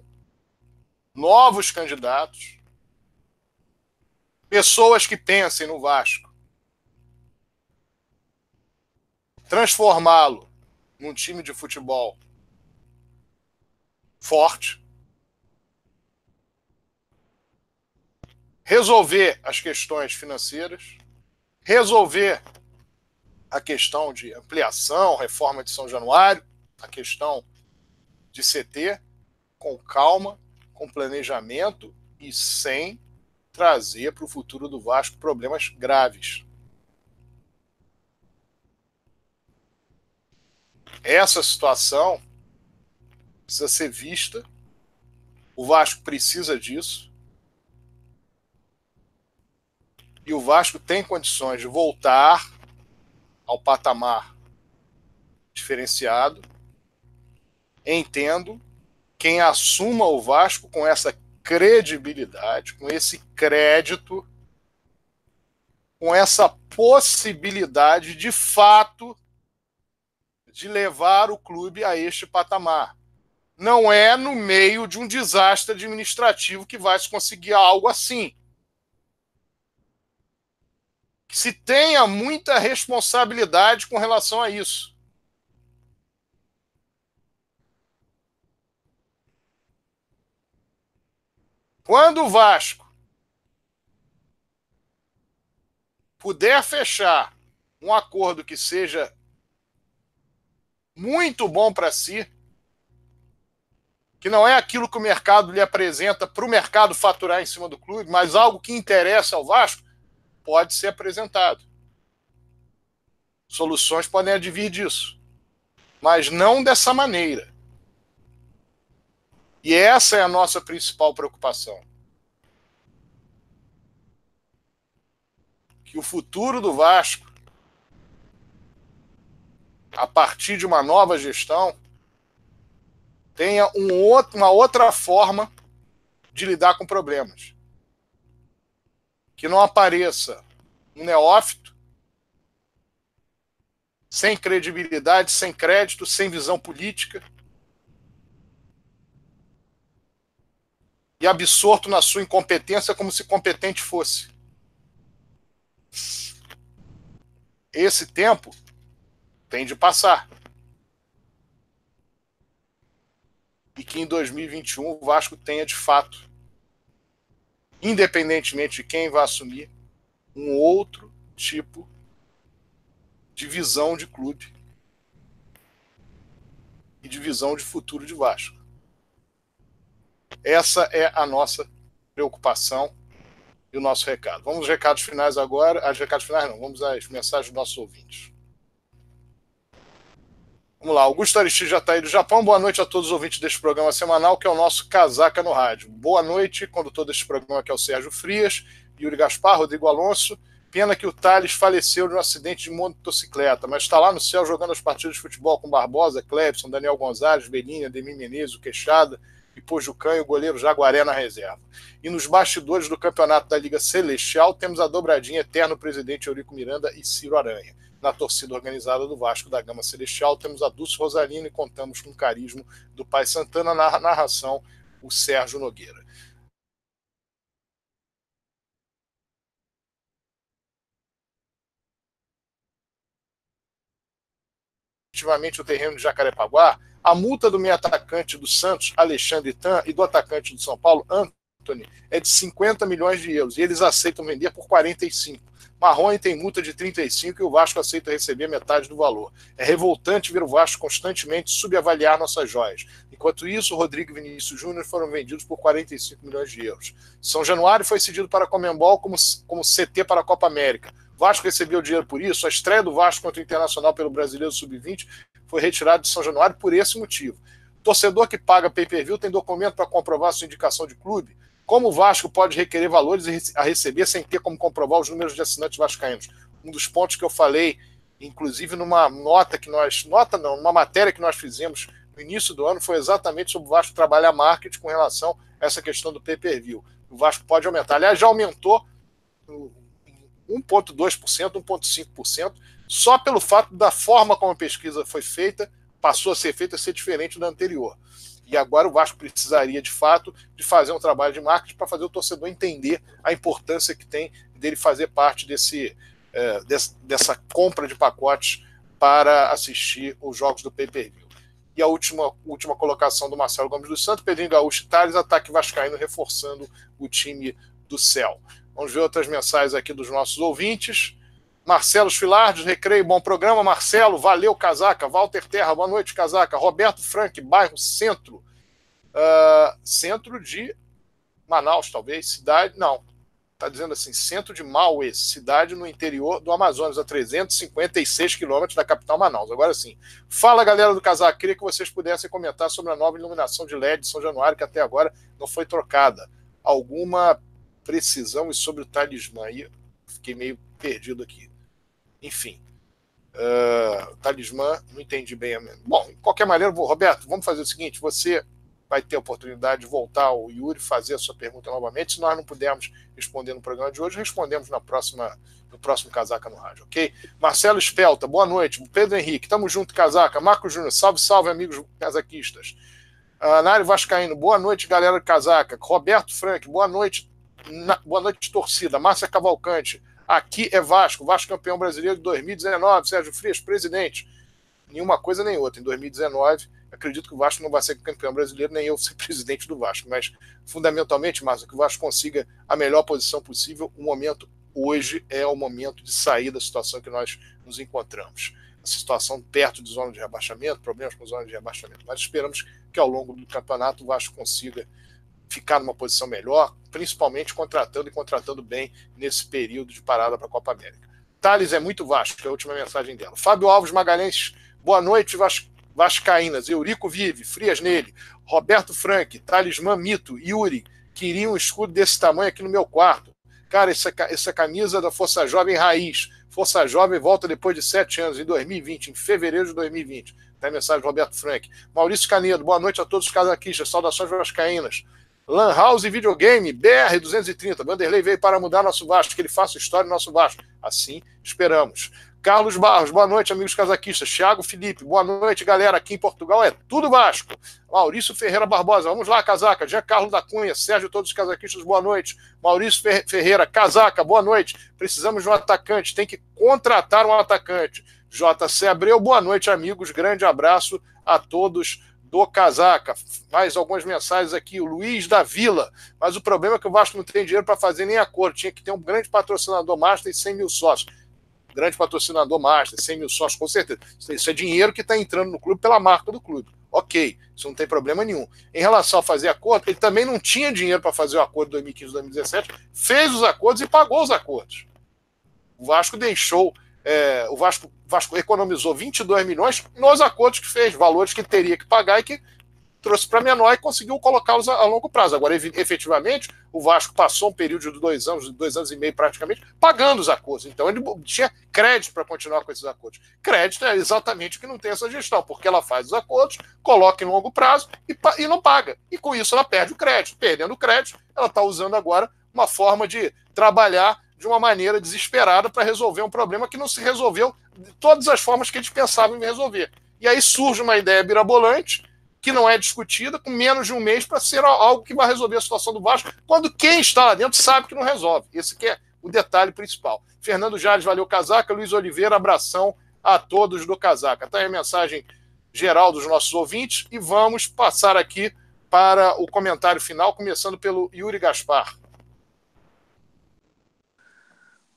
novos candidatos, pessoas que pensem no Vasco, transformá-lo num time de futebol forte, resolver as questões financeiras, resolver a questão de ampliação, reforma de São Januário, a questão de CT, com calma, com planejamento e sem trazer para o futuro do Vasco problemas graves. Essa situação precisa ser vista. O Vasco precisa disso. E o Vasco tem condições de voltar ao patamar diferenciado, entendo quem assuma o Vasco com essa credibilidade, com esse crédito, com essa possibilidade de fato de levar o clube a este patamar. Não é no meio de um desastre administrativo que vai se conseguir algo assim. Que se tenha muita responsabilidade com relação a isso. Quando o Vasco puder fechar um acordo que seja muito bom para si, que não é aquilo que o mercado lhe apresenta para o mercado faturar em cima do clube, mas algo que interessa ao Vasco, pode ser apresentado. Soluções podem advir disso, mas não dessa maneira. E essa é a nossa principal preocupação. Que o futuro do Vasco, a partir de uma nova gestão, tenha um outro, uma outra forma de lidar com problemas. Que não apareça um neófito, sem credibilidade, sem crédito, sem visão política e absorto na sua incompetência como se competente fosse. Esse tempo tem de passar. E que em 2021 o Vasco tenha de fato, independentemente de quem vai assumir, um outro tipo de visão de clube e de visão de futuro de Vasco. Essa é a nossa preocupação e o nosso recado. Vamos aos recados finais agora. As recados finais não, vamos às mensagens dos nossos ouvintes. Vamos lá, Augusto Aristide já está aí do Japão. Boa noite a todos os ouvintes deste programa semanal, que é o nosso Casaca no Rádio. Boa noite, condutor deste programa, que é o Sérgio Frias, Yuri Gaspar, Rodrigo Alonso. Pena que o Thales faleceu de um acidente de motocicleta, mas está lá no céu jogando as partidas de futebol com Barbosa, Clebson, Daniel Gonzalez, Belinha, Ademir Menezes, o Queixada, e Pojucan e o goleiro Jaguaré na reserva. E nos bastidores do campeonato da Liga Celestial temos a dobradinha eterno presidente Eurico Miranda e Ciro Aranha. Na torcida organizada do Vasco da Gama Celestial temos a Dulce Rosalino e contamos com o carisma do Pai Santana na narração, o Sérgio Nogueira. Efetivamente o terreno de Jacarepaguá, a multa do meio atacante do Santos, Alexandre Tan, e do atacante do São Paulo, Anthony, é de 50 milhões de euros. E eles aceitam vender por 45. Marrone tem multa de 35 e o Vasco aceita receber metade do valor. É revoltante ver o Vasco constantemente subavaliar nossas joias. Enquanto isso, Rodrigo e Vinícius Júnior foram vendidos por 45 milhões de euros. São Januário foi cedido para a Comembol como, como CT para a Copa América. Vasco recebeu dinheiro por isso. A estreia do Vasco contra o Internacional pelo Brasileiro Sub-20 foi retirado de São Januário por esse motivo. Torcedor que paga pay-per-view tem documento para comprovar sua indicação de clube? Como o Vasco pode requerer valores a receber sem ter como comprovar os números de assinantes vascaínos? Um dos pontos que eu falei, inclusive numa nota que nós, nota não, numa matéria que nós fizemos no início do ano, foi exatamente sobre o Vasco trabalhar marketing com relação a essa questão do pay-per-view. O Vasco pode aumentar. Aliás, já aumentou 1,2%, 1,5%, só pelo fato da forma como a pesquisa foi feita, passou a ser feita a ser diferente da anterior. E agora o Vasco precisaria, de fato, de fazer um trabalho de marketing para fazer o torcedor entender a importância que tem dele fazer parte desse, é, dessa compra de pacotes para assistir os jogos do pay-per-view. E a última, última colocação do Marcelo Gomes dos Santos, Pedrinho Gaúcho e Thales, ataque vascaíno reforçando o time do céu. Vamos ver outras mensagens aqui dos nossos ouvintes. Marcelo Filardes, Recreio, bom programa. Marcelo, valeu, Casaca. Walter Terra, boa noite, Casaca. Roberto Frank, bairro Centro. Uh, centro de Manaus, talvez. Cidade. Não. Está dizendo assim, centro de Maués, cidade no interior do Amazonas, a 356 quilômetros da capital Manaus. Agora sim. Fala, galera do Casaca. Queria que vocês pudessem comentar sobre a nova iluminação de LED de São Januário, que até agora não foi trocada. Alguma precisão e sobre o talismã? Aí fiquei meio perdido aqui. Enfim. Uh, talismã, não entendi bem. A... Bom, de qualquer maneira, Roberto, vamos fazer o seguinte: você vai ter a oportunidade de voltar ao Yuri fazer a sua pergunta novamente. Se nós não pudermos responder no programa de hoje, respondemos na próxima, no próximo Casaca no Rádio, ok? Marcelo Espelta, boa noite. Pedro Henrique, tamo junto, Casaca. Marco Júnior, salve, salve, amigos casaquistas. Uh, Nário Vascaíno, boa noite, galera do Casaca. Roberto Frank, boa noite. Na... boa noite, torcida. Márcia Cavalcante, Aqui é Vasco, Vasco campeão brasileiro de 2019, Sérgio Frias, presidente. Nenhuma coisa nem outra. Em 2019, acredito que o Vasco não vai ser campeão brasileiro, nem eu ser *laughs* presidente do Vasco. Mas, fundamentalmente, Márcio, que o Vasco consiga a melhor posição possível. O momento hoje é o momento de sair da situação que nós nos encontramos. A situação perto de zona de rebaixamento, problemas com zona de rebaixamento. Mas esperamos que ao longo do campeonato o Vasco consiga ficar numa posição melhor, principalmente contratando e contratando bem nesse período de parada para a Copa América. Thales é muito Vasco, é a última mensagem dela. Fábio Alves Magalhães, boa noite, Vas Vascaínas. Eurico Vive, Frias nele. Roberto Frank, Talismã Mito, Yuri, queria um escudo desse tamanho aqui no meu quarto. Cara, essa, essa camisa da Força Jovem Raiz. Força Jovem volta depois de sete anos, em 2020, em fevereiro de 2020. Tem a mensagem do Roberto Frank. Maurício Canedo, boa noite a todos os casaquistas. Saudações vascaínas. Lan House Videogame, BR230. Vanderlei veio para mudar nosso Vasco, que ele faça história no nosso Vasco. Assim esperamos. Carlos Barros, boa noite, amigos casaquistas. Thiago Felipe, boa noite, galera. Aqui em Portugal é tudo Vasco. Maurício Ferreira Barbosa, vamos lá, casaca. Jean Carlos da Cunha, Sérgio, todos os casaquistas, boa noite. Maurício Ferreira, casaca, boa noite. Precisamos de um atacante, tem que contratar um atacante. JC Abreu, boa noite, amigos. Grande abraço a todos do Casaca. Mais algumas mensagens aqui. O Luiz da Vila. Mas o problema é que o Vasco não tem dinheiro para fazer nem acordo. Tinha que ter um grande patrocinador master e 100 mil sócios. Grande patrocinador master, 100 mil sócios, com certeza. Isso é dinheiro que está entrando no clube pela marca do clube. Ok, isso não tem problema nenhum. Em relação a fazer acordo, ele também não tinha dinheiro para fazer o acordo 2015 2017, fez os acordos e pagou os acordos. O Vasco deixou é, o Vasco, Vasco economizou 22 milhões nos acordos que fez, valores que teria que pagar e que trouxe para menor e conseguiu colocá-los a, a, longo prazo. Agora, efetivamente, o Vasco passou um período de dois anos, dois anos e meio praticamente, pagando os acordos. Então, ele tinha crédito para continuar com esses acordos. Crédito é exatamente o que não tem essa gestão, porque ela faz os acordos, coloca em longo prazo e, e não paga. E com isso ela perde o crédito. Perdendo o crédito, ela está usando agora uma forma de trabalhar de uma maneira desesperada para resolver um problema que não se resolveu de todas as formas que eles pensavam em resolver. E aí surge uma ideia birabolante, que não é discutida, com menos de um mês para ser algo que vai resolver a situação do Vasco, quando quem está lá dentro sabe que não resolve. Esse que é o detalhe principal. Fernando Jales, valeu Casaca. Luiz Oliveira, abração a todos do Casaca. Está aí a mensagem geral dos nossos ouvintes e vamos passar aqui para o comentário final, começando pelo Yuri Gaspar.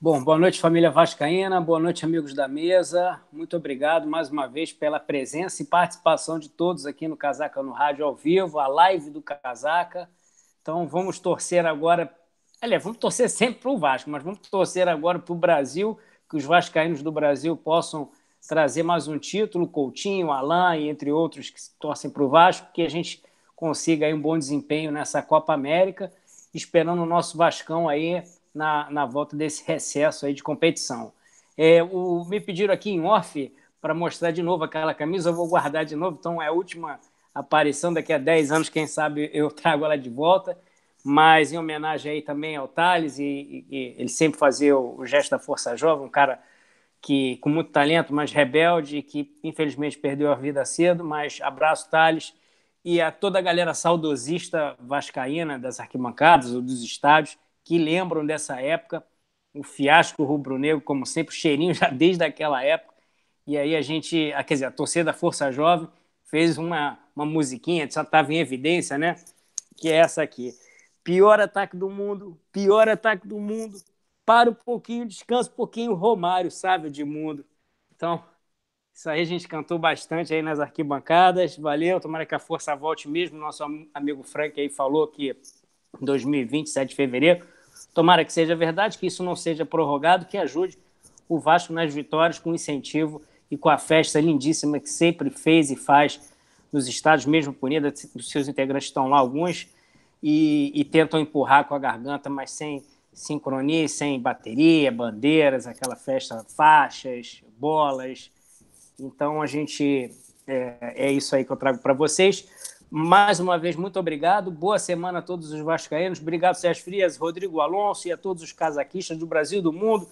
Bom, boa noite, família Vascaína, boa noite, amigos da mesa. Muito obrigado mais uma vez pela presença e participação de todos aqui no Casaca no Rádio ao vivo, a live do Casaca. Então, vamos torcer agora. Aliás, vamos torcer sempre para o Vasco, mas vamos torcer agora para o Brasil, que os vascaínos do Brasil possam trazer mais um título, Coutinho, Alain entre outros que torcem para o Vasco, que a gente consiga um bom desempenho nessa Copa América, esperando o nosso Vascão aí na, na volta desse recesso aí de competição. É, o, me pediram aqui em off para mostrar de novo aquela camisa, eu vou guardar de novo, então é a última aparição, daqui a 10 anos, quem sabe eu *laughs* trago ela de volta, mas em homenagem aí também ao Thales, e, e, e ele sempre fazia o, o, gesto da Força Jovem, um cara que com muito talento, mas rebelde, que infelizmente perdeu a vida cedo, mas abraço Thales, e a toda a galera saudosista vascaína das arquibancadas ou dos estádios, que lembram dessa época, o fiasco rubro-negro, como sempre, cheirinho já desde aquela época. E aí a gente, quer dizer, a torcida da Força Jovem fez uma, uma musiquinha, só estava em evidência, né? Que é essa aqui. Pior ataque do mundo, pior ataque do mundo. Para um pouquinho, descansa um pouquinho, Romário, sabe, de mundo. Então, isso aí a gente cantou bastante aí nas arquibancadas. Valeu, tomara que a força volte mesmo. Nosso amigo Frank aí falou que 2020, 7 de fevereiro. Tomara que seja verdade, que isso não seja prorrogado, que ajude o Vasco nas vitórias com incentivo e com a festa lindíssima que sempre fez e faz nos estádios, mesmo punida, os seus integrantes estão lá, alguns, e, e tentam empurrar com a garganta, mas sem sincronia, sem bateria, bandeiras, aquela festa, faixas, bolas. Então a gente é, é isso aí que eu trago para vocês. Mais uma vez, muito obrigado. Boa semana a todos os vascaínos. Obrigado, Sérgio Frias, Rodrigo Alonso e a todos os casaquistas do Brasil do mundo.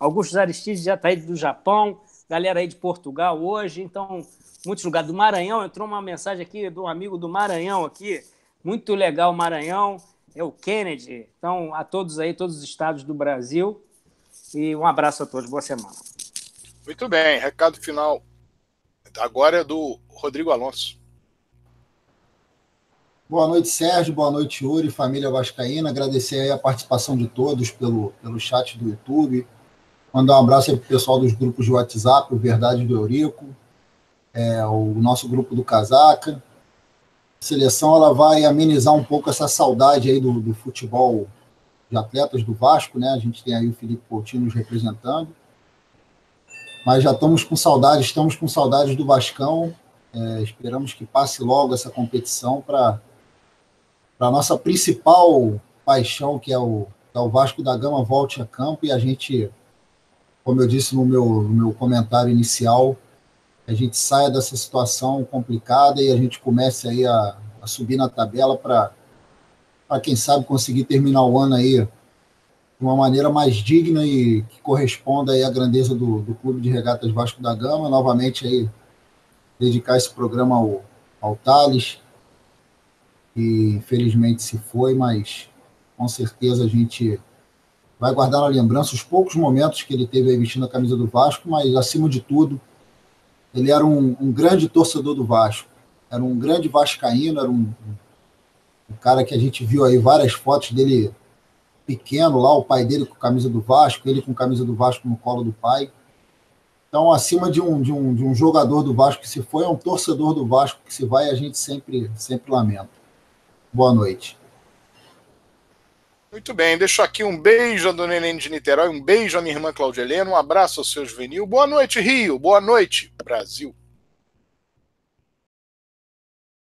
Augusto Aristides já está aí do Japão, galera aí de Portugal hoje. Então, muitos lugares do Maranhão. Entrou uma mensagem aqui do amigo do Maranhão aqui. Muito legal, Maranhão. É o Kennedy. Então, a todos aí, todos os estados do Brasil. E um abraço a todos, boa semana.
Muito bem, recado final agora é do Rodrigo Alonso.
Boa noite, Sérgio. Boa noite, Yuri, família Vascaína. Agradecer a participação de todos pelo, pelo chat do YouTube. Mandar um abraço aí para o pessoal dos grupos de WhatsApp, o Verdade do Eurico, é, o nosso grupo do Casaca. A seleção ela vai amenizar um pouco essa saudade aí do, do futebol de atletas do Vasco, né? A gente tem aí o Felipe Coutinho nos representando. Mas já estamos com saudades, estamos com saudades do Vascão. É, esperamos que passe logo essa competição para a nossa principal paixão, que é, o, é o Vasco da Gama, volte a campo e a gente, como eu disse no meu, no meu comentário inicial, a gente saia dessa situação complicada e a gente comece aí a, a subir na tabela para, quem sabe, conseguir terminar o ano aí de uma maneira mais digna e que corresponda aí à grandeza do, do Clube de Regatas Vasco da Gama. Novamente aí dedicar esse programa ao, ao Thales, que infelizmente se foi, mas com certeza a gente vai guardar na lembrança os poucos momentos que ele teve vestindo a camisa do Vasco, mas acima de tudo, ele era um, um grande torcedor do Vasco, era um grande vascaíno, era um, um cara que a gente viu aí várias fotos dele pequeno lá, o pai dele com camisa do Vasco, ele com camisa do Vasco no colo do pai. Então, acima de um, de um, de um jogador do Vasco que se foi, é um torcedor do Vasco que se vai, a gente sempre, sempre lamenta. Boa noite.
Muito bem, deixo aqui um beijo a Dona Helene de Niterói, um beijo à minha irmã Claudia Helena, um abraço ao seu juvenil. Boa noite, Rio. Boa noite, Brasil.